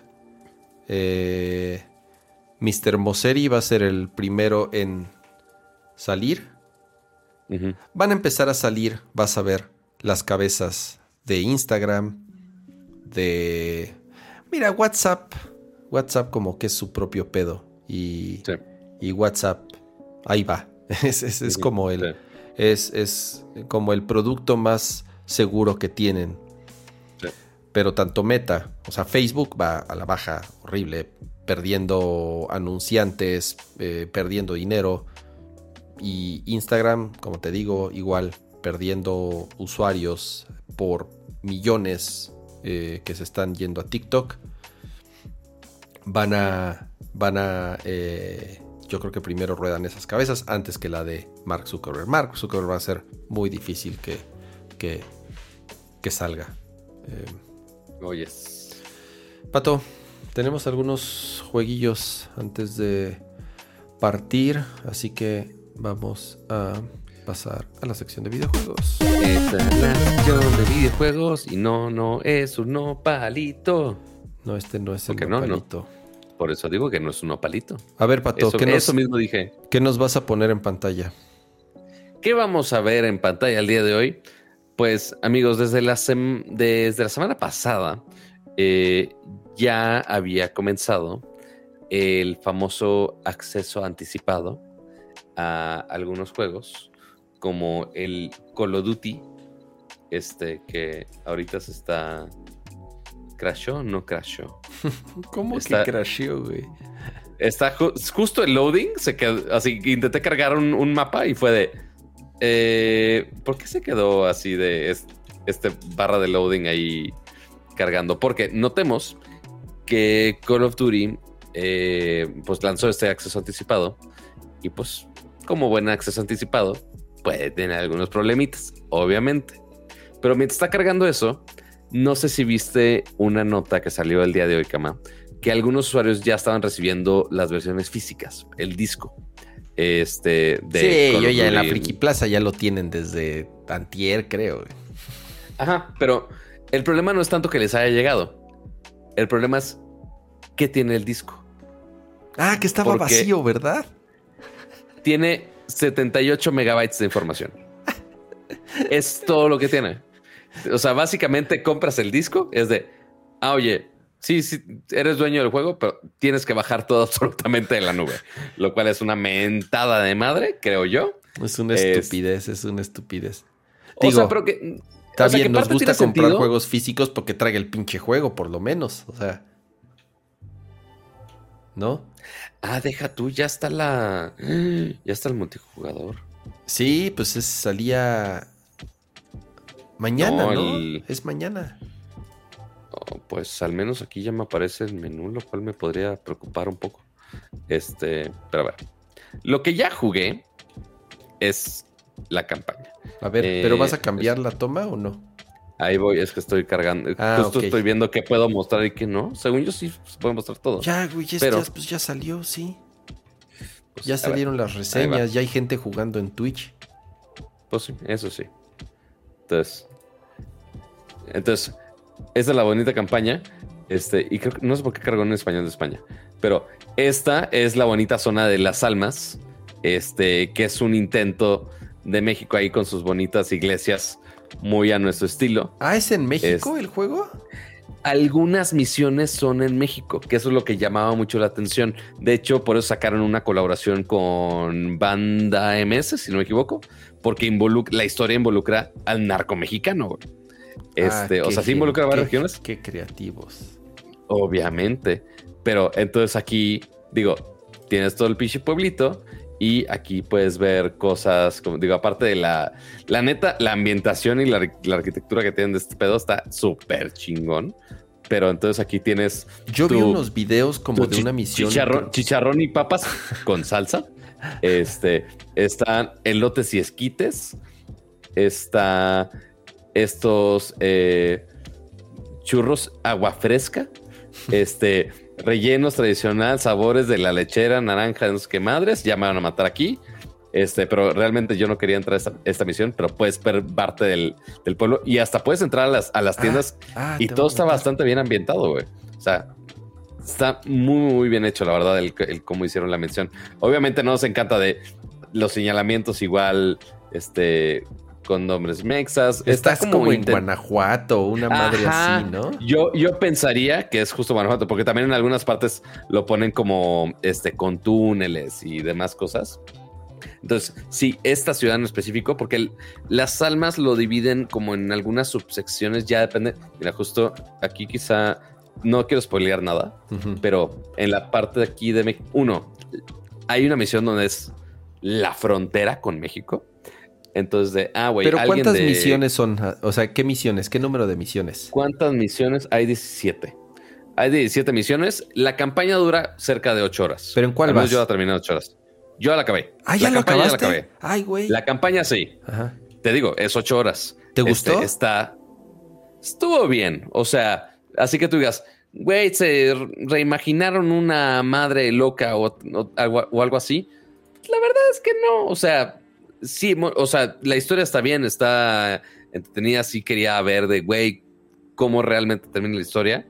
eh, Mr. Mosseri va a ser el primero en salir, van a empezar a salir, vas a ver las cabezas de Instagram, de... Mira, WhatsApp. WhatsApp como que es su propio pedo. Y, Sí. y WhatsApp, ahí va. [LAUGHS] Es, es- como el... Es, es como el producto más seguro que tienen. Sí. Pero tanto Meta, o sea, Facebook va a la baja horrible, perdiendo anunciantes, eh, perdiendo dinero. Y Instagram, como te digo, igual perdiendo usuarios por millones eh, que se están yendo a TikTok. Van a. Van a. eh, yo creo que primero ruedan esas cabezas antes que la de Mark Zuckerberg. Mark Zuckerberg va a ser muy difícil que, que, que salga. Eh, Oyes. Pato, tenemos algunos jueguillos antes de partir, así que vamos a pasar a la sección de videojuegos. Esta es la sección de videojuegos y no, no es un nopalito. No, este no es el ¿Por qué no? No. Por eso digo que no es un nopalito. A ver, Pato, Eso, ¿qué, nos, eso mismo dije. qué nos vas a poner en pantalla? ¿Qué vamos a ver en pantalla el día de hoy? Pues amigos, desde la, sem- desde la semana pasada eh, ya había comenzado el famoso acceso anticipado a algunos juegos como el Call of Duty, este que ahorita se está... ¿Crashó? No crashó. [LAUGHS] ¿Cómo Está- que crasheó, güey? Está ju- justo el loading, se quedó, así intenté cargar un, un mapa y fue de, eh, ¿por qué se quedó así de es- este barra de loading ahí cargando? Porque notemos que Call of Duty eh, pues lanzó este acceso anticipado y pues como buen acceso anticipado puede tener algunos problemitas, obviamente. Pero mientras está cargando eso, no sé si viste una nota que salió el día de hoy, Kama, que algunos usuarios ya estaban recibiendo las versiones físicas, el disco. Este, de sí, yo ya en la. Friki Plaza ya lo tienen desde antier, creo. Ajá, pero el problema no es tanto que les haya llegado. El problema es qué tiene el disco. Ah, que estaba Porque- vacío, ¿verdad? Tiene 78 megabytes de información. es todo lo que tiene. O sea, básicamente compras el disco, es de, ah, oye, sí, sí, eres dueño del juego, pero tienes que bajar todo [LAUGHS] absolutamente de la nube, lo cual es una mentada de madre, creo yo. Es una Es- estupidez, es una estupidez. o sea, pero que... Está o sea, que bien, nos gusta comprar sentido. juegos físicos porque traiga el pinche juego, por lo menos. O sea. ¿No? Ah, deja tú, ya está la... Ya está el multijugador. Sí, pues es- salía mañana, No, ¿no? el- Es mañana. Oh, pues al menos aquí ya me aparece el menú, lo cual me podría preocupar un poco. Este, pero a ver. Lo que ya jugué es la campaña. A ver, Eh, ¿pero vas a cambiar la toma o no? Ahí voy, es que estoy cargando. Ah, Justo estoy viendo qué puedo mostrar y qué no. Según yo sí se puede mostrar todo. Ya, güey, ya, Pero- ya- pues ya salió, sí. Pues, Ya ver, salieron las reseñas, ya hay gente jugando en Twitch. Pues sí, eso sí. Entonces, entonces, esa es la bonita campaña. Este, y creo que no sé por qué cargó en español de España, pero esta es la bonita zona de las almas, este, que es un intento de México ahí con sus bonitas iglesias muy a nuestro estilo. Ah, ¿es en México Es- el juego? Algunas misiones son en México, que eso es lo que llamaba mucho la atención. De hecho, por eso sacaron una colaboración con Banda MS, si no me equivoco, porque involuc- la historia involucra al narco mexicano. güey. Este, Ah, o qué sea, sí involucra a varias regiones, Qué creativos. obviamente. Pero entonces aquí, digo, tienes todo el pinche pueblito y aquí puedes ver cosas, como digo, aparte de la, la neta, la ambientación y la, la arquitectura que tienen de este pedo está súper chingón. Pero entonces aquí tienes Yo vi unos videos como de una misión. Chicharrón, chicharrón y papas con salsa. [LAUGHS] Este, están elotes y esquites. Está estos eh, churros agua fresca. [LAUGHS] Este, rellenos tradicional, sabores de la lechera, naranja, no sé qué madres. Ya me van a matar aquí. Este, pero realmente yo no quería entrar a esta, esta misión, pero puedes ver parte del, del pueblo y hasta puedes entrar a las, a las Ah, tiendas ah, y todo está bastante bien ambientado, güey. O sea, está muy, muy bien hecho, la verdad, el, el cómo hicieron la mención. Obviamente no nos encanta de los señalamientos igual, este, con nombres mexas. Estás Está como, en Guanajuato, una madre Ajá. así, ¿no? Yo, yo pensaría que es justo Guanajuato, porque también en algunas partes lo ponen como este con túneles y demás cosas. Entonces, sí, esta ciudad en específico, porque el- las almas lo dividen como en algunas subsecciones, ya depende. Mira, justo aquí quizá no quiero spoilear nada, pero en la parte de aquí de México, uno, hay una misión donde es la frontera con México. Entonces, de, ah, güey, Pero alguien ¿cuántas de- misiones son? O sea, ¿qué misiones? ¿Qué número de misiones? ¿Cuántas misiones? Hay 17. Hay 17 misiones. La campaña dura cerca de 8 horas. ¿Pero en cuál vas? Yo la terminé en 8 horas. Yo la acabé. Ah, La ¿ya lo campaña acabaste? La, acabé. Ay, güey. la campaña sí. Ajá. Te digo, es 8 horas. ¿Te Este, gustó? está. Estuvo bien. O sea, así que tú digas, güey, se re- reimaginaron una madre loca o, o algo, o algo así. La verdad es que no. O sea, sí, o sea, la historia está bien, está entretenida. Sí quería ver de, güey, cómo realmente termina la historia.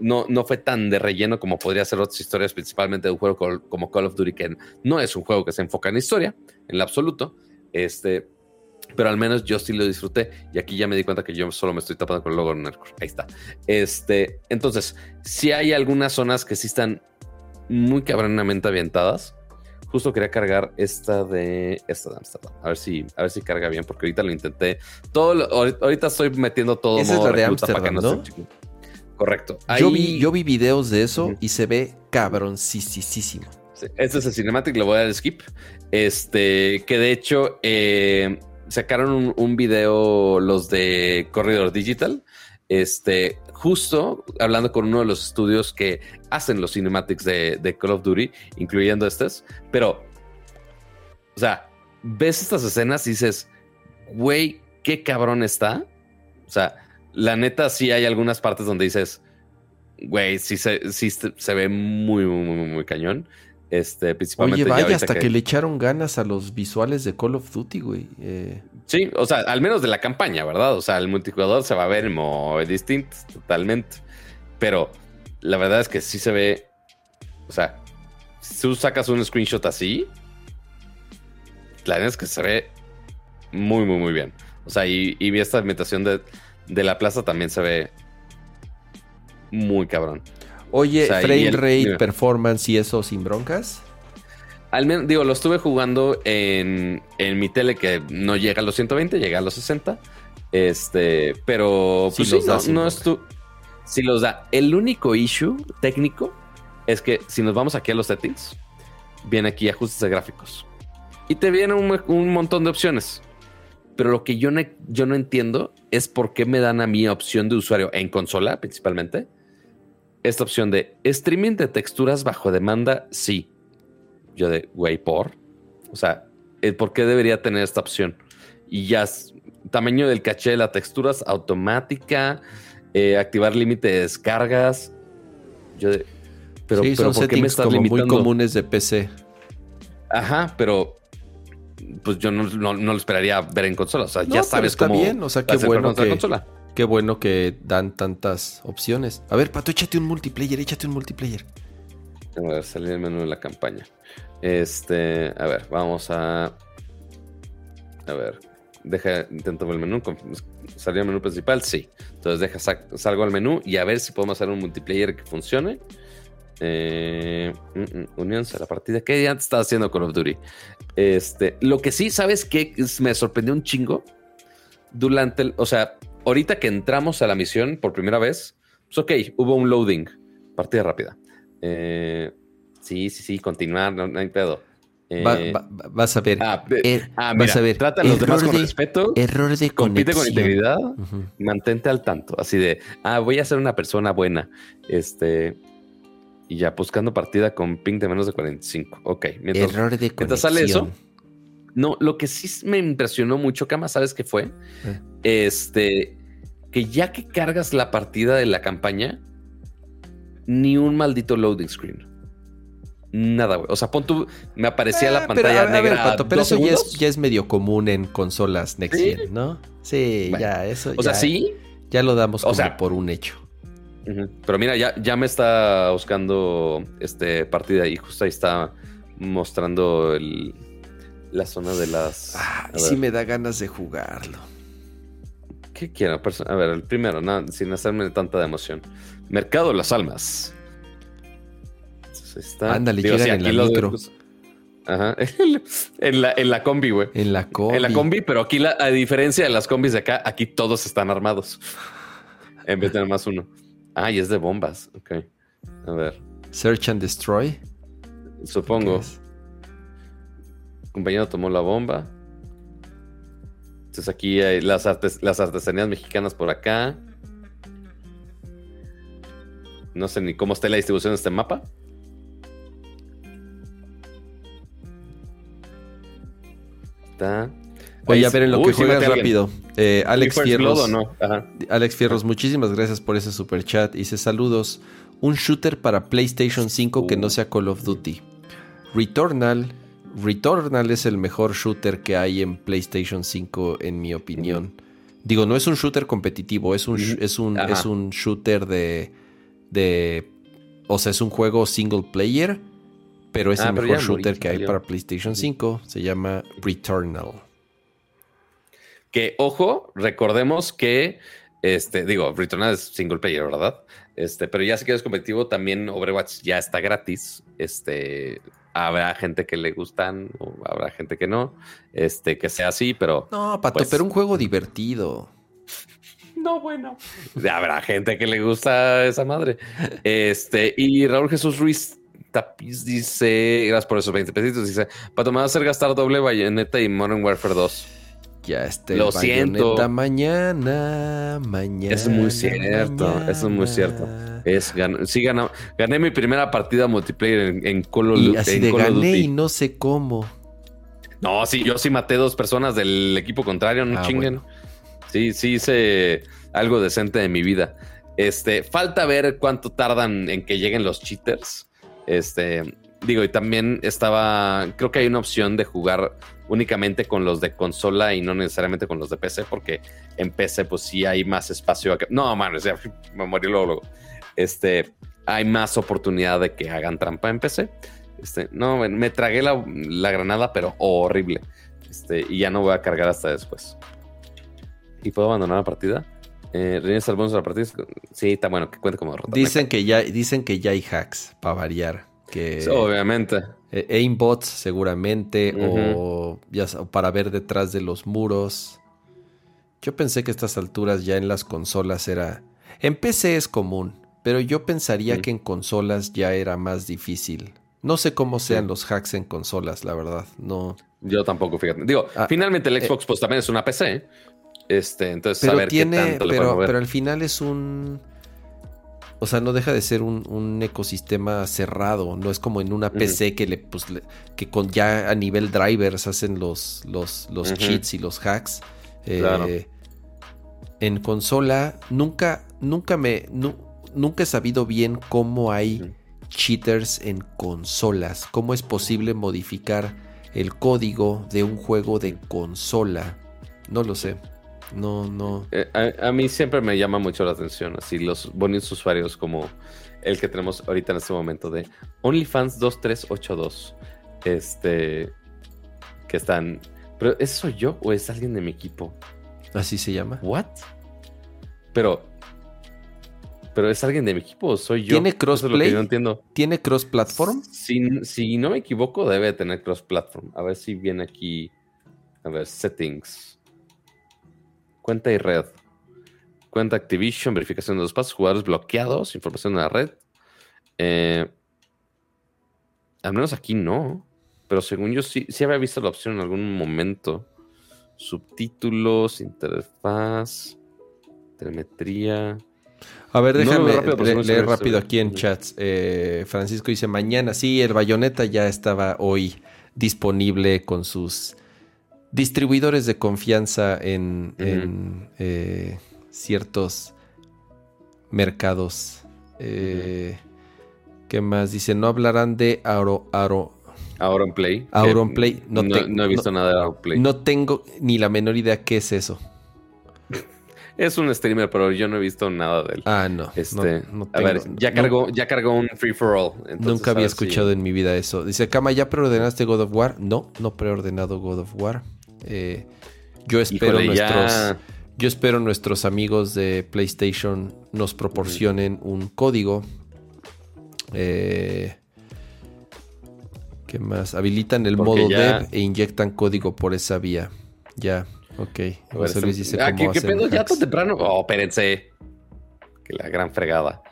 No, no fue tan de relleno como podría ser otras historias, principalmente de un juego como Call of Duty, que no es un juego que se enfoca en historia, en lo absoluto. Este, pero al menos yo sí lo disfruté. Y aquí ya me di cuenta que yo solo me estoy tapando con el logo Nerdcore. Ahí está. Este, entonces, si hay algunas zonas que sí están muy cabronamente ambientadas. Justo quería cargar esta de esta de Amsterdam. A ver si, a ver si carga bien, porque ahorita lo intenté. Todo lo- ahorita estoy metiendo todo Esa es modo la de recluta para que Amsterdam, no chico. Correcto. Yo, vi, yo vi videos de eso y se ve cabroncísimo. Sí, Este es el Cinematic, le voy a dar skip. Este, que de hecho eh, sacaron un, un video los de Corridor Digital. Este, justo hablando con uno de los estudios que hacen los cinematics de, Call of Duty, incluyendo estos. Pero, o sea, ves estas escenas y dices, güey, qué cabrón está. O sea, la neta, sí hay algunas partes donde dices, güey, sí se, sí se se ve muy, muy, muy, muy cañón. Este, principalmente Oye, ya vaya, hasta que... le echaron ganas a los visuales de Call of Duty, güey. Eh, Sí, o sea, al menos de la campaña, ¿verdad? O sea, el multijugador se va a ver muy distinto, totalmente. Pero la verdad es que sí se ve. O sea, si tú sacas un screenshot así, la verdad es que se ve muy, muy, muy bien. O sea, y, y vi esta ambientación de, de la plaza también se ve muy cabrón. Oye, O sea, y frame el- rate, performance y eso sin broncas. Al menos, digo, lo estuve jugando en, en mi tele que no llega a los 120, llega a los 60. Este, pero Sí pues los sí, no, es tu. Si los da. El único issue técnico es que si nos vamos aquí a los settings, viene aquí ajustes de gráficos. Y te viene un, un montón de opciones. Pero lo que yo no, yo no entiendo es por qué me dan a mí opción de usuario en consola, principalmente. Esta opción de streaming de texturas bajo demanda, sí. Yo de, güey, por. O sea, ¿el ¿por qué debería tener esta opción? Y ya, tamaño del caché de las texturas automática, eh, activar límite de descargas. Yo de, pero, sí, pero son ¿por qué me estás como muy limitando? comunes de PC. Ajá, pero pues yo no, no- no lo esperaría ver en consola. O sea, No, ya pero sabes está cómo bien, o sea, qué bueno que- consola. Qué bueno que dan tantas opciones. A ver, Pato, échate un multiplayer, échate un multiplayer. A ver, salir del menú de la campaña. Este, a ver, vamos a. A ver, deja, intento ver el menú. Salir al menú principal, sí. Entonces, deja, salgo al menú y a ver si podemos hacer un multiplayer que funcione. Eh, mm, mm, unión a la partida. ¿Qué ya estaba haciendo Call of Duty? Este, lo que sí, ¿sabes qué? Es- Me sorprendió un chingo. Durante el, o sea, ahorita que entramos a la misión por primera vez, pues ok, hubo un loading. Partida rápida. Eh, sí, sí, sí, continuar, no, no hay pedo. Eh, Va- va- va- vas a ver. ah, Er- ah, vas a ver. trata a los demás con de- respeto, Error de compite con conexión. integridad, Ujú. mantente al tanto. Así de, ah, voy a ser una persona buena. Este, y ya buscando partida con ping de menos de 45. Ok, mientras, Error de conexión. mientras sale eso, no, lo que sí me impresionó mucho, Kama, ¿sabes qué fue? Eh. Este, que ya que cargas la partida de la campaña, ni un maldito loading screen. Nada, güey. O sea, pon tu. Me aparecía Ah, la pero, pantalla a- a ver, negra. Pato, pero eso ya es, segundos. ya es medio común en consolas Next Sí. Gen, ¿no? Sí, Bueno. ya, eso O sea, sí, Ya lo damos O como sea, por un hecho. Pero mira, ya, ya me está buscando este partida y justo ahí está mostrando el, la zona de las. Ah, sí me da ganas de jugarlo. ¿Qué quiero? A ver, el primero, sin hacerme tanta de emoción. Mercado de las Almas. Está. Ándale, llegan en la micro. Ajá. [LAUGHS] en, la, en la combi, güey. En la combi. En la combi, pero aquí, la, a diferencia de las combis de acá, aquí todos están armados. en vez de tener más uno. Ah, y es de bombas. Ok. A ver. Search and Destroy. Supongo. compañero tomó la bomba. Entonces aquí hay las, las artesanías mexicanas por acá. No sé ni cómo está la distribución de este mapa. Voy a ver en lo que juegas rápido. Eh, Alex Fierros. Alex Fierros, muchísimas gracias por ese super chat. Dice saludos. Un shooter para PlayStation 5 que no sea Call of Duty. Returnal. Returnal es el mejor shooter que hay en PlayStation 5, en mi opinión. Digo, no es un shooter competitivo, es un, es un, es un shooter de, de. O sea, es un juego single player pero es ah, el mejor shooter que hay para PlayStation 5. Se llama Returnal. Que, ojo, recordemos que, este, digo, Returnal es single player, ¿verdad? Este, pero ya si quieres competitivo, también Overwatch ya está gratis. Este, habrá gente que le gustan, o habrá gente que no. Este, que sea así, pero. No, Pato, pues pero un juego divertido. No, bueno. Habrá gente que le gusta esa madre. Este, y Raúl Jesús Ruiz Tapiz dice, gracias por esos 20 pesitos, dice, para me hacer gastar doble Bayonetta y Modern Warfare 2. Ya este Lo siento. mañana, mañana. Es muy cierto, eso es muy cierto. Es, sí, gané mi primera partida multiplayer en, Call of, y así de gané y no sé cómo. No, sí, yo sí maté dos personas del equipo contrario, no ah, chinguen. Sí, sí hice algo decente de mi vida. Este, falta ver cuánto tardan en que lleguen los cheaters. Este, digo, y también estaba, creo que hay una opción de jugar únicamente con los de consola y no necesariamente con los de PC, porque en PC pues sí hay más espacio. No, mano, o [LAUGHS] me morí luego, Este, hay más oportunidad de que hagan trampa en PC. Este, no, me tragué la, granada, pero horrible. Este, y ya no voy a cargar hasta después. ¿Y puedo abandonar la partida? Eh, ¿Reines al la partida? Sí, está bueno, que cuente como Dicen que, ya, dicen que ya hay hacks para variar. Que, obviamente. Eh, aimbots seguramente, o ya, para ver detrás de los muros. Yo pensé que a estas alturas ya en las consolas era... En PC es común, pero yo pensaría que en consolas ya era más difícil. No sé cómo sean los hacks en consolas, la verdad. No. Yo tampoco, fíjate. Digo, ah, finalmente el eh, Xbox pues también es una PC. Este, entonces, pero tiene, pero, pero al final es un. O sea, no deja de ser un, ecosistema cerrado. No es como en una PC que le, pues, que con ya a nivel drivers hacen los, los, los cheats y los hacks. Eh, en consola, nunca, nunca me. nunca he sabido bien cómo hay cheaters en consolas. Cómo es posible modificar el código de un juego de consola. No lo sé. No, no. Eh, a, mí siempre me llama mucho la atención, así los bonitos usuarios como el que tenemos ahorita en este momento de OnlyFans2382. Este. Que están. Pero ¿es soy yo o es alguien de mi equipo? Así se llama. ¿What? Pero. Pero es alguien de mi equipo, soy yo. ¿Tiene crossplay? no entiendo. ¿Tiene cross platform? Si, si no me equivoco, debe tener cross platform. A ver si viene aquí. A ver, settings. Cuenta y red. Cuenta Activision, verificación de los pasos, jugadores bloqueados, información de la red. Eh, al menos aquí no. Pero según yo sí, sí había visto la opción en algún momento. Subtítulos, interfaz, telemetría. A ver, déjame leer rápido aquí en chats. Eh, Francisco dice, mañana, sí, el bayoneta ya estaba hoy disponible con sus distribuidores de confianza en, eh, ciertos mercados. Eh, ¿Qué más? Dice, no hablarán de Auro, Auro, Play. Play. No, he visto nada de Play. No tengo ni la menor idea qué es eso. [LAUGHS] Es un streamer, pero yo no he visto nada de él. Ah, no. Este, no, no a ver, ya no- cargó, ya cargó un free for all. entonces, Nunca había si- escuchado en mi vida eso. Dice, Kama, ¿ya preordenaste God of War? No, no preordenado God of War. Eh, yo espero Híjole, ya- nuestros... Yo espero nuestros amigos de PlayStation nos proporcionen un código. Eh, ¿Qué más? Habilitan el Porque modo ya- dev e inyectan código por esa vía. Ya, ok. José Luis dice ah, cómo ¿qué, qué hacen pedo? ¿Ya tan temprano? Oh, espérense. Que la gran fregada.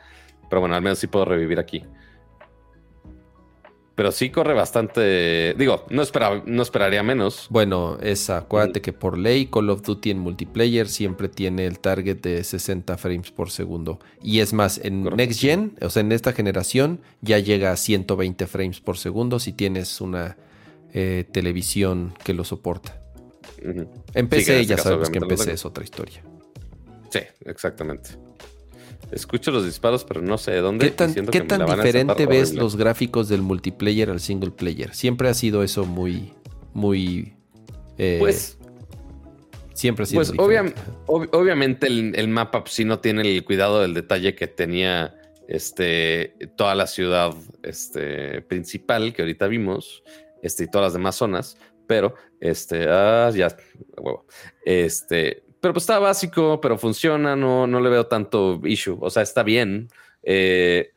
Pero bueno, al menos sí puedo revivir aquí. Pero sí corre bastante. Digo, no, espera, no esperaría menos. Bueno, esa, acuérdate que por ley Call of Duty en multiplayer siempre tiene el target de 60 frames por segundo. Y es más, en Correcto. Next Gen, o sea, en esta generación, ya llega a 120 frames por segundo si tienes una eh, televisión que lo soporta. En Sí, PC en este ya caso, sabemos que en PC es otra historia. Sí, exactamente. Escucho los disparos, pero no sé de dónde. ¿Qué tan, qué tan diferente ves horrible. los gráficos del multiplayer al single player? Siempre ha sido eso muy, muy... eh, Pues, siempre ha sido pues diferente. obvia- ob- obviamente el, el mapa pues, sí no tiene el cuidado del detalle que tenía este, toda la ciudad este, principal que ahorita vimos este, y todas las demás zonas. Pero, este, ah, ya, huevo. Este, pero pues está básico, pero funciona, no, no le veo tanto issue. O sea, está bien. Eh,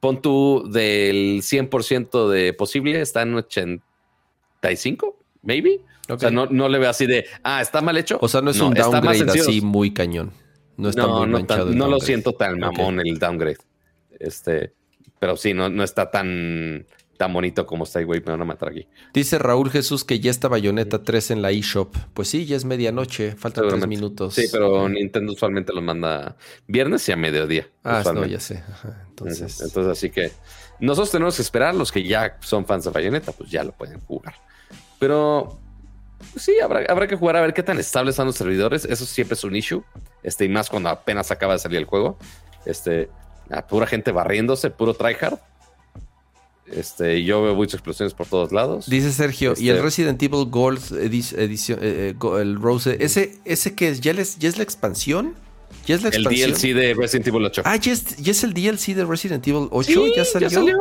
pon tú del 100% de posible, está en 85, maybe. O sea, no, no le veo así de, ah, está mal hecho. O sea, no es un downgrade así muy cañón. No está no, muy no, tan- el no lo siento tan mamón el downgrade. Este, pero sí, no, no está tan, tan bonito como está, güey. Me van a matar aquí. Dice Raúl Jesús que ya está Bayonetta 3 en la eShop. Pues sí, ya es medianoche, faltan tres minutos. Sí, pero Nintendo usualmente los manda viernes y a mediodía. Ah, no, ya sé. Ajá, Entonces, Entonces, así que nosotros tenemos que esperar. Los que ya son fans de Bayonetta, pues ya lo pueden jugar. Pero pues sí, habrá, habrá que jugar a ver qué tan estables están los servidores. Eso siempre es un issue. Este, y más cuando apenas acaba de salir el juego. Este, a pura gente barriéndose, puro tryhard. Este, y yo veo muchas explosiones por todos lados. dice Sergio, y el Este- Resident Evil Gold edi- edición, eh, eh, el Rose, ese, ese que es, ¿Ya, les, ¿ya es la expansión? ¿Ya es la el expansión? DLC de Resident Evil 8. Ah, ¿ya es, ya es el DLC de Resident Evil 8, Sí, ¿ya salió? Ya salió.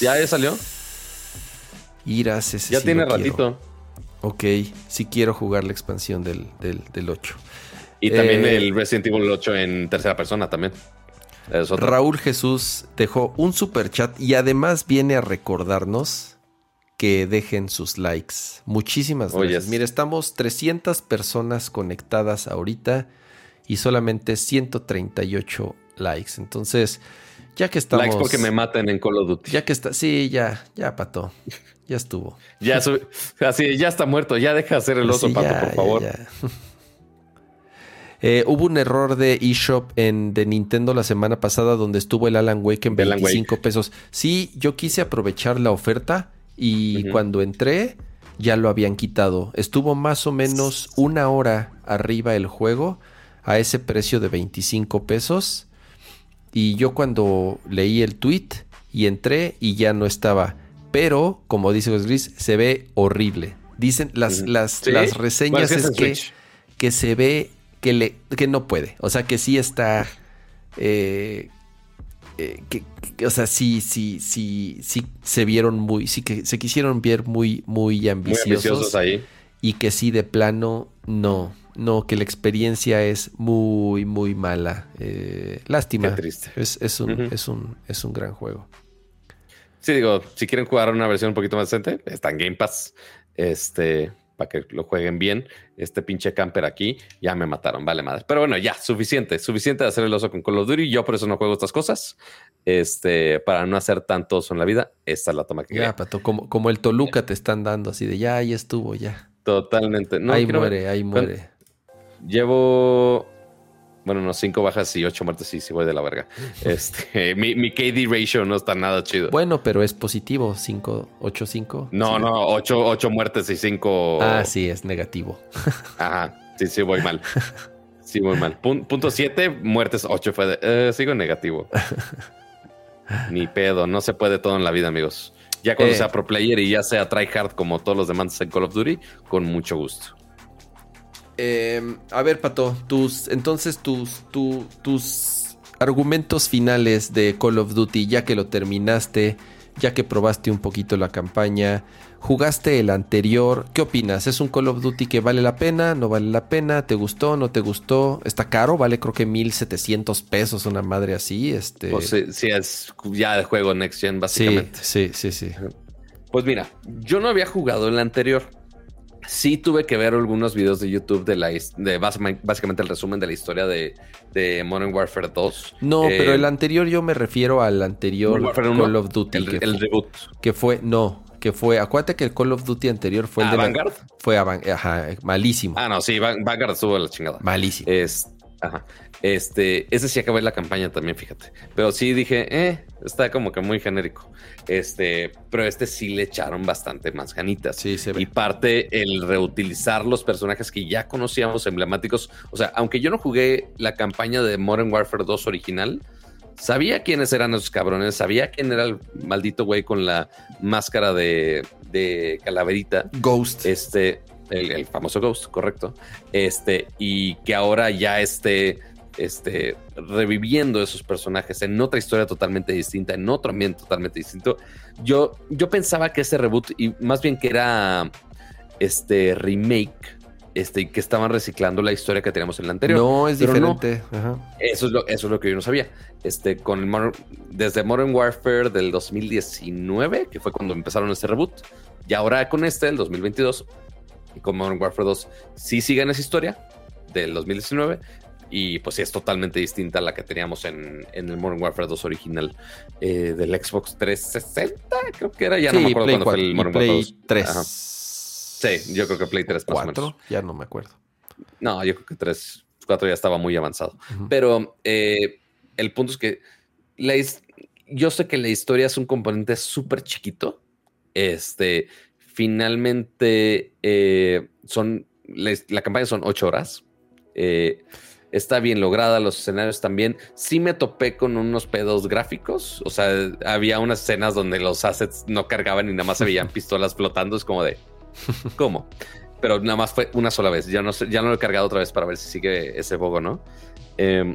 Ya, ya salió. Irás, ese Ya sí tiene lo quiero. ratito. Ok, sí quiero jugar la expansión del, del, del 8. Y también Eh, el Resident Evil 8 en tercera persona también. Es otro. Raúl Jesús dejó un super chat y además viene a recordarnos que dejen sus likes. Muchísimas Oh, gracias. yes. Mira, estamos 300 personas conectadas ahorita y solamente 138 likes. Entonces, ya que estamos... Likes porque me maten en Call of Duty. Ya que está... Sí, ya, ya, Pato. Ya estuvo. Ya, así, ya está muerto. Ya deja de hacer el oso, Sí, pato, ya, por favor. ya. [LAUGHS] Eh, hubo un error de eShop en de Nintendo la semana pasada donde estuvo el Alan Wake en De Alan 25 pesos. Sí, yo quise aprovechar la oferta y cuando entré ya lo habían quitado. Estuvo más o menos una hora arriba el juego a ese precio de 25 pesos. Y yo cuando leí el tweet y entré y ya no estaba. Pero, como dice José Luis, se ve horrible. Dicen las, las, ¿Sí? las reseñas es que es que se ve que, le, que no puede. O sea, que sí está. eh, eh, que, que- o sea, sí, sí, sí, sí se vieron muy. Sí que se quisieron ver muy, muy Muy ambiciosos. ahí. y que sí, de plano, no. No, que la experiencia es muy, muy mala. Eh, lástima. Qué triste. Es, es un, es, un, es un gran juego. Sí, digo, si quieren jugar una versión un poquito más decente, está en Game Pass. Este, para que lo jueguen bien. Este pinche camper aquí, ya me mataron, vale madre. Pero bueno, ya, suficiente, suficiente de hacer el oso con Call of Duty. Yo por eso no juego estas cosas. Este, para no hacer tanto oso en la vida, esta es la toma que Ya, quería. Pato, como, como el Toluca te están dando así de ya, ahí estuvo, ya. Totalmente. No, ahí quiero ver. muere, ahí muere. Llevo, bueno, unos cinco bajas y ocho muertes y sí voy de la verga. [LAUGHS] Este, mi, mi KD ratio no está nada chido. Bueno, pero es positivo, 5, 8, 5. no, no, ocho, ocho muertes y cinco. Ah, sí, es negativo. [LAUGHS] Ajá, sí, sí, voy mal. Sí, voy mal. Pun- punto siete, muertes ocho. Fue de, eh, sigo negativo. [LAUGHS] Ni pedo, no se puede todo en la vida, amigos. Ya cuando Eh. sea pro player y ya sea tryhard como todos los demás en Call of Duty, con mucho gusto. Em, a ver, Pato, tus, entonces tus, tus argumentos finales de Call of Duty, ya que lo terminaste, ya que probaste un poquito la campaña, jugaste el anterior, ¿qué opinas? ¿Es un Call of Duty que vale la pena? ¿No vale la pena? ¿Te gustó? ¿No te gustó? ¿Está caro? Vale creo que 1700 pesos, una madre así. Este... Pues sí, es ya de juego Next Gen, básicamente. Sí, sí, sí, sí. Pues mira, yo no había jugado el anterior sí tuve que ver algunos videos de YouTube de la de básicamente el resumen de la historia de, Modern Warfare 2. No, pero el eh, anterior yo me refiero al anterior Call of Duty. El, que el fue, reboot. Que fue, no, que fue, acuérdate que el Call of Duty anterior fue el de Vanguard. fue a ajá, malísimo. Ah, no, sí, Vanguard estuvo la chingada. Malísimo. Es, ajá. Este, ese sí acabé la campaña también, fíjate. Pero sí dije, eh, está como que muy genérico. Este, pero este sí le echaron bastante más ganitas. Sí, se ve. Y parte el reutilizar los personajes que ya conocíamos emblemáticos. O sea, aunque yo no jugué la campaña de Modern Warfare 2 original, sabía quiénes eran esos cabrones, sabía quién era el maldito güey con la máscara de, de calaverita. Ghost. Este, el, el, famoso Ghost, correcto. Este, y que ahora ya esté este, reviviendo esos personajes en otra historia totalmente distinta, en otro ambiente totalmente distinto. Yo, yo pensaba que ese reboot, y más bien que era este remake, este, que estaban reciclando la historia que teníamos en la anterior. No, es diferente. Eso, es lo, eso es lo que yo no sabía. Este, con desde Modern Warfare del 2019, que fue cuando empezaron este reboot, y ahora con este, el 2022, y con Modern Warfare 2, sí siguen esa historia del 2019, y pues sí, es totalmente distinta a la que teníamos en, el Modern Warfare 2 original eh, del Xbox 360, creo que era, ya no me acuerdo cuándo fue el Modern Warfare 2. 3. Sí, yo creo que Play 3 4, ya no me acuerdo. No, yo creo que 3, 4 ya estaba muy avanzado. Pero eh, el punto es que yo sé que la historia es un componente súper chiquito. Este, finalmente eh, son, la, la, campaña son 8 horas. Eh, está bien lograda, los escenarios también. Sí me topé con unos pedos gráficos, o sea, había unas escenas donde los assets no cargaban y nada más se veían [LAUGHS] pistolas flotando, es como de, ¿cómo? Pero nada más fue una sola vez, ya no, ya no lo he cargado otra vez para ver si sigue ese bogo, ¿no? Em,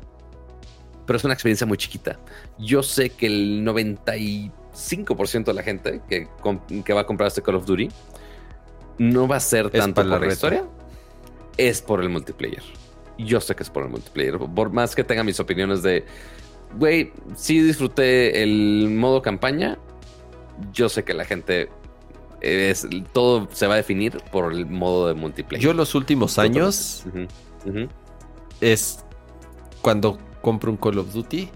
pero es una experiencia muy chiquita. Yo sé que el 95% de la gente que, que va a comprar este Call of Duty no va a ser tanto por la historia, es por el multiplayer yo sé que es por el multiplayer. Por más que tenga mis opiniones de, güey, sí disfruté el modo campaña, yo sé que la gente es, todo se va a definir por el modo de multiplayer. Yo los últimos años es cuando compro un Call of Duty,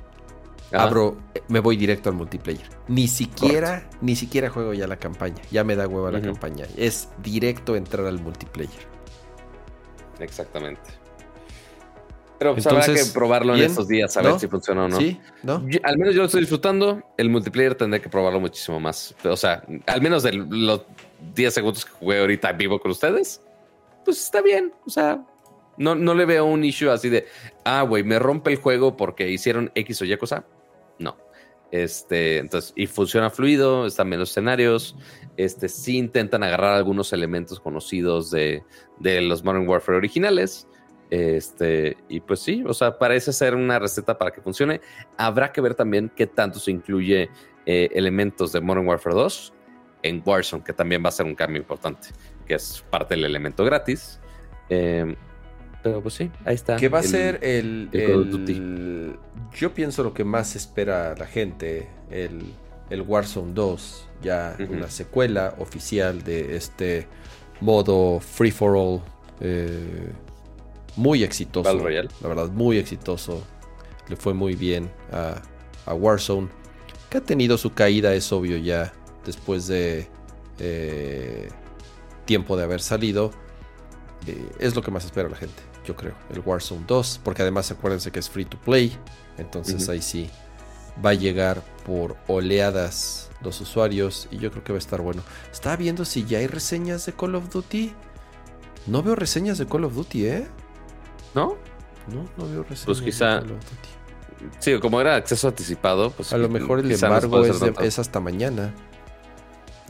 abro, me voy directo al multiplayer. Ni siquiera, ni siquiera juego ya la campaña. Ya me da huevo la campaña. Es directo entrar al multiplayer. Exactamente. Pero pues habrá que probarlo en estos días a ver si funciona o no. Sí, ¿no? al menos yo lo estoy disfrutando. El multiplayer tendré que probarlo muchísimo más. O sea, al menos de los 10 segundos que jugué ahorita vivo con ustedes, pues está bien. O sea, no, no le veo un issue así de, ah, güey, me rompe el juego porque hicieron X o Y cosa. No. Este, entonces, y funciona fluido, están menos escenarios. Este, sí intentan agarrar algunos elementos conocidos de, de los Modern Warfare originales este, y pues sí, o sea, parece ser una receta para que funcione. Habrá que ver también qué tanto se incluye eh, elementos de Modern Warfare 2 en Warzone, que también va a ser un cambio importante, que es parte del elemento gratis. Em, pero pues sí, ahí está. Que va a ser el, el, Yo pienso lo que más espera la gente, el, el Warzone 2, ya una secuela oficial de este modo free for all. Eh, muy exitoso. La verdad, muy exitoso. Le fue muy bien a, Warzone. Que ha tenido su caída, es obvio ya, después de eh, tiempo de haber salido. Eh, es lo que más espera la gente, yo creo. El Warzone 2. Porque además acuérdense que es free to play. Entonces ahí sí va a llegar por oleadas los usuarios. Y yo creo que va a estar bueno. Estaba viendo si ya hay reseñas de Call of Duty. No veo reseñas de Call of Duty, ¿eh? ¿No? No, no veo reseñas. Pues quizá. Sí, como era acceso anticipado, pues. A lo mejor el embargo es, hasta mañana.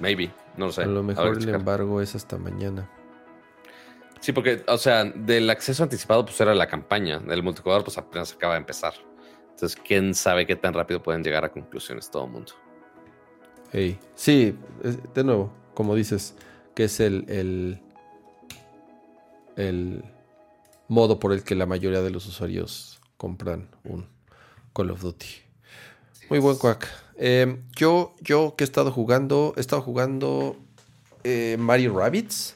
Maybe, no lo sé. A lo mejor el embargo es hasta mañana. Sí, porque, o sea, del acceso anticipado, pues era la campaña. Del multijugador, pues apenas acaba de empezar. Entonces, quién sabe qué tan rápido pueden llegar a conclusiones todo el mundo. Hey. Sí, de nuevo, como dices, que es el, el, el modo por el que la mayoría de los usuarios compran un Call of Duty. Muy buen quack. Em, yo, yo que he estado jugando, he estado jugando eh, Mario Rabbits.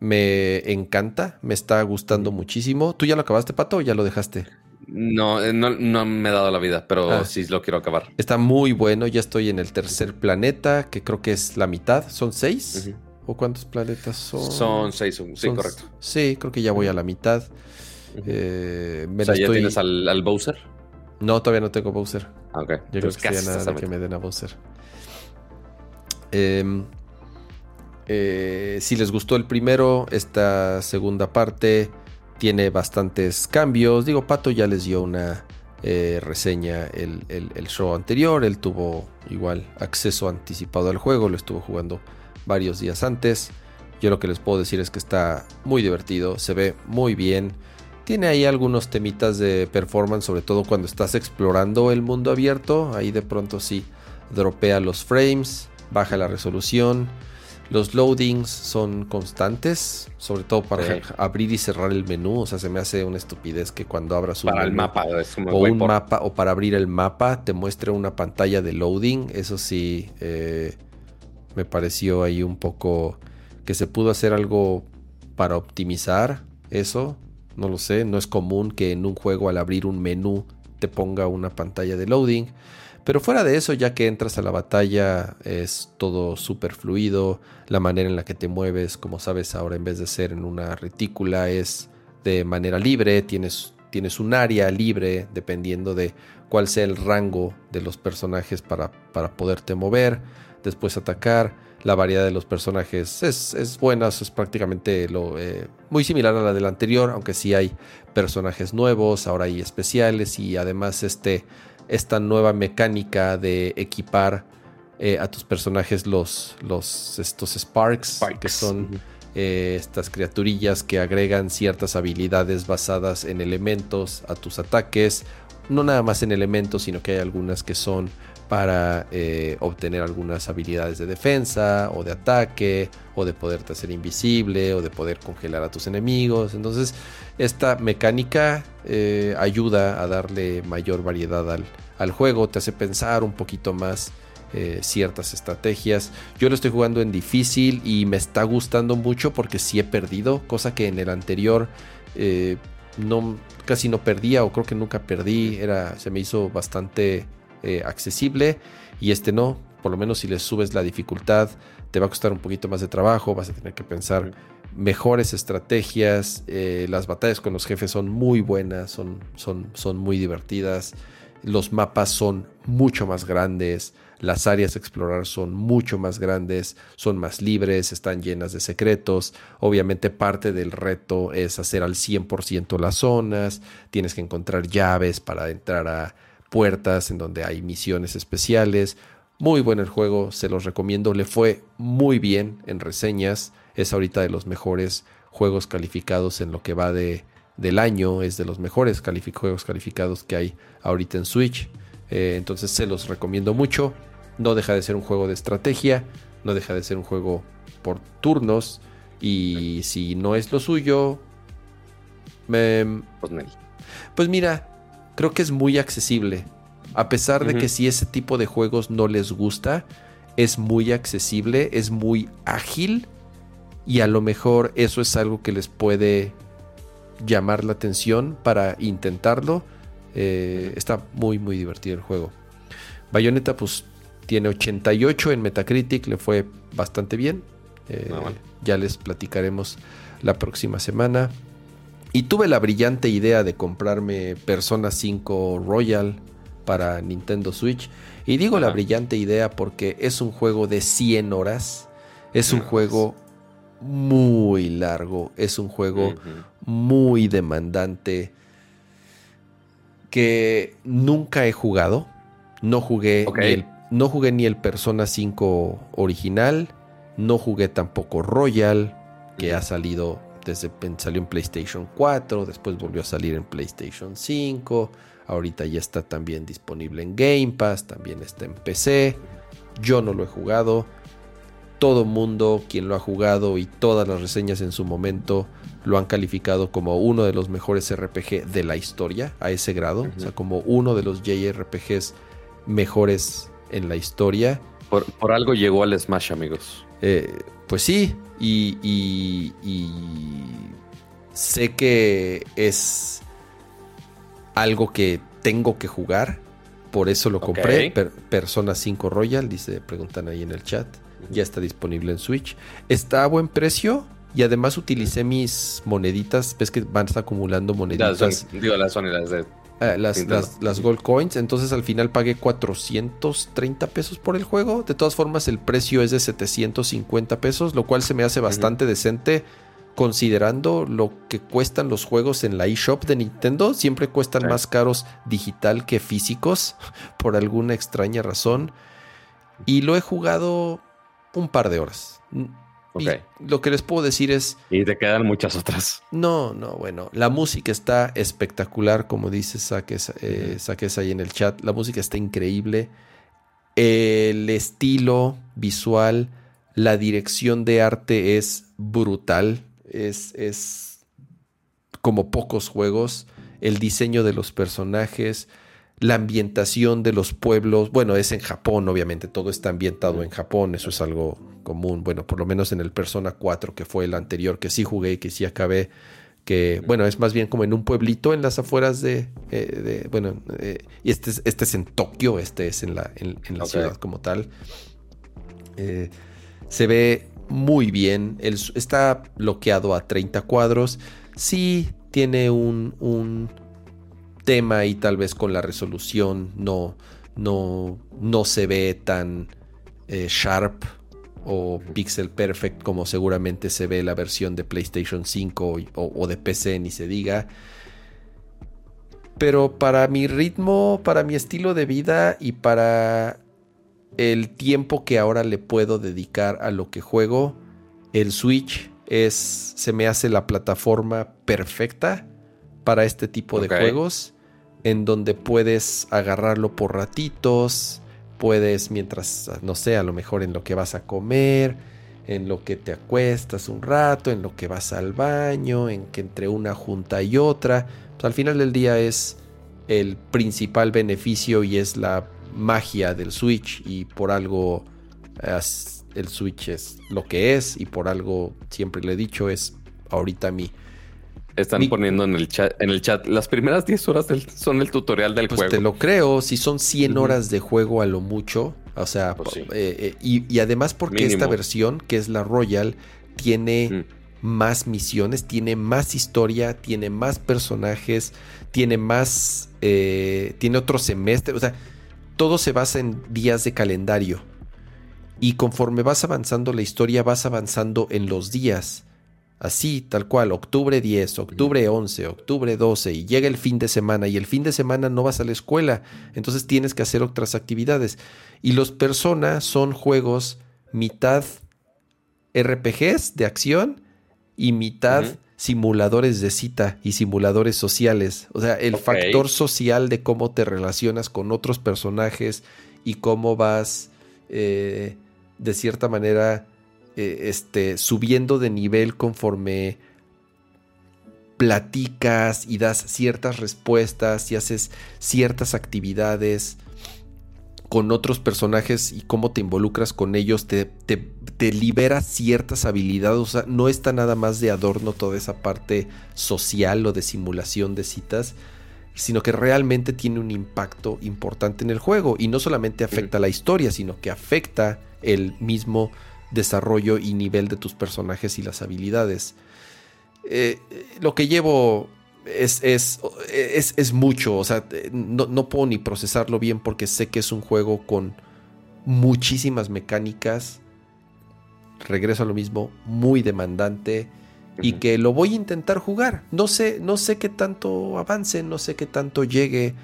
Me encanta, me está gustando muchísimo. ¿Tú ya lo acabaste, Pato, o ya lo dejaste? No, eh, no, me he dado la vida, pero ah. sí lo quiero acabar. Está muy bueno, ya estoy en el tercer planeta, que creo que es la mitad. ¿Son seis? ¿O cuántos planetas son? Son seis, sí, correcto. Sí, creo que ya voy a la mitad. Eh, o sea, ¿ya tienes al, Bowser? No, todavía no tengo Bowser. Ah, ok. Yo creo que sería nada que me den a Bowser. Em, eh, si les gustó el primero, esta segunda parte tiene bastantes cambios. Digo, Pato ya les dio una eh, reseña el, el, show anterior. Él tuvo igual acceso anticipado al juego, lo estuvo jugando varios días antes. Yo lo que les puedo decir es que está muy divertido, se ve muy bien. Tiene ahí algunos temitas de performance, sobre todo cuando estás explorando el mundo abierto. Ahí de pronto sí dropea los frames, baja la resolución. Los loadings son constantes, sobre todo para abrir y cerrar el menú. O sea, se me hace una estupidez que cuando abras un, para el mapa, o un mapa o para abrir el mapa te muestre una pantalla de loading. Eso sí, eh, me pareció ahí un poco que se pudo hacer algo para optimizar eso. No lo sé, no es común que en un juego al abrir un menú te ponga una pantalla de loading. Pero fuera de eso, ya que entras a la batalla, es todo súper fluido. La manera en la que te mueves, como sabes, ahora en vez de ser en una retícula, es de manera libre. Tienes, tienes un área libre dependiendo de cuál sea el rango de los personajes para, para poderte mover, después atacar. La variedad de los personajes es, buena, es prácticamente lo, eh, muy similar a la del anterior, aunque sí hay personajes nuevos, ahora hay especiales y además este esta nueva mecánica de equipar eh, a tus personajes los, los estos sparks, que son eh, estas criaturillas que agregan ciertas habilidades basadas en elementos a tus ataques. No nada más en elementos, sino que hay algunas que son para eh, obtener algunas habilidades de defensa o de ataque o de poderte hacer invisible o de poder congelar a tus enemigos. Entonces esta mecánica eh, ayuda a darle mayor variedad al, juego, te hace pensar un poquito más eh, ciertas estrategias. Yo lo estoy jugando en difícil y me está gustando mucho porque sí he perdido, cosa que en el anterior no, casi no perdía o creo que nunca perdí. Era, se me hizo bastante eh, accesible y este no. Por lo menos si le subes la dificultad, te va a costar un poquito más de trabajo, vas a tener que pensar mejores estrategias. Eh, las batallas con los jefes son muy buenas, son, son, son muy divertidas. Los mapas son mucho más grandes, las áreas a explorar son mucho más grandes, son más libres, están llenas de secretos. Obviamente parte del reto es hacer al 100% las zonas, tienes que encontrar llaves para entrar a, puertas en donde hay misiones especiales. Muy bueno el juego, se los recomiendo. Le fue muy bien en reseñas. Es ahorita de los mejores juegos calificados en lo que va de, del año. Es de los mejores juegos calificados que hay ahorita en Switch. Eh, entonces se los recomiendo mucho. No deja de ser un juego de estrategia. No deja de ser un juego por turnos. Y si no es lo suyo... Me... Pues, pues mira, creo que es muy accesible. A pesar de que si ese tipo de juegos no les gusta, es muy accesible, es muy ágil y a lo mejor eso es algo que les puede llamar la atención para intentarlo. Eh, está muy muy divertido el juego. Bayonetta pues tiene 88 en Metacritic, le fue bastante bien. Eh, ah, ya les platicaremos la próxima semana. Y tuve la brillante idea de comprarme Persona 5 Royal para Nintendo Switch. Y digo la brillante idea porque es un juego de 100 horas. Es un juego muy largo. Es un juego muy demandante. Que nunca he jugado. No jugué, ni el, no jugué ni el Persona 5 original. No jugué tampoco Royal. que ha salido desde salió en PlayStation 4, después volvió a salir en PlayStation 5, ahorita ya está también disponible en Game Pass, también está en PC. Yo no lo he jugado. Todo mundo quien lo ha jugado y todas las reseñas en su momento lo han calificado como uno de los mejores RPG de la historia a ese grado, o sea, como uno de los JRPGs mejores en la historia. Por, algo llegó al Smash, amigos. Eh, pues sí, y, sé que es algo que tengo que jugar. Por eso lo compré. Persona 5 Royal, dice, preguntan ahí en el chat. Ya está disponible en Switch. Está a buen precio. Y además utilicé mis moneditas. Ves que van acumulando moneditas. digo, las son las de eh, las, las, Gold Coins. Entonces al final pagué 430 pesos por el juego. De todas formas, el precio es de 750 pesos, lo cual se me hace bastante decente considerando lo que cuestan los juegos en la eShop de Nintendo. Siempre cuestan más caros digital que físicos, [LAUGHS] por alguna extraña razón. Y lo he jugado un par de horas lo que les puedo decir es... Y te quedan muchas otras. No, no, bueno, la música está espectacular, como dice Saques, eh, ahí en el chat. La música está increíble. El estilo visual, la dirección de arte es brutal. Es, es como pocos juegos. El diseño de los personajes, la ambientación de los pueblos, bueno, es en Japón, obviamente, todo está ambientado en Japón, eso es algo común, bueno, por lo menos en el Persona 4, que fue el anterior, que sí jugué y que sí acabé, que, bueno, es más bien como en un pueblito en las afueras de, eh, bueno, eh, y este es, este es en Tokio, este es en la, en, la ciudad como tal. Eh, se ve muy bien, está bloqueado a 30 cuadros, sí tiene un, un tema y tal vez con la resolución no, no, no se ve tan eh, sharp o pixel perfect como seguramente se ve la versión de PlayStation 5 o, de PC, ni se diga. Pero para mi ritmo, para mi estilo de vida y para el tiempo que ahora le puedo dedicar a lo que juego, el Switch es, se me hace la plataforma perfecta para este tipo de juegos en donde puedes agarrarlo por ratitos, puedes mientras, no sé, a lo mejor en lo que vas a comer, en lo que te acuestas un rato, en lo que vas al baño, en que entre una junta y otra, pues al final del día es el principal beneficio y es la magia del Switch y por algo el Switch es lo que es y por algo siempre le he dicho es ahorita mi están poniendo en el chat, en el chat, las primeras 10 horas son el tutorial del pues juego. Te lo creo, si son 100 horas de juego a lo mucho, o sea, pues eh, eh, y, además porque esta versión, que es la Royal, tiene más misiones, tiene más historia, tiene más personajes, tiene más, eh, tiene otro semestre, o sea, todo se basa en días de calendario. Y conforme vas avanzando la historia, vas avanzando en los días. Así, tal cual, octubre 10, octubre 11, octubre 12 y llega el fin de semana y el fin de semana no vas a la escuela, entonces tienes que hacer otras actividades. Y los personas son juegos mitad RPGs de acción y mitad simuladores de cita y simuladores sociales. O sea, el factor social de cómo te relacionas con otros personajes y cómo vas eh, de cierta manera eh, este, subiendo de nivel conforme platicas y das ciertas respuestas y haces ciertas actividades con otros personajes y cómo te involucras con ellos, te, te, libera ciertas habilidades, o sea, no está nada más de adorno toda esa parte social o de simulación de citas, sino que realmente tiene un impacto importante en el juego. Y no solamente afecta la historia, sino que afecta el mismo desarrollo y nivel de tus personajes y las habilidades. Eh, lo que llevo es, es, es, mucho, o sea, no, no, puedo ni procesarlo bien porque sé que es un juego con muchísimas mecánicas, regreso a lo mismo, muy demandante y que lo voy a intentar jugar. No sé, no sé qué tanto avance, no sé qué tanto llegue.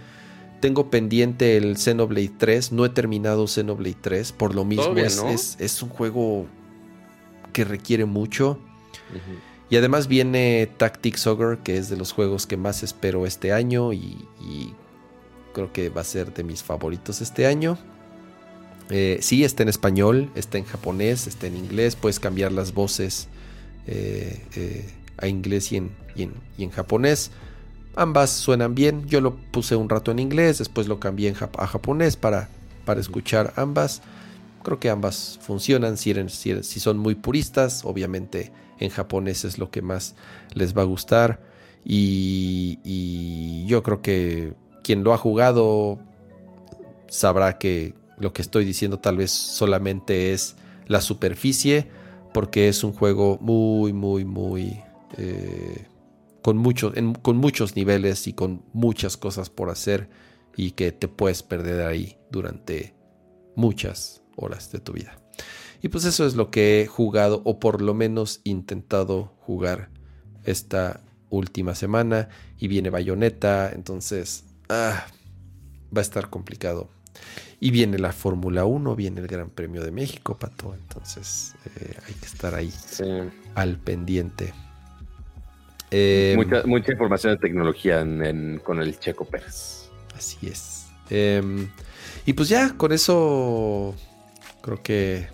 Tengo pendiente el Xenoblade 3. No he terminado Xenoblade 3. Por lo mismo, es, es, un juego que requiere mucho. Y además viene Tactics Ogre, que es de los juegos que más espero este año y, creo que va a ser de mis favoritos este año. Eh, sí, está en español, está en japonés, está en inglés, puedes cambiar las voces eh, eh, a inglés y en, y en, japonés. Ambas suenan bien, yo lo puse un rato en inglés, después lo cambié a japonés para, para escuchar ambas. Creo que ambas funcionan si, si son muy puristas, obviamente en japonés es lo que más les va a gustar. Y, yo creo que quien lo ha jugado sabrá que lo que estoy diciendo tal vez solamente es la superficie, porque es un juego muy, muy, muy... Eh, con, mucho, con muchos niveles y con muchas cosas por hacer y que te puedes perder ahí durante muchas horas de tu vida. Y pues eso es lo que he jugado o por lo menos intentado jugar esta última semana. Y viene Bayonetta, entonces ah, va a estar complicado. Y viene la Fórmula 1, viene el Gran Premio de México, Pato. Entonces eh, hay que estar ahí al pendiente. Em, mucha, información de tecnología con el Checo Pérez. Así es. Em, y pues ya, con eso creo que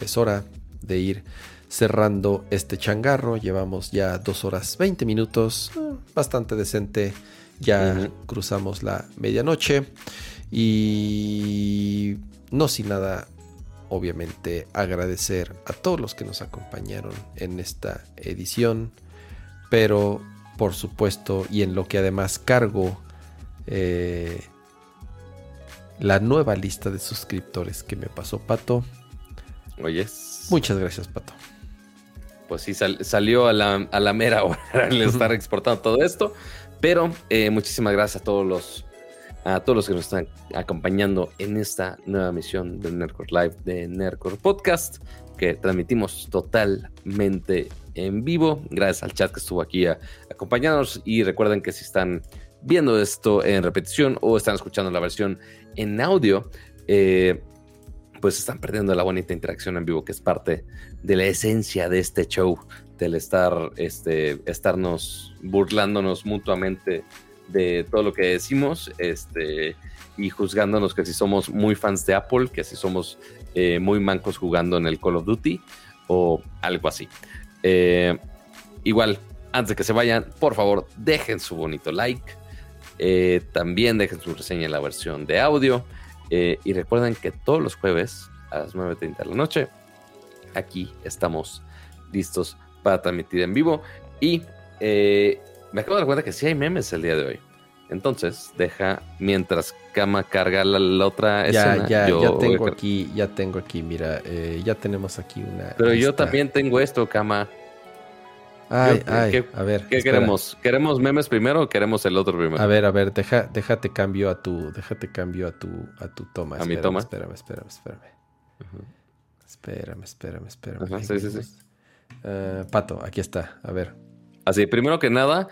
es hora de ir cerrando este changarro. Llevamos ya dos horas 20 minutos, eh, bastante decente. Ya cruzamos la medianoche y no sin nada, obviamente, agradecer a todos los que nos acompañaron en esta edición, pero por supuesto, y en lo que además cargo, eh, la nueva lista de suscriptores que me pasó Pato. Oyes. Muchas gracias, Pato. Pues sí, salió a la, mera hora el estar exportando todo esto. Pero eh, muchísimas gracias a todos los a todos los que nos están acompañando en esta nueva misión del Nerdcore Live de Nerdcore Podcast que transmitimos totalmente en vivo. Gracias al chat que estuvo aquí a, acompañándonos y recuerden que si están viendo esto en repetición o están escuchando la versión en audio, eh, pues están perdiendo la bonita interacción en vivo que es parte de la esencia de este show, del estar, este, estarnos burlándonos mutuamente de todo lo que decimos, este, y juzgándonos que si somos muy fans de Apple, que si somos eh, muy mancos jugando en el Call of Duty o algo así. Eh, igual, antes de que se vayan, por favor, dejen su bonito like. Eh, también dejen su reseña en la versión de audio. Eh, y recuerden que todos los jueves a las 9.30 de la noche, aquí estamos listos para transmitir en vivo. Y me acabo de dar cuenta que sí hay memes el día de hoy. Entonces, deja mientras Kama carga la, otra ya, escena. Ya, ya tengo aquí, ya tengo aquí, mira, eh, ya tenemos aquí una. Pero yo también tengo esto, Kama. Ay, ay, a ver. ¿Qué queremos? ¿Queremos memes primero o queremos el otro primero? A ver, a ver, deja, déjate cambio a tu, déjate cambio a tu, a tu toma. A mi toma. Espérame, espérame, espérame. Espérame, espérame, espérame. sí, sí, sí. Uh, Pato, aquí está. A ver. Así, primero que nada,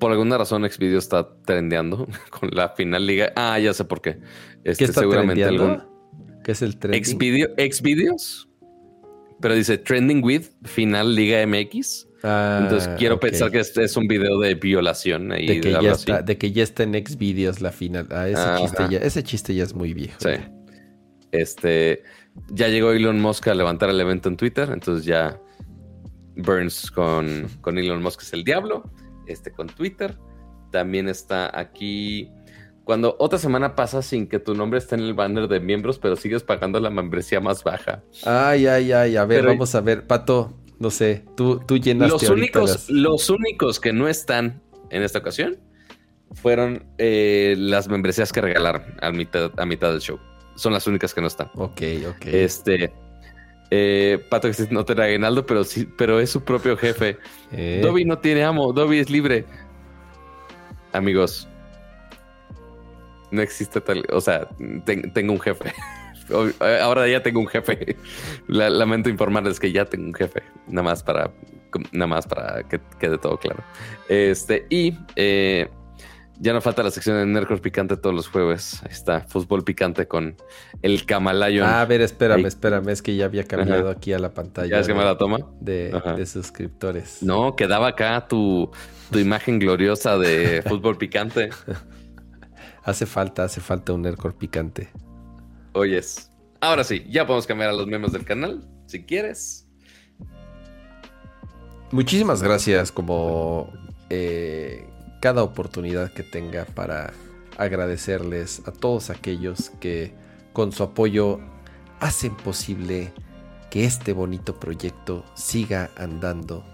por alguna razón Xvideo está trendeando [LAUGHS] con la final liga. Ah, ya sé por qué. Este, ¿Qué está seguramente algún... ¿Qué es el trending? Xvideo, Xvideos. Pero dice trending with final liga MX. Ah, Entonces quiero pensar que este es un video de violación de, que ya está, de que ya está en Xvideos la final. Ah, ese, chiste ya, ese chiste ya es muy viejo. Sí. Este ya llegó Elon Musk a levantar el evento en Twitter. Entonces ya Burns con, con Elon Musk es el diablo. Este con Twitter. También está aquí. Cuando otra semana pasa sin que tu nombre esté en el banner de miembros, pero sigues pagando la membresía más baja. Ay, ay, ay. A ver, vamos a ver. Pato, no sé, tú, tú llenaste los únicos, los únicos que no están en esta ocasión fueron eh, las membresías que regalaron a mitad, a mitad del show. Son las únicas que no están. Ok, ok. Este. Eh, Pato que no te Aguinaldo, pero sí, pero es su propio jefe. Eh. Dobby no tiene amo, Dobby es libre. Amigos, no existe tal, o sea, tengo un jefe. [LAUGHS] Ahora ya tengo un jefe. [LAUGHS] Lamento informarles que ya tengo un jefe. Nada más para, nada más para que quede todo claro. Este, y eh, Ya no falta la sección de Nerdcore Picante todos los jueves. Ahí está, fútbol picante con el Camalayon. Ah, a ver, espérame, espérame. Es que ya había cambiado aquí a la pantalla. ¿Ya es que me la toma? De, de, suscriptores. No, quedaba acá tu, tu imagen gloriosa de [LAUGHS] fútbol picante. hace falta, hace falta un Nerdcore Picante. Oyes. Ahora sí, ya podemos cambiar a los miembros del canal, si quieres. Muchísimas gracias como eh, cada oportunidad que tenga para agradecerles a todos aquellos que con su apoyo hacen posible que este bonito proyecto siga andando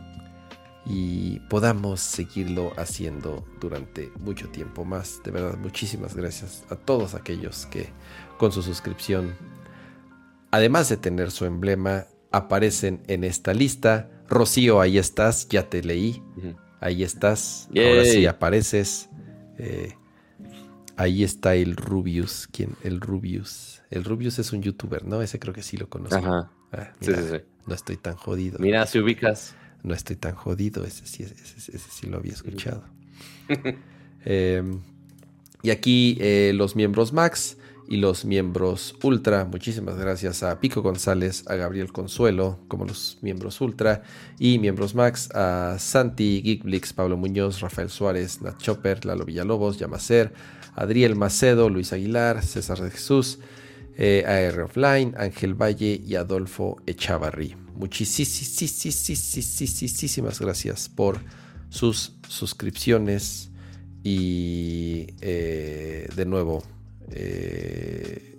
y podamos seguirlo haciendo durante mucho tiempo más. De verdad, muchísimas gracias a todos aquellos que con su suscripción, además de tener su emblema, aparecen en esta lista. Rocío, ahí estás, ya te leí. Ahí estás. Ahora sí apareces. Eh, ahí está el Rubius. ¿Quién? El Rubius. El Rubius es un youtuber, ¿no? Ese creo que sí lo conozco. Ajá. Ah, sí, sí, sí. No estoy tan jodido. Mira, si ubicas. No estoy tan jodido. Ese sí, ese, sí lo había escuchado. [LAUGHS] Em, y aquí eh, los miembros Max y los miembros Ultra. Muchísimas gracias a Pico González, a Gabriel Consuelo como los miembros Ultra y miembros Max, a Santi, Geekblix, Pablo Muñoz, Rafael Suárez, Nat Chopper, Lalo Villalobos, Yamacer, Adriel Macedo, Luis Aguilar, César de Jesús, eh, AR Offline, Ángel Valle y Adolfo Echavarri. Muchísimas gracias por sus suscripciones y eh, de nuevo eh,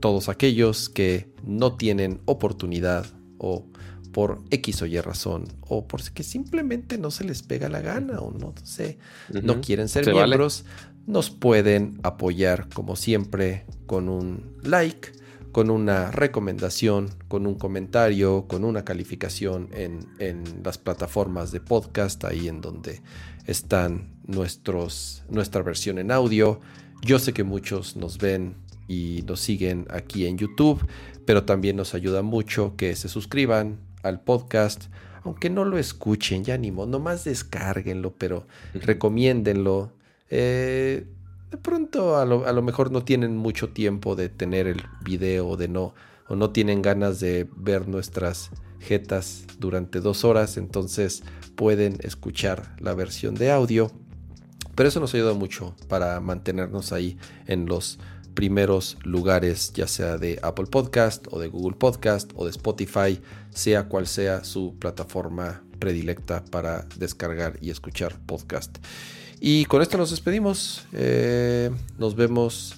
todos aquellos que no tienen oportunidad o por X o Y razón o porque simplemente no se les pega la gana o no sé, no quieren ser miembros, nos pueden apoyar como siempre con un like, con una recomendación, con un comentario, con una calificación en, en las plataformas de podcast, ahí en donde están nuestros, nuestra versión en audio yo sé que muchos nos ven y nos siguen aquí en YouTube, pero también nos ayuda mucho que se suscriban al podcast, aunque no lo escuchen, ya ni modo, nomás descárguenlo, pero recomiéndenlo. Eh, de pronto a lo, a lo, mejor no tienen mucho tiempo de tener el video de no, o no tienen ganas de ver nuestras jetas durante dos horas, entonces pueden escuchar la versión de audio pero eso nos ayuda mucho para mantenernos ahí en los primeros lugares, ya sea de Apple Podcast o de Google Podcast o de Spotify, sea cual sea su plataforma predilecta para descargar y escuchar podcast. Y con esto nos despedimos. Eh, nos vemos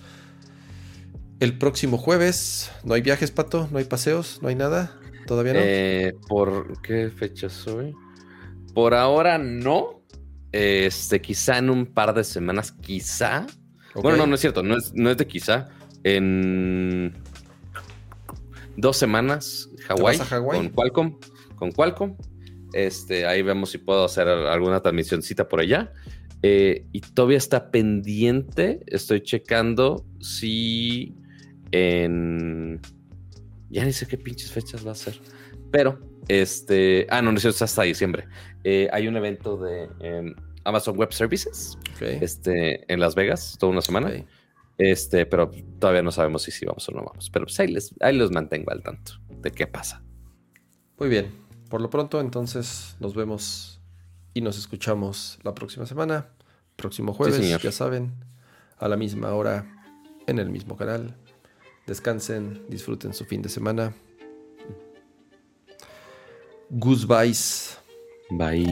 el próximo jueves. ¿No hay viajes, Pato? ¿No hay paseos? ¿No hay nada? ¿Todavía no? Eh, ¿Por qué fecha soy? Por ahora no. Este, quizá en un par de semanas, quizá. Bueno, no, no es cierto, no es, no es de quizá. En dos semanas, Hawái, con Qualcomm, con Qualcomm. Este, ahí vemos si puedo hacer alguna transmisioncita por allá. Eh, y todavía está pendiente. Estoy checando si en. Ya ni sé qué pinches fechas va a ser. Pero este, ah, no, no es hasta diciembre. Eh, hay un evento de em, Amazon Web Services este, en Las Vegas, toda una semana. Este, pero todavía no sabemos si sí vamos o no vamos. Pero pues ahí, les, ahí los mantengo al tanto de qué pasa. Muy bien. Por lo pronto, entonces, nos vemos y nos escuchamos la próxima semana. Próximo jueves, ya saben, a la misma hora, en el mismo canal. Descansen, disfruten su fin de semana. Guzbaiz. Bai.